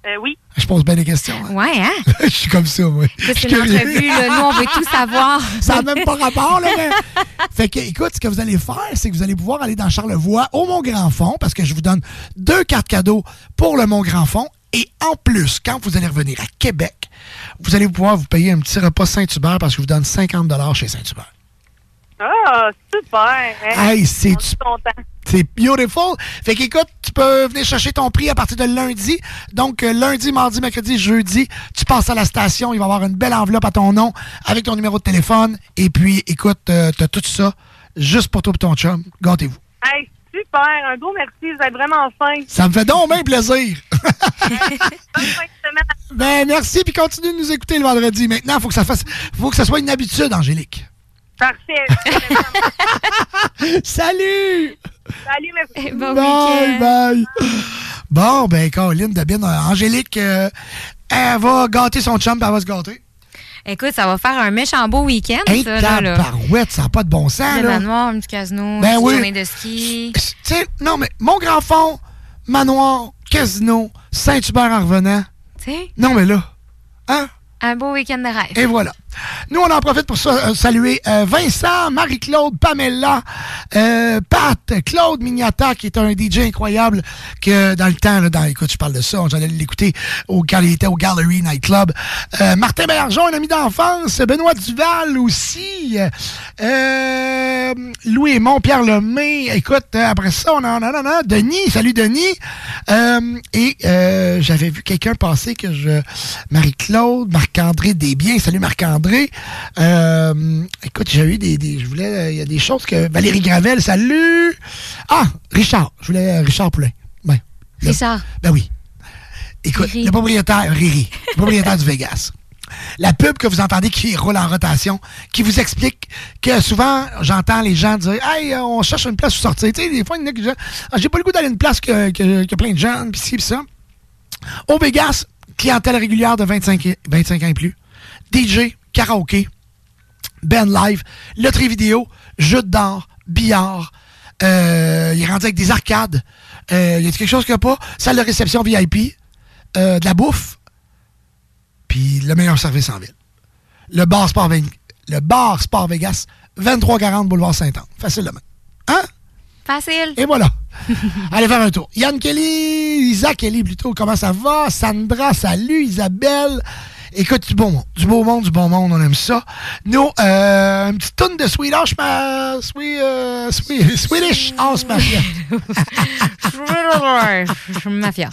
Euh, oui. Je pose bien des questions. hein. Ouais, hein? Je suis comme ça, moi. C'est suis une entrevue, là. Nous, on veut tout savoir. Ça n'a même pas rapport, là. mais- Fait que, écoute, ce que vous allez faire, c'est que vous allez pouvoir aller dans Charlevoix au Mont-Grand-Fond parce que je vous donne deux cartes cadeaux pour le Mont-Grand-Fond. Et en plus, quand vous allez revenir à Québec, vous allez pouvoir vous payer un petit repas Saint-Hubert parce que je vous donne 50 chez Saint-Hubert. Ah, super. hein? Hey, c'est-. C'est beautiful. Fait qu'écoute, tu peux venir chercher ton prix à partir de lundi. Donc, euh, lundi, mardi, mercredi, jeudi, tu passes à la station. Il va y avoir une belle enveloppe à ton nom avec ton numéro de téléphone. Et puis, écoute, euh, t'as tout ça juste pour toi et ton chum. Gâtez-vous. Hey, super. Un gros merci. Vous êtes vraiment fin. Ça me fait donc bien plaisir. Bonne fin de semaine. Ben, merci, puis continue de nous écouter le vendredi. Maintenant, il faut que ça fasse, faut que ça soit une habitude, Angélique. Parfait. Salut! Salut, merci. Bon bye, bye. Bon, ben, Caroline, de bien, euh, Angélique, euh, elle va gâter son chum, puis elle va se gâter. Écoute, ça va faire un méchant beau week-end, Hey, ça, là. là. tabarouette, ça n'a pas de bon sens, Le là. manoir, un petit casino, Ben oui. journée de ski. Tu sais, non, mais mon grand fond, manoir, casino, Saint-Hubert en revenant. Tu sais, Non, mais là, hein? un beau week-end de rêve. Et voilà. Nous, on en profite pour euh, saluer euh, Vincent, Marie-Claude, Pamela, euh, Pat, Claude Mignata, qui est un DJ incroyable, que dans le temps, là, écoute, je parle de ça, j'allais l'écouter au, quand il était au Gallery Night Club. Martin Bergeron, un ami d'enfance, Benoît Duval aussi, Louis Aymon, Pierre Lemay, écoute, après ça, on en a, on en a Denis, salut Denis, et j'avais vu quelqu'un passer que je... Marie-Claude, Marc-André Desbiens, salut Marc-André. Euh, écoute, j'ai eu des, des- Je voulais. Il y a des choses que. Valérie Gravel, salut! Ah, Richard. Je voulais euh, Richard Poulain. Ben, le- Richard. Ben oui. Écoute, le propriétaire, Riri, le propriétaire du Vegas. La pub que vous entendez qui roule en rotation, qui vous explique que souvent, j'entends les gens dire Hey, euh, on cherche une place où sortir. Tu sais, des fois, il y en a qui disent Ah, J'ai pas le goût d'aller à une place que, que, que plein de jeunes, pis ci, pis ça. Au Vegas, clientèle régulière de 25, et- 25 ans et plus. DJ, karaoké, band live, loterie vidéo, jeux d'or, billard. Euh, il est rendu avec des arcades. Euh, il y a quelque chose qu'il n'y a pas? Salle de réception VIP. euh, de la bouffe. Puis le meilleur service en ville. Le bar Sport, Ven- le bar Sport Vegas, 2340 Boulevard Saint-Anne. Facile de même. Hein? Facile. Et voilà. Allez faire un tour. Yann Kelly, Isaac Kelly plutôt, comment ça va? Sandra, salut. Isabelle. Écoute, du bon monde. Du beau monde, du bon monde, on aime ça. Nous, euh, une petite tonne de Swedish, ma... Sweet, euh, Sweet- Swedish House Mafia. Mafia.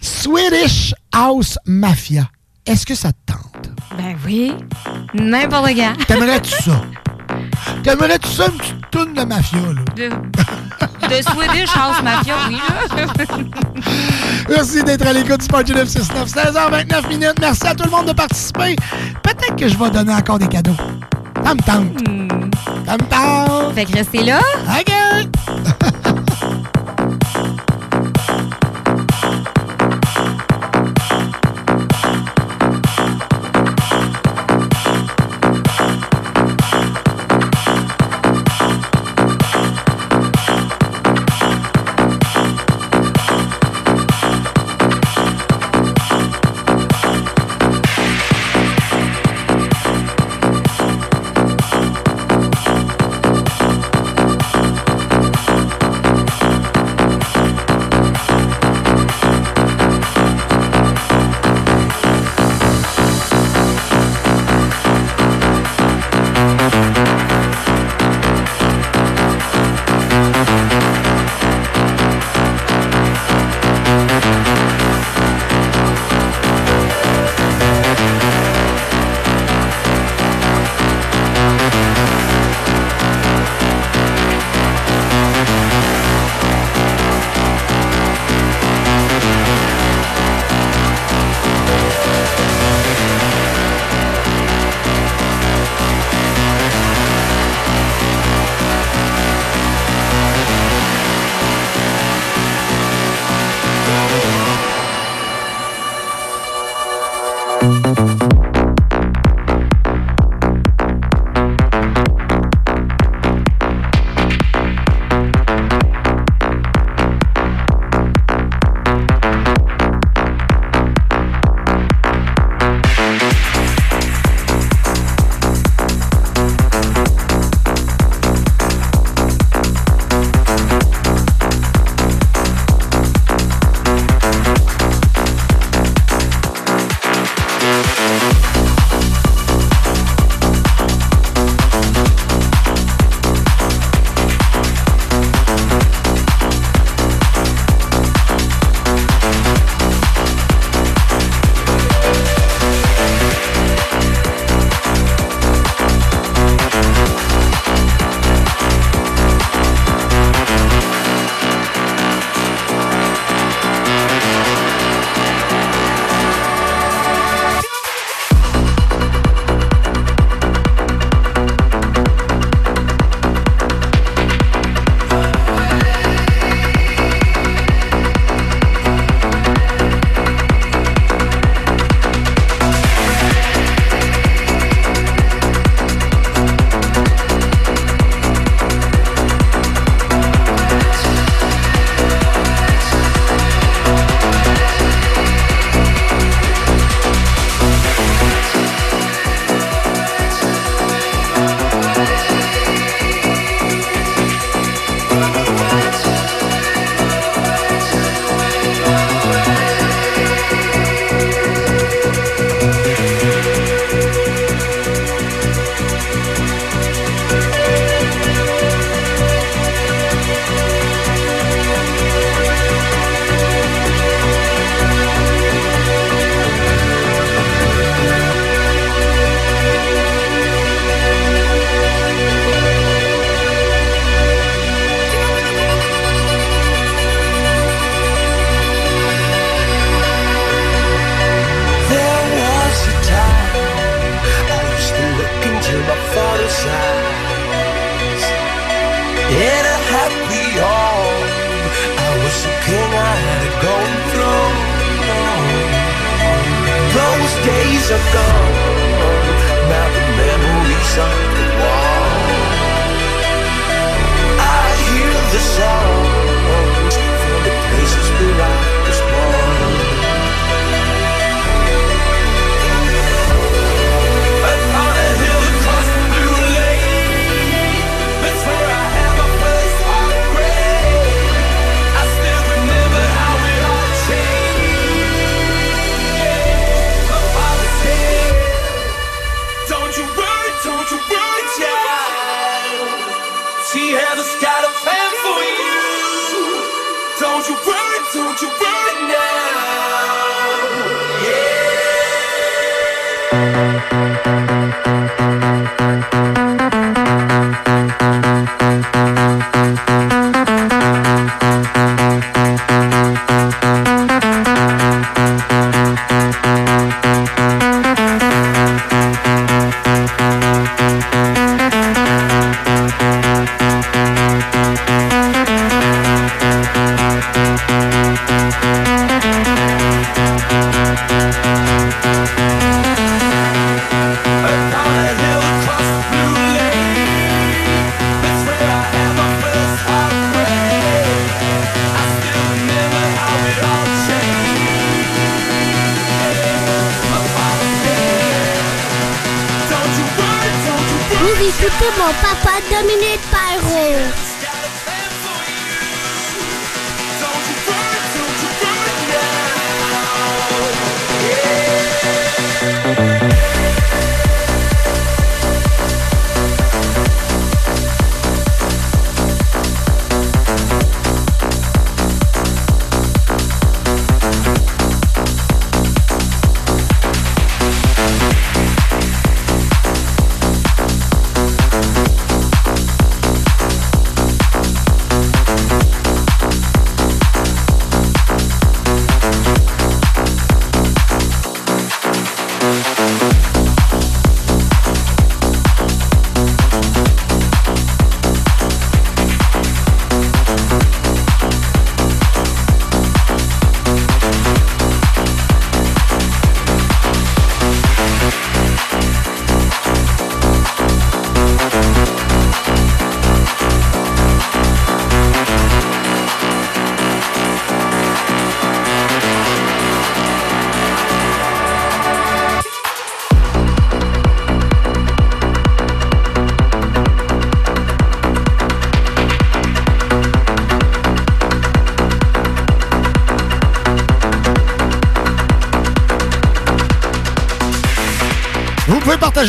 Swedish House Mafia. Est-ce que ça te tente? Ben oui. N'importe quand. T'aimerais-tu ça? T'aimerais-tu ça, une petite toune de mafia, là? De, de Swedish House Mafia, oui, là. Merci d'être à l'écoute du Party 969. 16h29 minutes. Merci à tout le monde de participer. Peut-être que je vais donner encore des cadeaux. Ça me tente. Ça me tente. Fait que restez là. OK.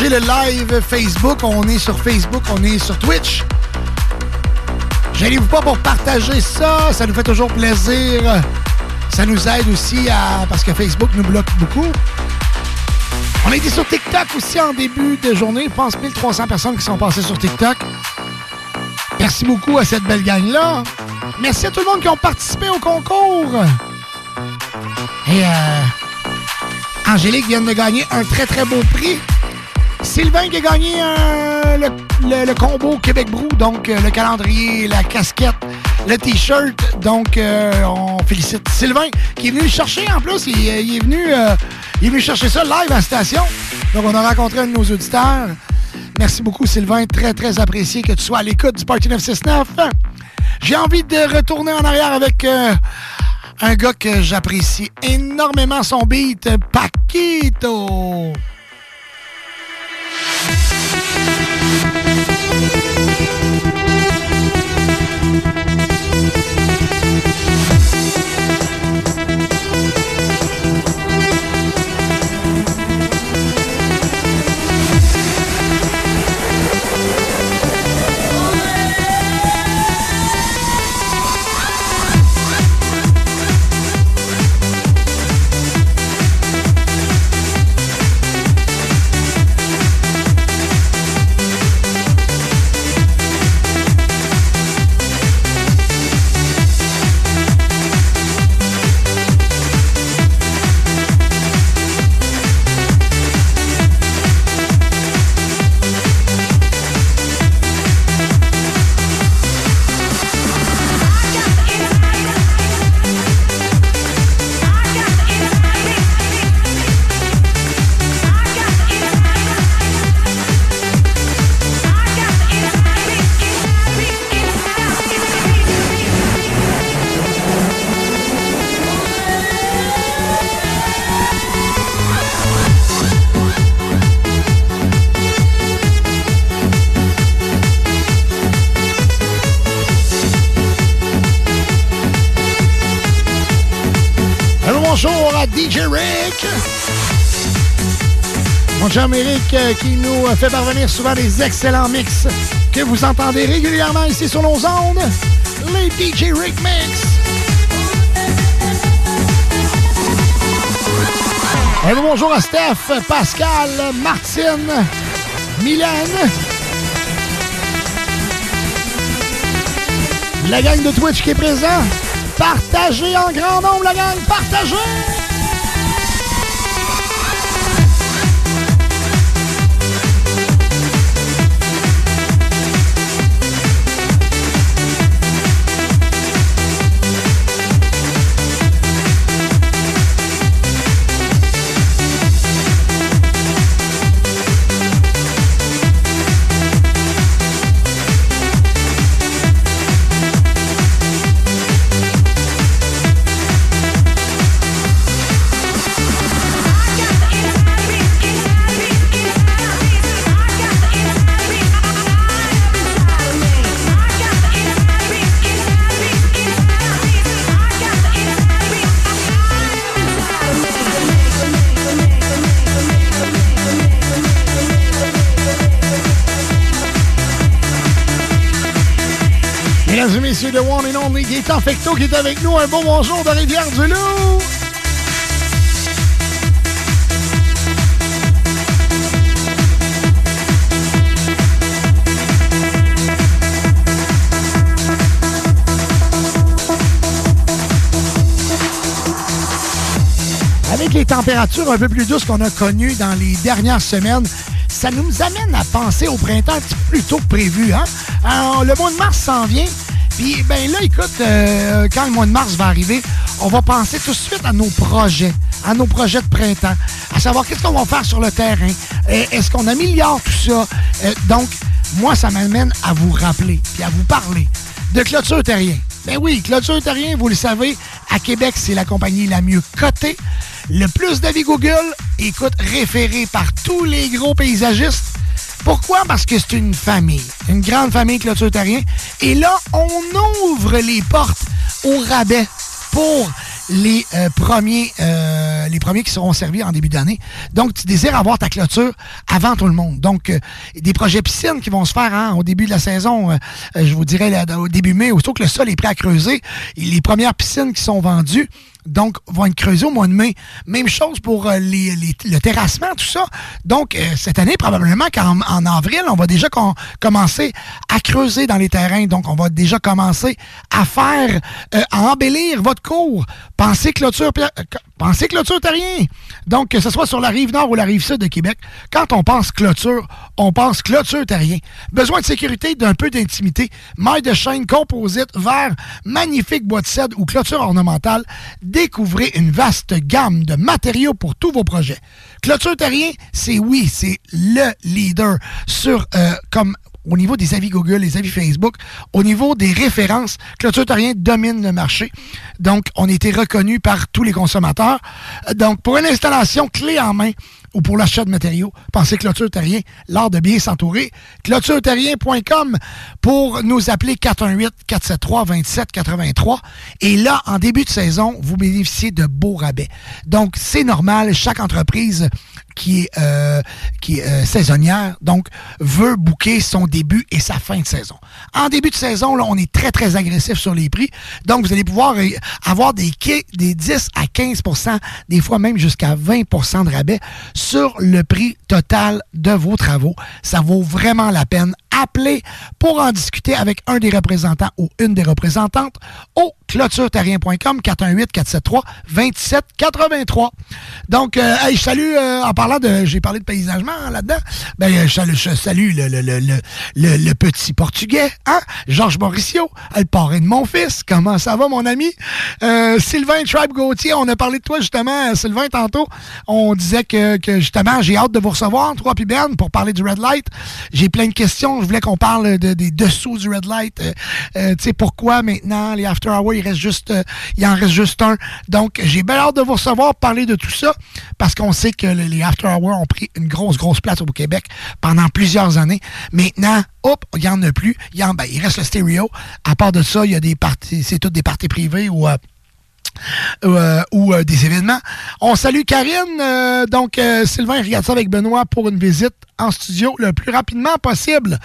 le live Facebook. On est sur Facebook, on est sur Twitch. Gênez-vous pas pour partager ça. Ça nous fait toujours plaisir. Ça nous aide aussi à. Parce que Facebook nous bloque beaucoup. On a été sur TikTok aussi en début de journée. Je pense 1300 personnes qui sont passées sur TikTok. Merci beaucoup à cette belle gang-là. Merci à tout le monde qui ont participé au concours. Et euh, Angélique vient de gagner un très très beau prix. Sylvain qui a gagné euh, le, le- combo Québec Brou, donc euh, le calendrier, la casquette, le t-shirt. Donc euh, on félicite Sylvain qui est venu le chercher en plus. Il, il est venu, il est venu chercher ça live à la station. Donc on a rencontré un de nos auditeurs. Merci beaucoup Sylvain, très très apprécié que tu sois à l'écoute du Party 969. J'ai envie de retourner en arrière avec un gars que j'apprécie énormément son beat, Paquito. Bonjour Eric euh, qui nous fait parvenir souvent des excellents mix que vous entendez régulièrement ici sur nos ondes. Les DJ Rick Mix. Un bonjour à Steph, Pascal, Martine, Mylène. La gang de Twitch qui est présent. Partagez en grand nombre, la gang. Partagez! Messieurs, le One and Only Gaëtan Fecto qui est avec nous. Un bon bonjour de Rivière-du-Loup. Avec les températures un peu plus douces qu'on a connues dans les dernières semaines, ça nous amène à penser au printemps un petit peu plus tôt que prévu. Hein? Alors, le mois de mars s'en vient. Puis, ben là, écoute, euh, quand le mois de mars va arriver, on va penser tout de suite à nos projets, à nos projets de printemps, à savoir qu'est-ce qu'on va faire sur le terrain. Euh, Est-ce qu'on améliore tout ça? Euh, donc, moi, ça m'amène à vous rappeler, puis à vous parler de Clôture Terrien. Ben oui, Clôture Terrien, vous le savez, à Québec, c'est la compagnie la mieux cotée. Le plus d'avis Google, écoute, référé par tous les gros paysagistes. Pourquoi? Parce que c'est une famille, une grande famille Clôture Terrien. Et là, on ouvre les portes au rabais pour les euh, premiers euh, les premiers qui seront servis en début d'année. Donc, tu désires avoir ta clôture avant tout le monde. Donc, euh, des projets piscines qui vont se faire hein, au début de la saison, je vous dirais au début mai, aussitôt que le sol est prêt à creuser, les premières piscines qui sont vendues, donc, vont être creusées au mois de mai. Même chose pour euh, le terrassement, tout ça. Donc, euh, cette année, probablement qu'en en avril, on va déjà com- commencer à creuser dans les terrains. Donc, on va déjà commencer à faire, euh, à embellir votre cours. Pensez clôture, pensez clôture terrien. Donc, que ce soit sur la rive nord ou la rive sud de Québec, quand on pense clôture, on pense clôture terrien. Besoin de sécurité, d'un peu d'intimité, maille de chaîne, composite, verre, magnifique bois de ou clôture ornementale, découvrez une vaste gamme de matériaux pour tous vos projets. Clôture Terrien, c'est oui, c'est le leader sur euh, comme au niveau des avis Google, les avis Facebook, au niveau des références, Clôture Terrien domine le marché. Donc, on été reconnu par tous les consommateurs. Donc, pour une installation clé en main ou pour l'achat de matériaux, pensez Clôture Terrien, l'art de bien s'entourer. ClôtureTerrien.com pour nous appeler 418-473-2783. Et là, en début de saison, vous bénéficiez de beaux rabais. Donc, c'est normal, chaque entreprise qui est, euh, euh, saisonnière, donc veut booker son début et sa fin de saison. En début de saison, là, on est très, très agressif sur les prix. Donc, vous allez pouvoir euh, avoir des, des 10 à 15% des fois même jusqu'à 20% de rabais sur le prix total de vos travaux. Ça vaut vraiment la peine. Appelez pour en discuter avec un des représentants ou une des représentantes au clôtureterrien.com 418-473-2783. Donc, euh, hey, je salue, euh, en parlant de, j'ai parlé de paysagement hein, là-dedans, ben, euh, je salue, le, le, le, le, petit portugais, hein, Georges Mauricio, le parrain de mon fils. Comment ça va, mon ami? Euh, Sylvain Tribe Gauthier, on a parlé de toi justement, euh, Sylvain, tantôt. On disait que, que justement, j'ai hâte de vous recevoir, puis Ben, pour parler du Red Light. J'ai plein de questions. Je voulais qu'on parle de, des dessous du Red Light. Tu sais, pourquoi maintenant les After Hours, il reste juste, il en reste juste un. Donc, j'ai bien hâte de vous recevoir, parler de tout ça, parce qu'on sait que le- les After Hours ont pris une grosse, grosse place au Québec pendant plusieurs années. Maintenant, hop, il n'y en a plus. Il, y en- ben, il reste le stéréo. À part de ça, il y a des parties, c'est toutes des parties privées ou euh, euh, ou euh, des événements. On salue Karine. euh, donc, euh, Sylvain regarde ça avec Benoît pour une visite en studio le plus rapidement possible.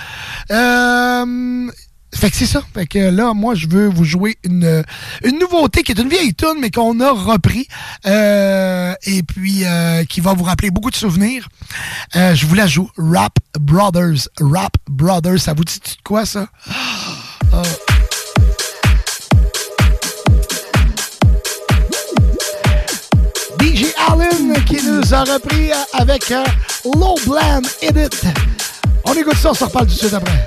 Fait que c'est ça. Fait que là, moi, je veux vous jouer une, une nouveauté qui est une vieille tune, mais qu'on a repris euh, et puis euh, qui va vous rappeler beaucoup de souvenirs. Euh, je vous la joue. Rap Brothers. Rap Brothers. Ça vous dit de quoi, ça? DJ Allen qui nous a repris avec Low Bland Edit. On écoute ça, on se reparle tout de suite après.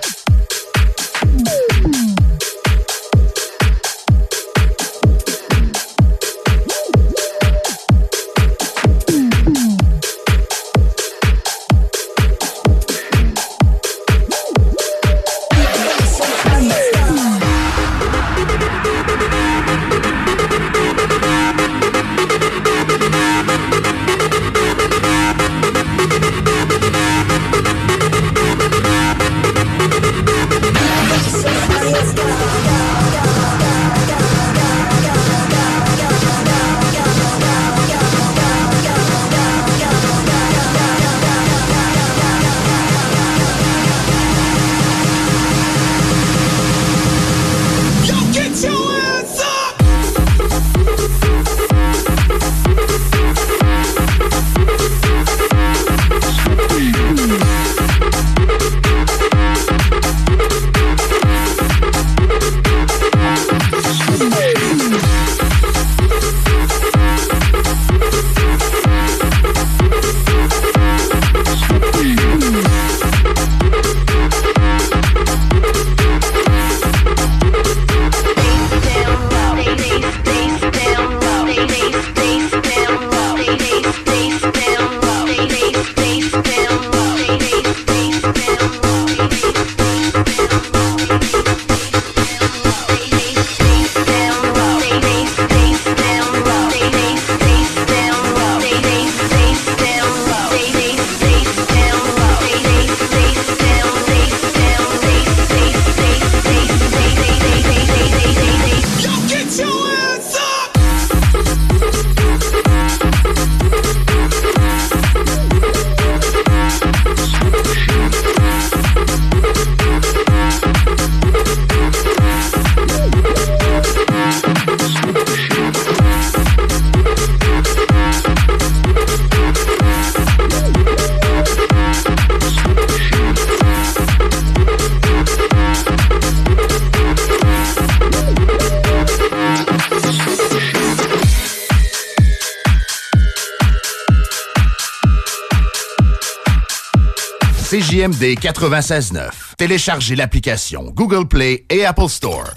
96.9. Téléchargez l'application Google Play et Apple Store.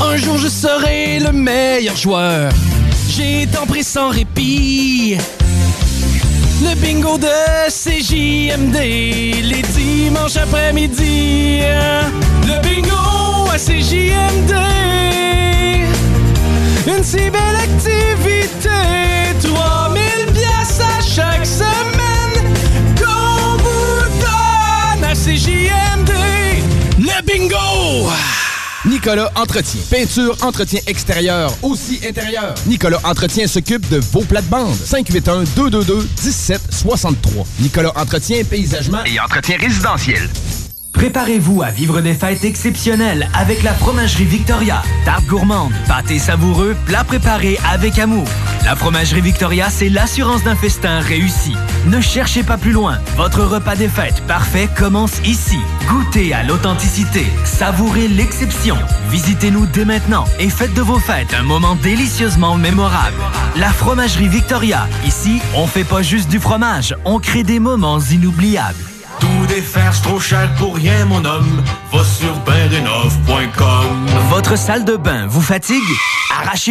Un jour je serai le meilleur joueur. J'ai tant pris sans répit. Le bingo de CJMD, les dimanches après-midi. Le bingo à CJMD. Une si belle activité. 3000 pièces à chaque semaine. CJMD. Le bingo! Nicolas Entretien. Peinture, entretien extérieur, aussi intérieur. Nicolas Entretien s'occupe de vos plates-bandes. 581-222-1763. Nicolas Entretien, paysagement et entretien résidentiel. Préparez-vous à vivre des fêtes exceptionnelles avec la Fromagerie Victoria. Tarte gourmande, pâté savoureux, plats préparés avec amour. La Fromagerie Victoria, c'est l'assurance d'un festin réussi. Ne cherchez pas plus loin. Votre repas des fêtes parfait commence ici. Goûtez à l'authenticité, savourez l'exception. Visitez-nous dès maintenant et faites de vos fêtes un moment délicieusement mémorable. La Fromagerie Victoria. Ici, on fait pas juste du fromage, on crée des moments inoubliables. Tout défaire, c'est trop cher pour rien, mon homme. Va sur benrénov.com. Votre salle de bain vous fatigue?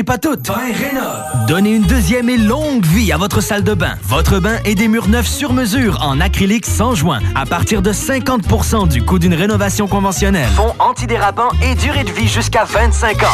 Pas toutes. Bain Rénov. Donnez une deuxième et longue vie à votre salle de bain. Votre bain et des murs neufs sur mesure en acrylique sans joint à partir de 50% du coût d'une rénovation conventionnelle. Fond antidérapant et durée de vie jusqu'à 25 ans.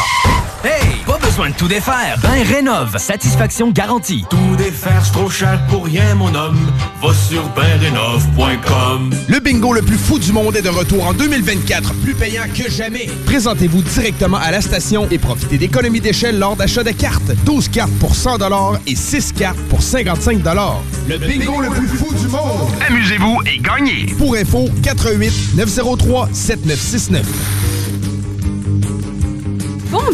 Hey, besoin de tout défaire? Bain Rénov. Satisfaction garantie. Tout défaire, c'est trop cher pour rien, mon homme. Va sur benrénov.com. Le bingo le plus fou du monde est de retour en 2024, plus payant que jamais. Présentez-vous directement à la station et profitez d'économies d'échange échelle lors d'achat de cartes. 12 cartes pour 100 et 6 cartes pour 55 Le bingo le plus fou du monde! Amusez-vous et gagnez! Pour info, 88 903 7969.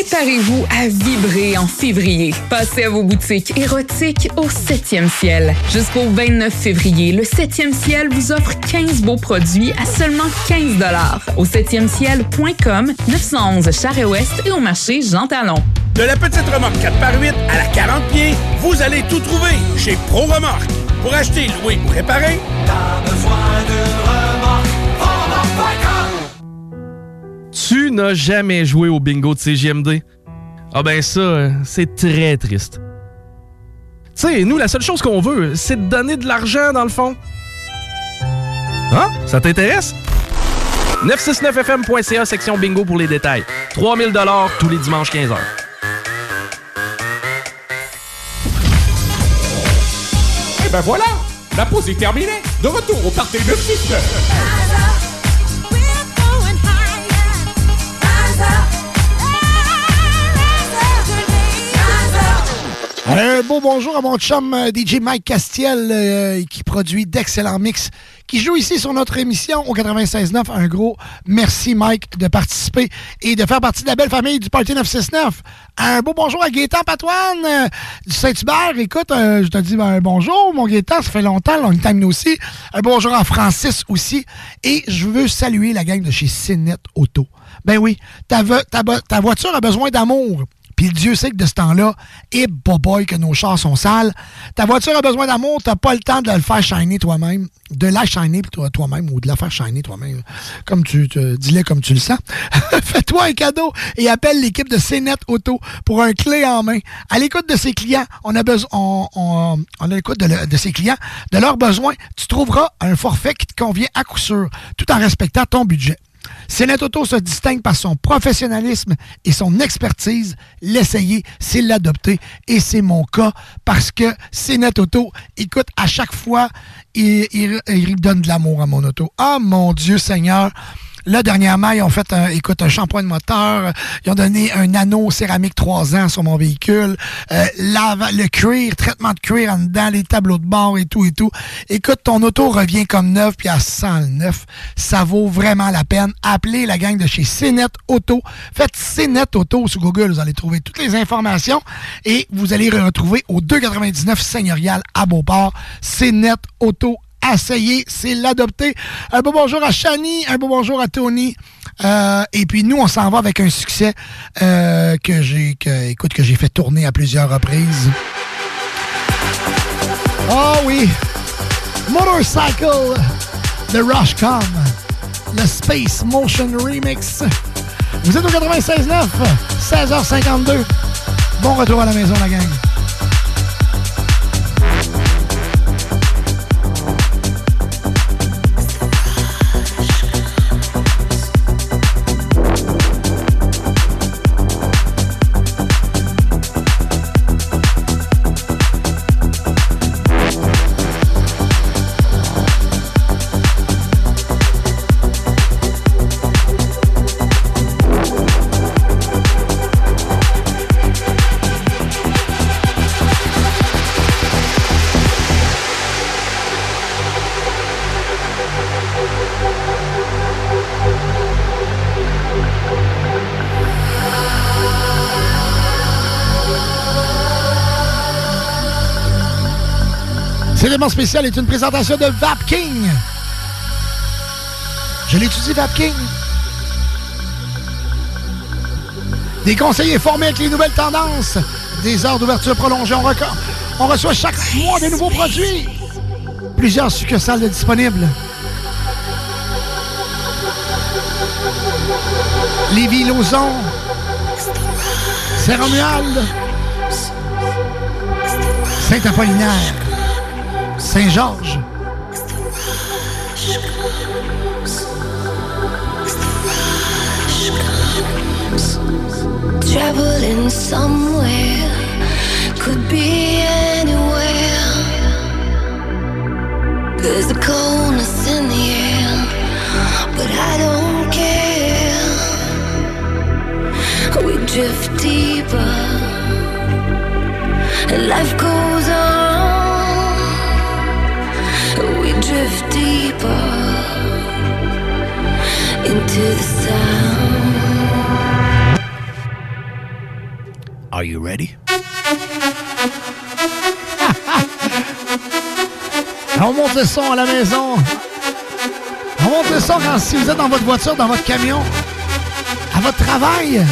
Préparez-vous à vibrer en février. Passez à vos boutiques érotiques au 7e ciel. Jusqu'au 29 février, le 7e ciel vous offre 15 beaux produits à seulement 15 Au 7e ciel.com, 911 Charest-Ouest et au marché Jean Talon. De la petite remorque 4x8 à la 40 pieds, vous allez tout trouver chez Pro Remorque. Pour acheter, louer ou réparer, Jamais joué au bingo de CGMD? Ah ben ça, euh, c'est très triste. Tu sais, nous, la seule chose qu'on veut, c'est de donner de l'argent dans le fond. Hein? Ça t'intéresse? 969fm.ca, section bingo pour les détails. 3000 tous les dimanches 15h. Et ben voilà, la pause est terminée. De retour au party de 6 Un beau bonjour à mon chum euh, DJ Mike Castiel euh, qui produit d'excellents mix, qui joue ici sur notre émission au 96.9. Un gros merci Mike de participer et de faire partie de la belle famille du Party 969. Un beau bonjour à Gaétan Patoine euh, du Saint-Hubert. Écoute, je te dis ben, bonjour mon Gaétan, ça fait longtemps, long time aussi. Un bonjour à Francis aussi. Et je veux saluer la gang de chez Cinet Auto. Ben oui, ta voiture a besoin d'amour. Puis Dieu sait que de ce temps-là, et boy que nos chars sont sales. Ta voiture a besoin d'amour, t'as pas le temps de le faire shiner toi-même, de la shiner toi- toi-même ou de la faire shiner toi-même. Comme tu te dis-le comme tu le sens. Fais-toi un cadeau et appelle l'équipe de CNET Auto pour un clé en main. À l'écoute de ses clients, on a besoin, on, a l'écoute de ses clients, de leurs besoins. Tu trouveras un forfait qui te convient à coup sûr, tout en respectant ton budget. Cénet Auto se distingue par son professionnalisme et son expertise. L'essayer, c'est l'adopter. Et c'est mon cas parce que Cénet Auto, écoute, à chaque fois, il, il- il donne de l'amour à mon auto. Ah, mon Dieu Seigneur! Là, dernièrement, ils ont fait un, écoute, un shampoing de moteur. Ils ont donné un anneau céramique 3 ans sur mon véhicule. Euh, lava- le cuir, traitement de cuir en dedans, les tableaux de bord et tout et tout. Écoute, ton auto revient comme neuf, puis à 100 le neuf. Ça vaut vraiment la peine. Appelez la gang de chez CNET Auto. Faites CNET Auto sur Google. Vous allez trouver toutes les informations et vous allez retrouver au 2,99 Seigneurial à Beauport. CNET Auto Essayez, c'est l'adopter. Un beau bonjour à Shani, un beau bonjour à Tony. Euh, et puis nous, on s'en va avec un succès euh, que j'ai, que, écoute, que j'ai fait tourner à plusieurs reprises. Oh oui, Motorcycle de Rushcom, le Space Motion Remix. Vous êtes au 96.9, 16h52. Bon retour à la maison, la gang. Spécial est une présentation de Vap King. Je l'étudie, Vapking. Des conseillers formés avec les nouvelles tendances. Des heures d'ouverture prolongées. On, reco- on reçoit chaque mois des nouveaux produits. Plusieurs succursales de disponibles. Lévis, Lauson. Saint-Romuald. Saint-Apollinaire. Saint-Georges. Traveling somewhere, could be anywhere. There's a coldness in the air, but I don't care. We drift deeper, and life goes We drift deeper into the sound. Are you ready? On monte le son à la maison. On monte le son quand si vous êtes dans votre voiture, dans votre camion, à votre travail.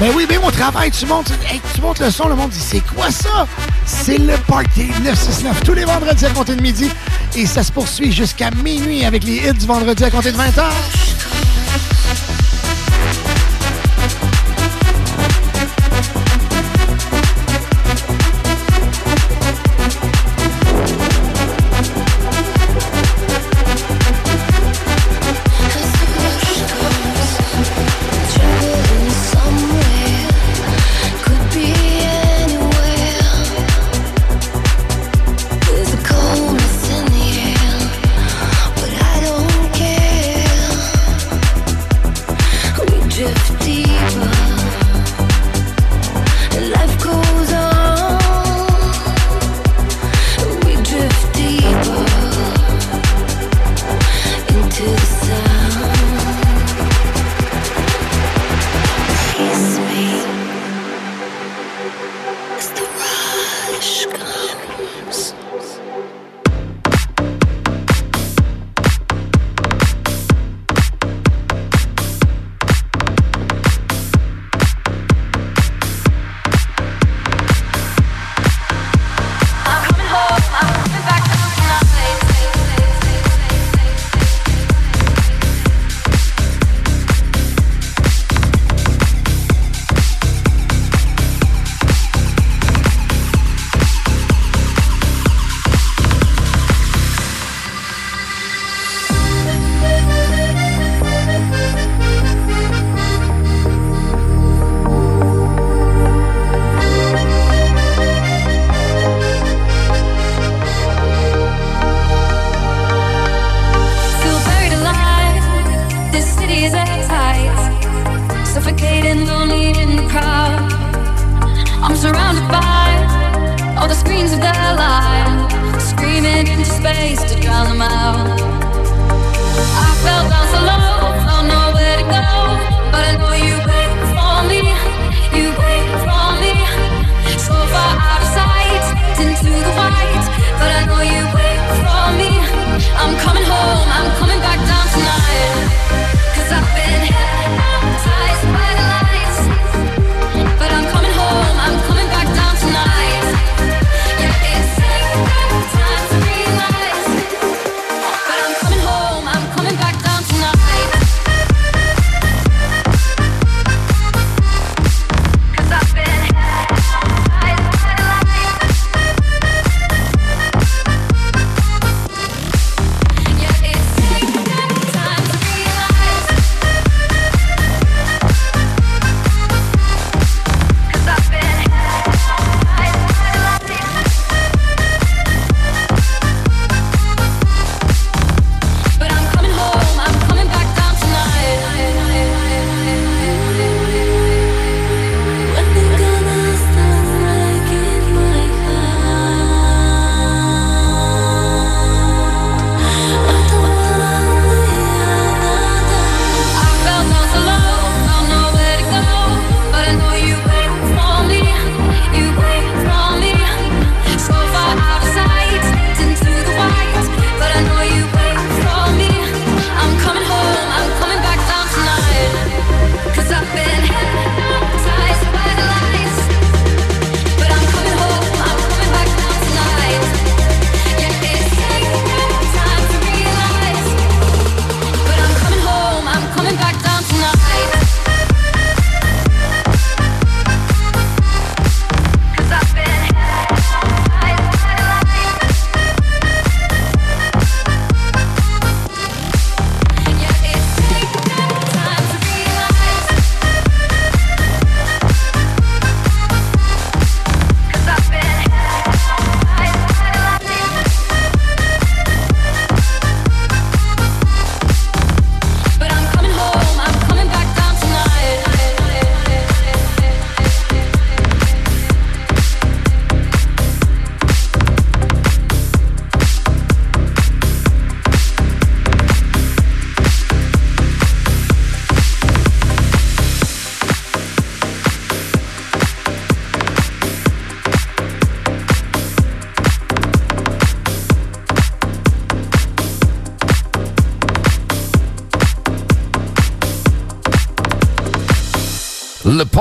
Ben oui, même au travail, tu montes, tu montes le son, le monde dit c'est quoi ça? C'est le Party 969 tous les vendredis à compter de midi et ça se poursuit jusqu'à minuit avec les hits du vendredi à compter de 20h.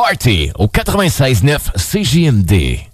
Party au 96.9 CJMD.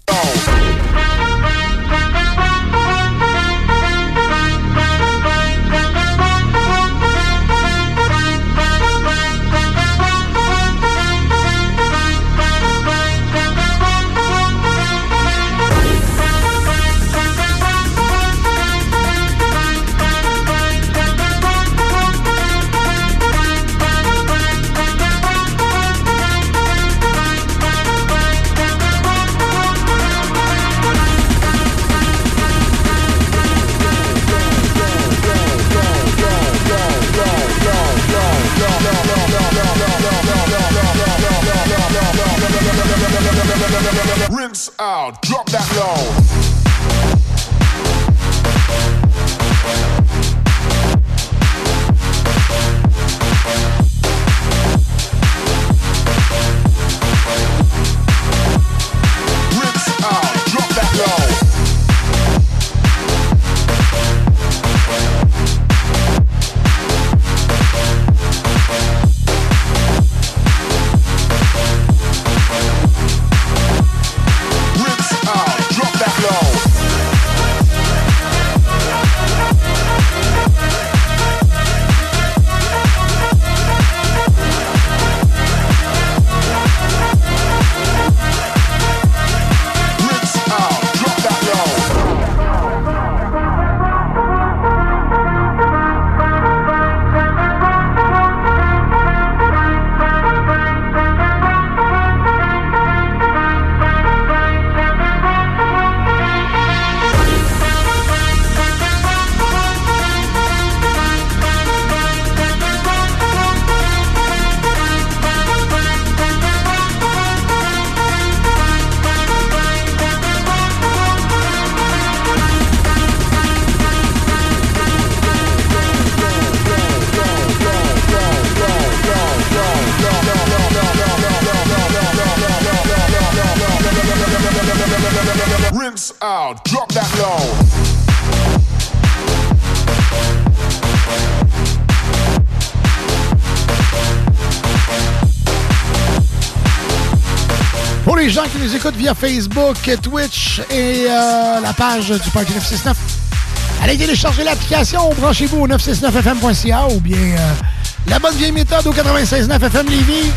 Facebook, Twitch et euh, la page du Parti 969, allez télécharger l'application, branchez-vous au 969fm.ca ou bien euh, la bonne vieille méthode au 96.9 FM Lévis.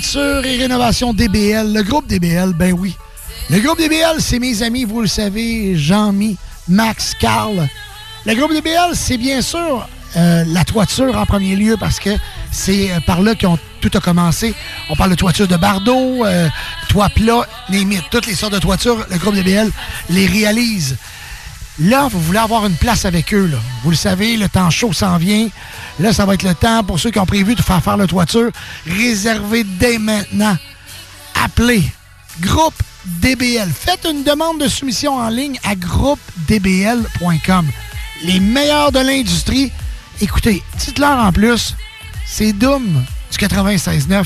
Toiture et rénovation DBL. Le groupe DBL, ben oui. Le groupe DBL, c'est mes amis, vous le savez, Jean-Mi, Max, Carl. Le groupe DBL, c'est bien sûr euh, la toiture en premier lieu parce que c'est euh, par là qu'on tout a commencé. On parle de toiture de bardeau, euh, toit plat, limite. Toutes les sortes de toitures, le groupe DBL les réalise. Là, vous voulez avoir une place avec eux. Vous le savez, le temps chaud s'en vient. Là, ça va être le temps pour ceux qui ont prévu de faire faire la toiture. Réservez dès maintenant. Appelez Groupe DBL. Faites une demande de soumission en ligne à groupedbl.com. Les meilleurs de l'industrie. Écoutez, dites-leur en plus, c'est Doom du 96.9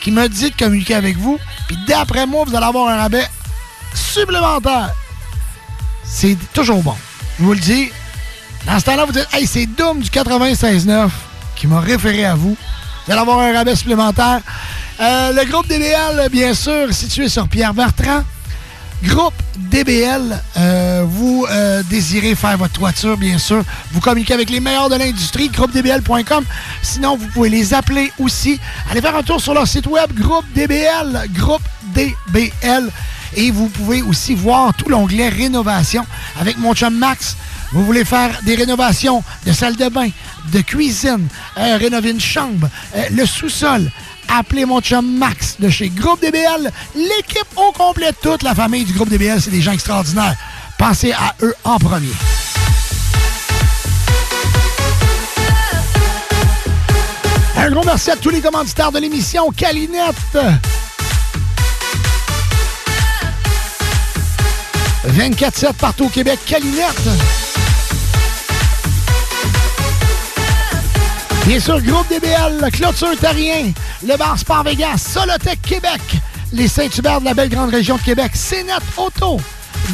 qui m'a dit de communiquer avec vous. Puis d'après moi, vous allez avoir un rabais supplémentaire. C'est toujours bon. Je vous le dis. Dans ce temps-là, vous dites, hey, c'est Doom du 96.9 qui m'a référé à vous. Vous allez avoir un rabais supplémentaire. Euh, le groupe DBL, bien sûr, situé sur Pierre Bertrand. Groupe DBL, euh, vous euh, désirez faire votre toiture, bien sûr. Vous communiquez avec les meilleurs de l'industrie, groupedbl.com. Sinon, vous pouvez les appeler aussi. Allez faire un tour sur leur site web, Groupe DBL, Groupe DBL. Et vous pouvez aussi voir tout l'onglet rénovation avec mon chum Max. Vous voulez faire des rénovations de salle de bain, de cuisine, euh, rénover une chambre, euh, le sous-sol. Appelez mon chum Max de chez Groupe DBL. L'équipe au complet, toute la famille du Groupe DBL, c'est des gens extraordinaires. Pensez à eux en premier. Un gros merci à tous les commanditaires de l'émission Calinette. 24-7 partout au Québec, Calinette. Bien sûr, Groupe DBL, Clôture Terrien, le Bar Sport Vegas, Solotech Québec, les Saint-Hubert de la belle grande région de Québec, Cénet Auto,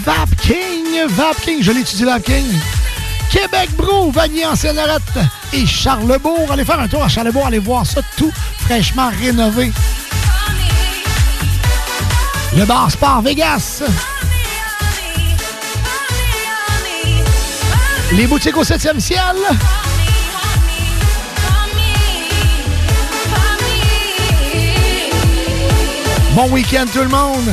Vapking, Vapking, je l'étudie Vapking, Québec Brou, Vanier en Lorette et Charlebourg. Allez faire un tour à Charlebourg, allez voir ça tout fraîchement rénové. Le Bar Sport Vegas. Les boutiques au 7e ciel. Bon week-end tout le monde.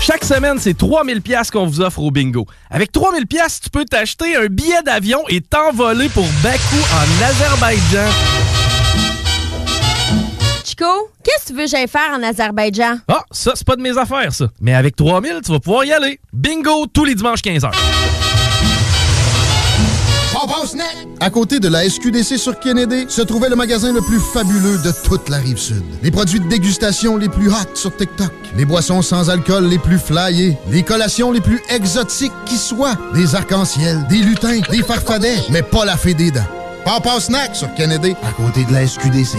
Chaque semaine, c'est 3000 pièces qu'on vous offre au bingo. Avec 3000 pièces, tu peux t'acheter un billet d'avion et t'envoler pour Bakou en Azerbaïdjan. Chico, qu'est-ce que tu veux que j'aille faire en Azerbaïdjan? Ah, ça, c'est pas de mes affaires, ça. Mais avec 3000, tu vas pouvoir y aller. Bingo tous les dimanches 15h. À côté de la SQDC sur Kennedy se trouvait le magasin le plus fabuleux de toute la rive sud. Les produits de dégustation les plus hot sur TikTok, les boissons sans alcool les plus flyées, les collations les plus exotiques qui soient, des arcs-en-ciel, des lutins, des farfadets, mais pas la fée des dents. Papa Snack sur Kennedy, à côté de la SQDC.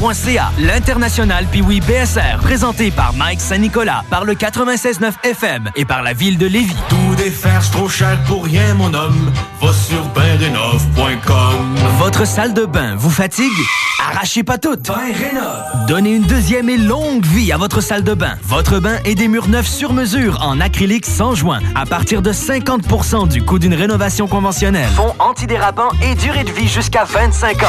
www.tpwbsr.ca. L'international Piwi BSR, présenté par Mike Saint-Nicolas, par le 96.9 FM et par la ville de Lévis. Tout défaire, trop cher pour rien, mon homme. Va sur bendenov.com. Votre salle de bain vous fatigue? Arrachez pas toutes. Donnez une deuxième et longue vie à votre salle de bain. Votre bain et des murs neufs sur mesure en acrylique sans joint à partir de 50% du coût d'une rénovation conventionnelle. Fond antidérapant et durée de vie jusqu'à 25 ans.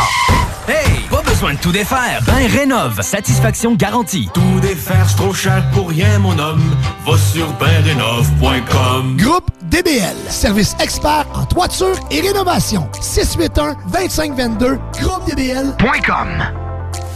Hey, pas besoin de tout défaire. Bain Rénov, satisfaction garantie. Tout défaire, c'est trop cher pour rien, mon homme. Va sur bendenov.com. Groupe DBL, service expert en toiture et rénovation. 681-2522, groupedbl.com.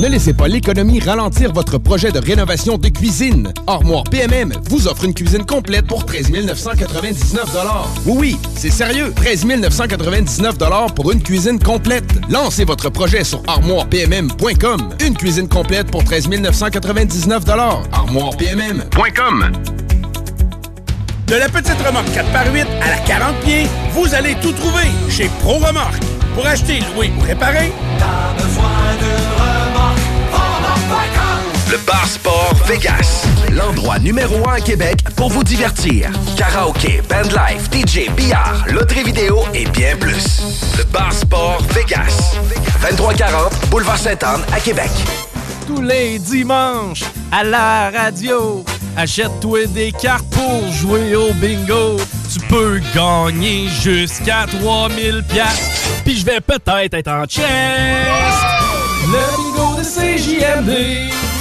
Ne laissez pas l'économie ralentir votre projet de rénovation de cuisine. Armoire PMM vous offre une cuisine complète pour 13 999 Oui, oui, c'est sérieux. 13 999 pour une cuisine complète. Lancez votre projet sur armoirepmm.com. Une cuisine complète pour 13 999 armoirepmm.com. De la petite remorque 4x8 à la 40 pieds, vous allez tout trouver chez Pro Remorque. Pour acheter, louer ou réparer, T'as remorque.com. Le Bar Sport Vegas. L'endroit numéro un à Québec pour vous divertir. Karaoke, bandlife, DJ, billard, loterie vidéo et bien plus. Le Bar Sport Vegas. 2340 Boulevard Sainte-Anne à Québec. Tous les dimanches, à la radio, achète-toi des cartes pour jouer au bingo. Tu peux gagner jusqu'à 3000 piastres. Puis je vais peut-être être en chest. Le bingo de CJMD.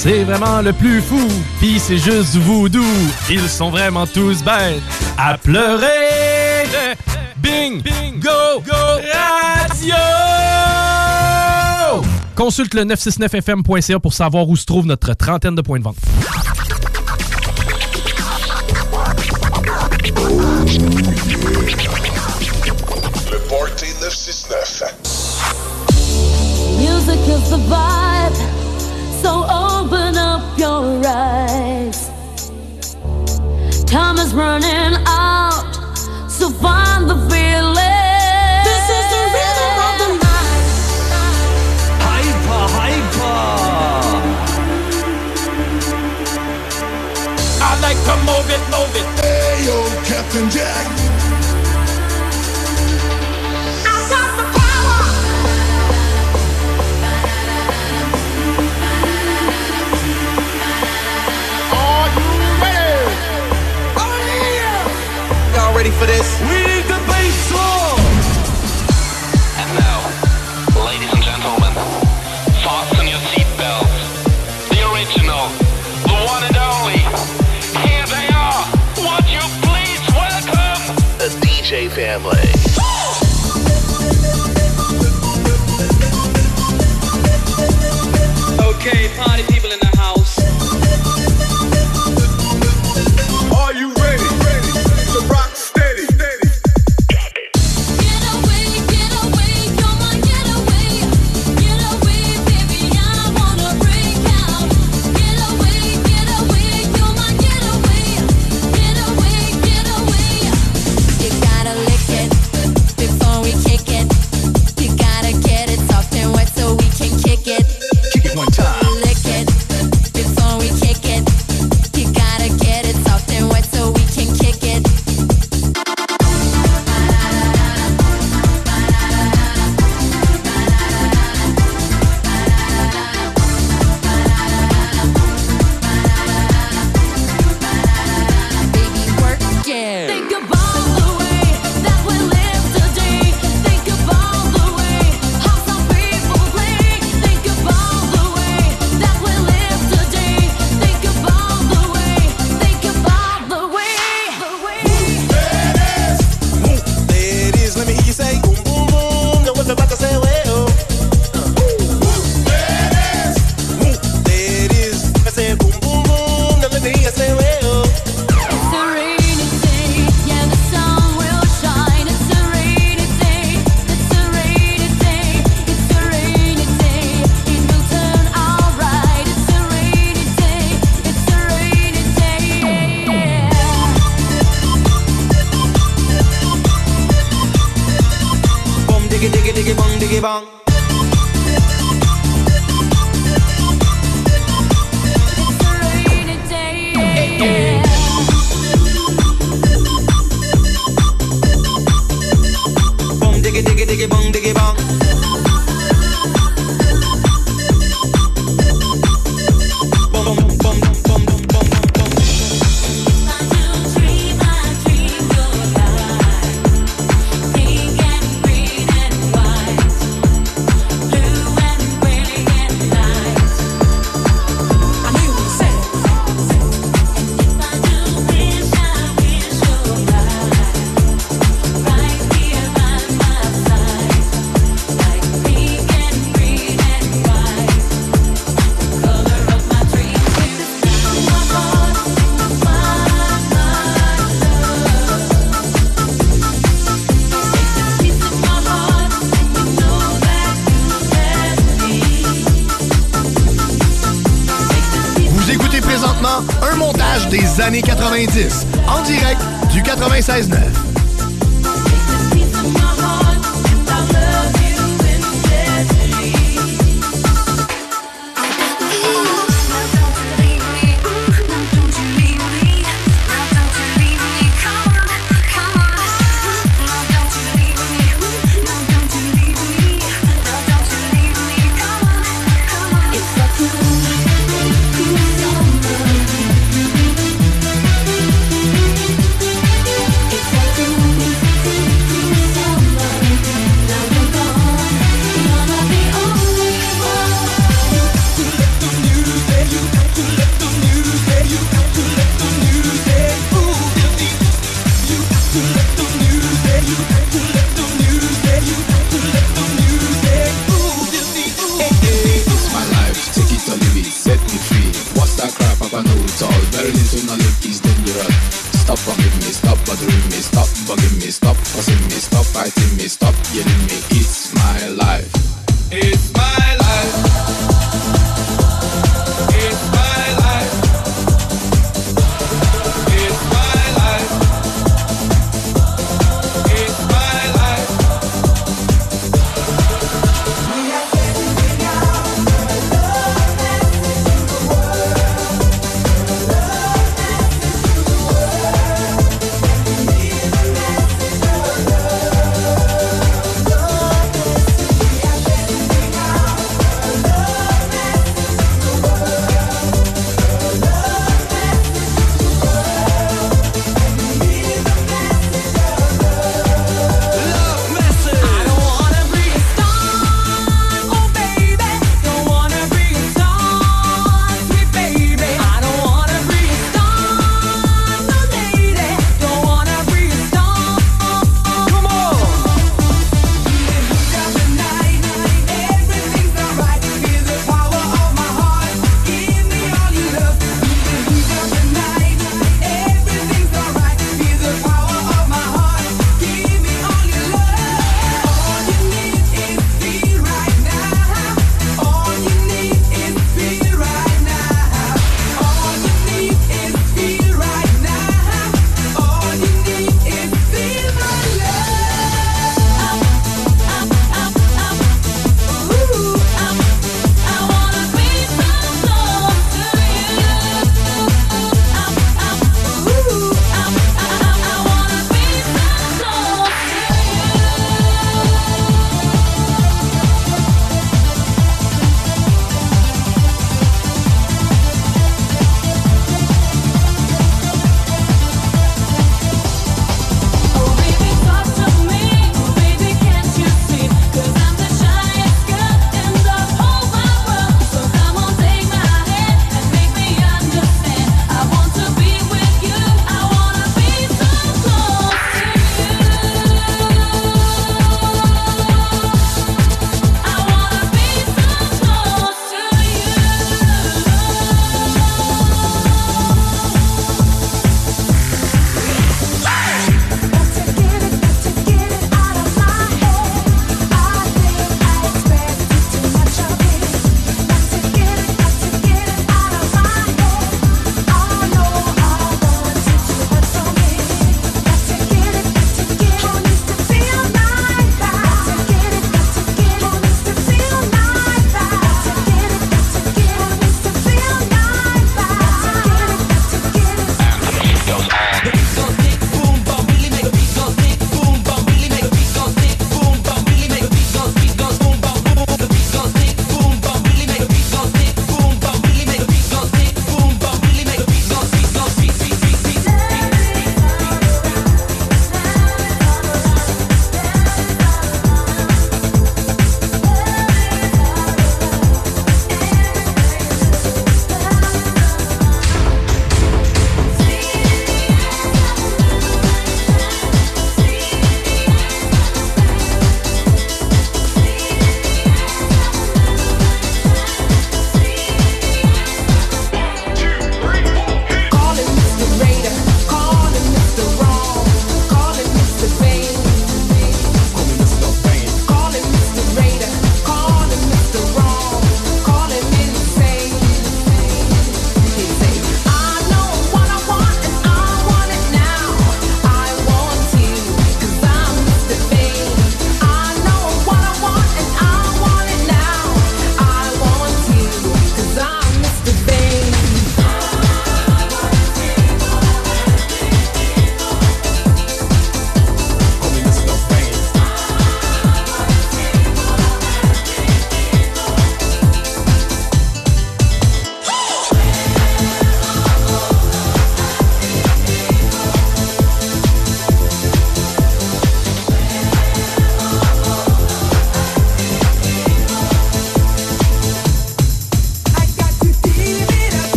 C'est vraiment le plus fou, pis c'est juste du voodoo. Ils sont vraiment tous bêtes à pleurer. Le Bingo Radio! Consulte le 969fm.ca pour savoir où se trouve notre trentaine de points de vente. Le Party 969. Music is the vibe, so open up your eyes. Time is running out, so find the feeling. This is the rhythm of the night. Hyper, hyper. I like to move it, move it. Hey, yo, Captain Jack. For this? We need the bass drum. And now, ladies and gentlemen, fasten your seatbelts. The original, the one and only. Here they are. Would you please welcome The DJ family. Okay, party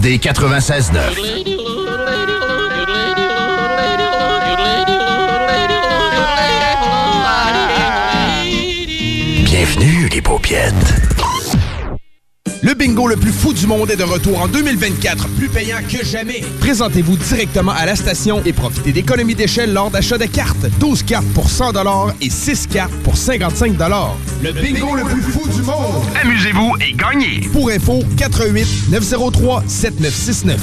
CJMD 96.9. Bienvenue, les paupiètes. Le bingo le plus fou du monde est de retour en 2024, plus payant que jamais. Présentez-vous directement à la station et profitez d'économies d'échelle lors d'achat de cartes. 12 cartes pour 100 et 6 cartes pour 55 Le bingo le plus fou du monde. Amusez-vous et gagnez. Pour info, 88 903 7969.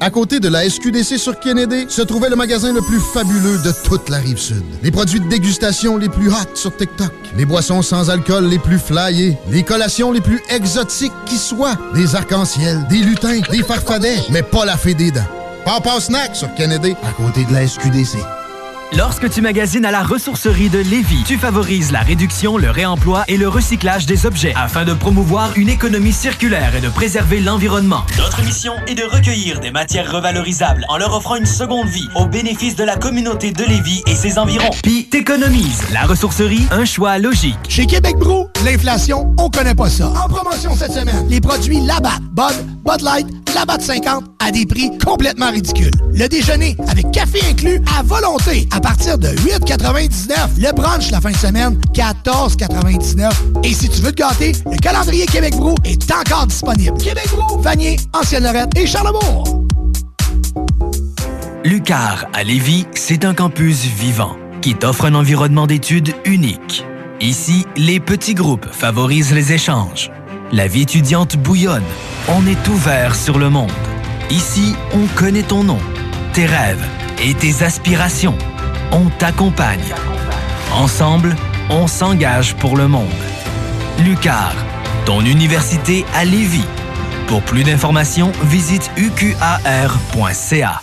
À côté de la SQDC sur Kennedy, se trouvait le magasin le plus fabuleux de toute la rive sud. Les produits de dégustation les plus hot sur TikTok, les boissons sans alcool les plus flyées, les collations les plus exotiques qui soient, des arcs-en-ciel, des lutins, des farfadets, mais pas la fée des dents. Papa Snack sur Kennedy, à côté de la SQDC. Lorsque tu magasines à la ressourcerie de Lévis, tu favorises la réduction, le réemploi et le recyclage des objets afin de promouvoir une économie circulaire et de préserver l'environnement. Notre mission est de recueillir des matières revalorisables en leur offrant une seconde vie au bénéfice de la communauté de Lévis et ses environs. Puis t'économises. La ressourcerie, un choix logique. Chez Québec Brou, l'inflation, on connaît pas ça. En promotion cette semaine, les produits Labatt, Bud, Bud Light, Labatt 50 à des prix complètement ridicules. Le déjeuner avec café inclus à volonté à partir de 8,99. Le brunch la fin de semaine, 14,99. Et si tu veux te gâter, le calendrier Québec Brou est encore disponible. Québec Brou, Vanier, Ancienne-Lorette et Charlebourg. Lucar à Lévis, c'est un campus vivant qui t'offre un environnement d'études unique. Ici, les petits groupes favorisent les échanges. La vie étudiante bouillonne. On est ouvert sur le monde. Ici, on connaît ton nom, tes rêves et tes aspirations. on t'accompagne. Ensemble, on s'engage pour le monde. Lucar, ton université à Lévis. Pour plus d'informations, visite uqar.ca.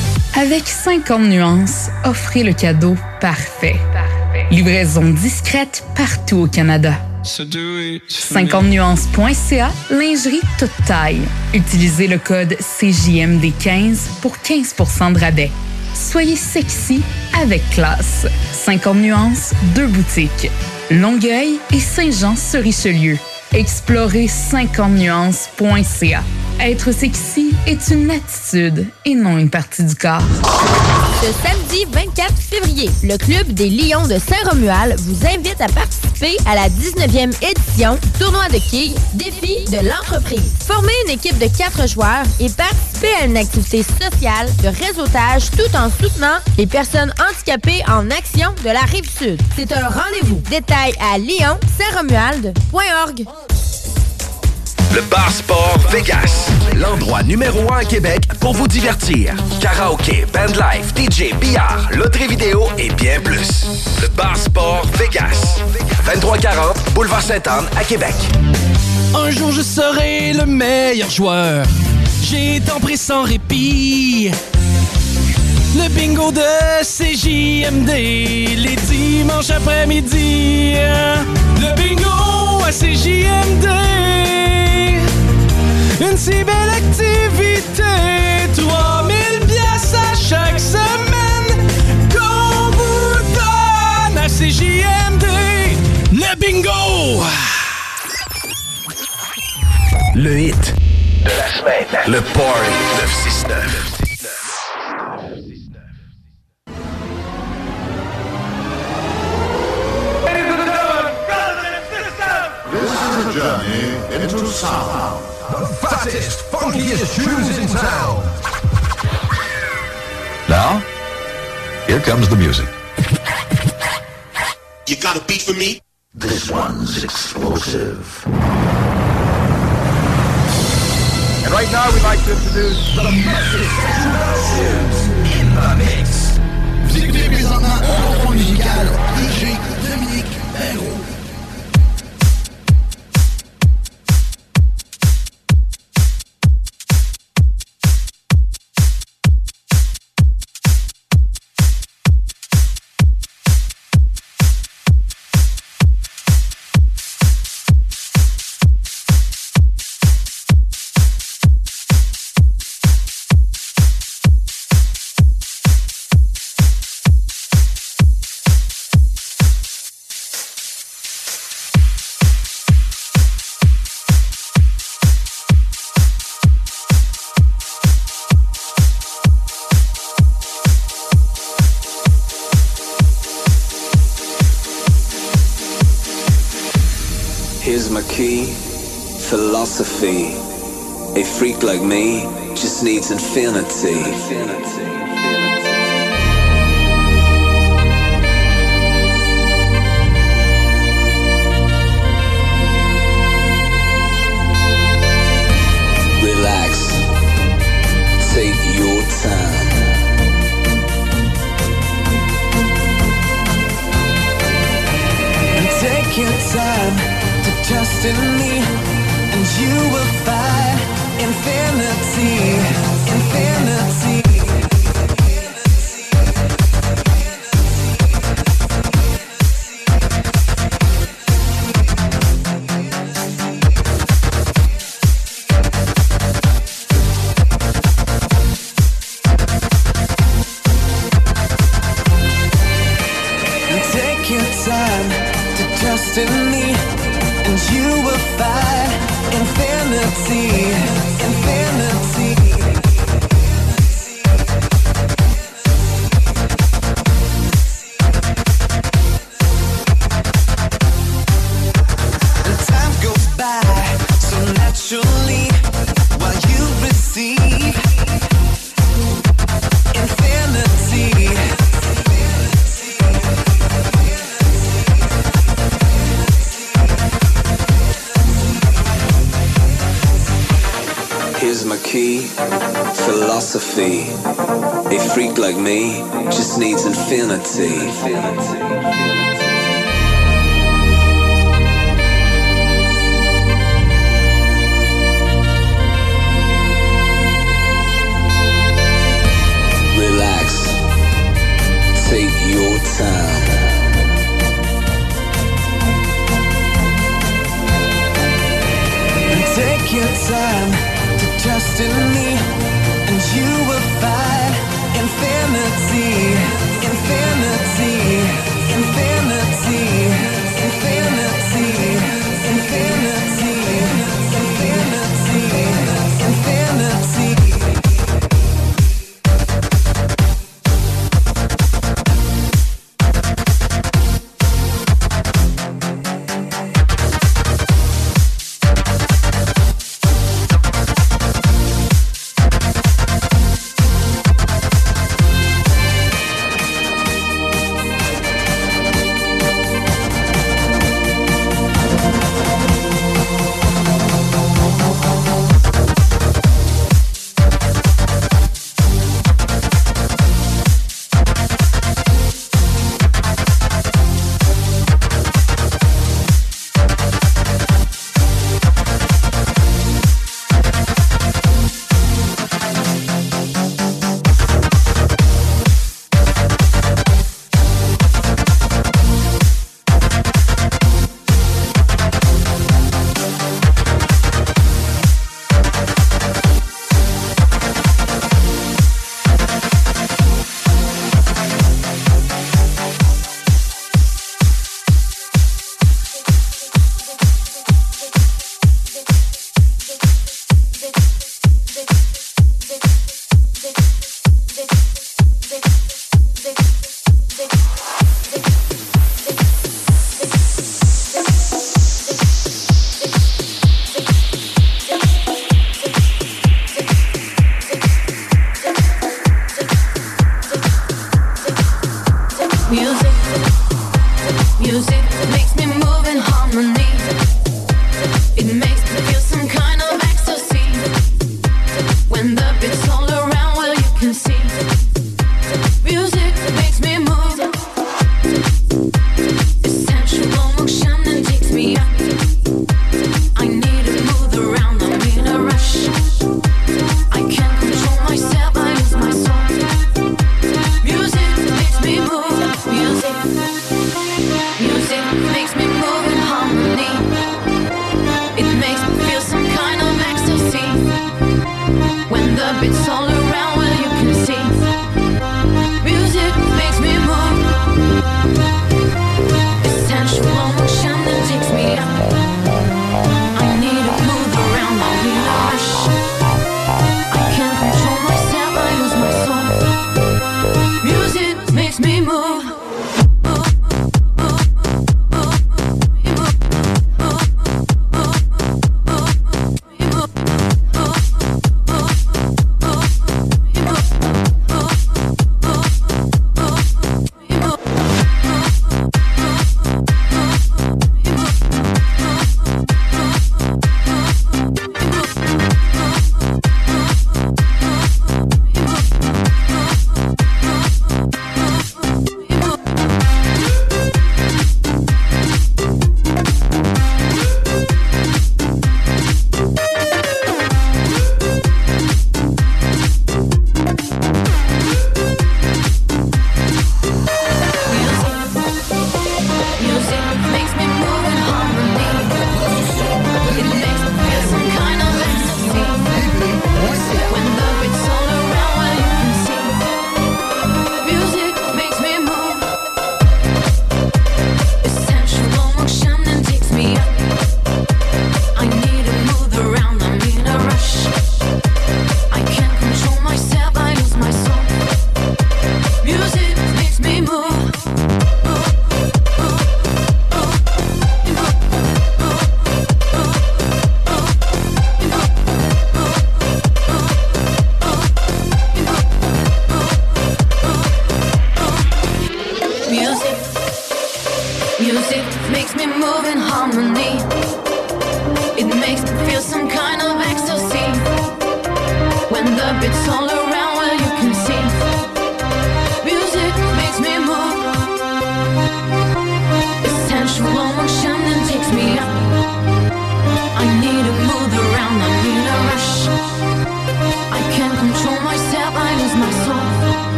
Avec 50 nuances, offrez le cadeau parfait. Livraison discrète partout au Canada. 50nuances.ca, lingerie toute taille. Utilisez le code CJMD15 pour 15% de rabais. Soyez sexy avec classe. 50 nuances, deux boutiques. Longueuil et Saint-Jean-sur-Richelieu. Explorez 50nuances.ca. Être sexy est une attitude et non une partie du corps. Ce samedi 24 février, le Club des Lions de Saint-Romuald vous invite à participer à la 19e édition tournoi de quilles Défi de l'entreprise. Formez une équipe de quatre joueurs et participez à une activité sociale de réseautage tout en soutenant les personnes handicapées en action de la Rive-Sud. C'est un rendez-vous. Détails à lyon-saint-romuald.org. Le Bar Sport Vegas. L'endroit numéro un à Québec pour vous divertir. Karaoke, bandlife, DJ, billard, loterie vidéo et bien plus. Le Bar Sport Vegas. 2340 Boulevard Sainte-Anne à Québec. Un jour je serai le meilleur joueur. J'ai tant pris sans répit. Le bingo de CJMD, les dimanches après-midi. Le bingo à CJMD. Une si belle activité, 3000 pièces à chaque semaine qu'on vous donne à CJMD. Le bingo! Le hit de la semaine. Le Party 969. This is a journey into sound. The fattest, funkiest tunes in town. Now, here comes the music. You got a beat for me? This one's explosive. And right now, we'd like to introduce The Memphis Explosives in the mix. Vous écoutez présentement un contrôle musical DJ just needs infinity. Relax.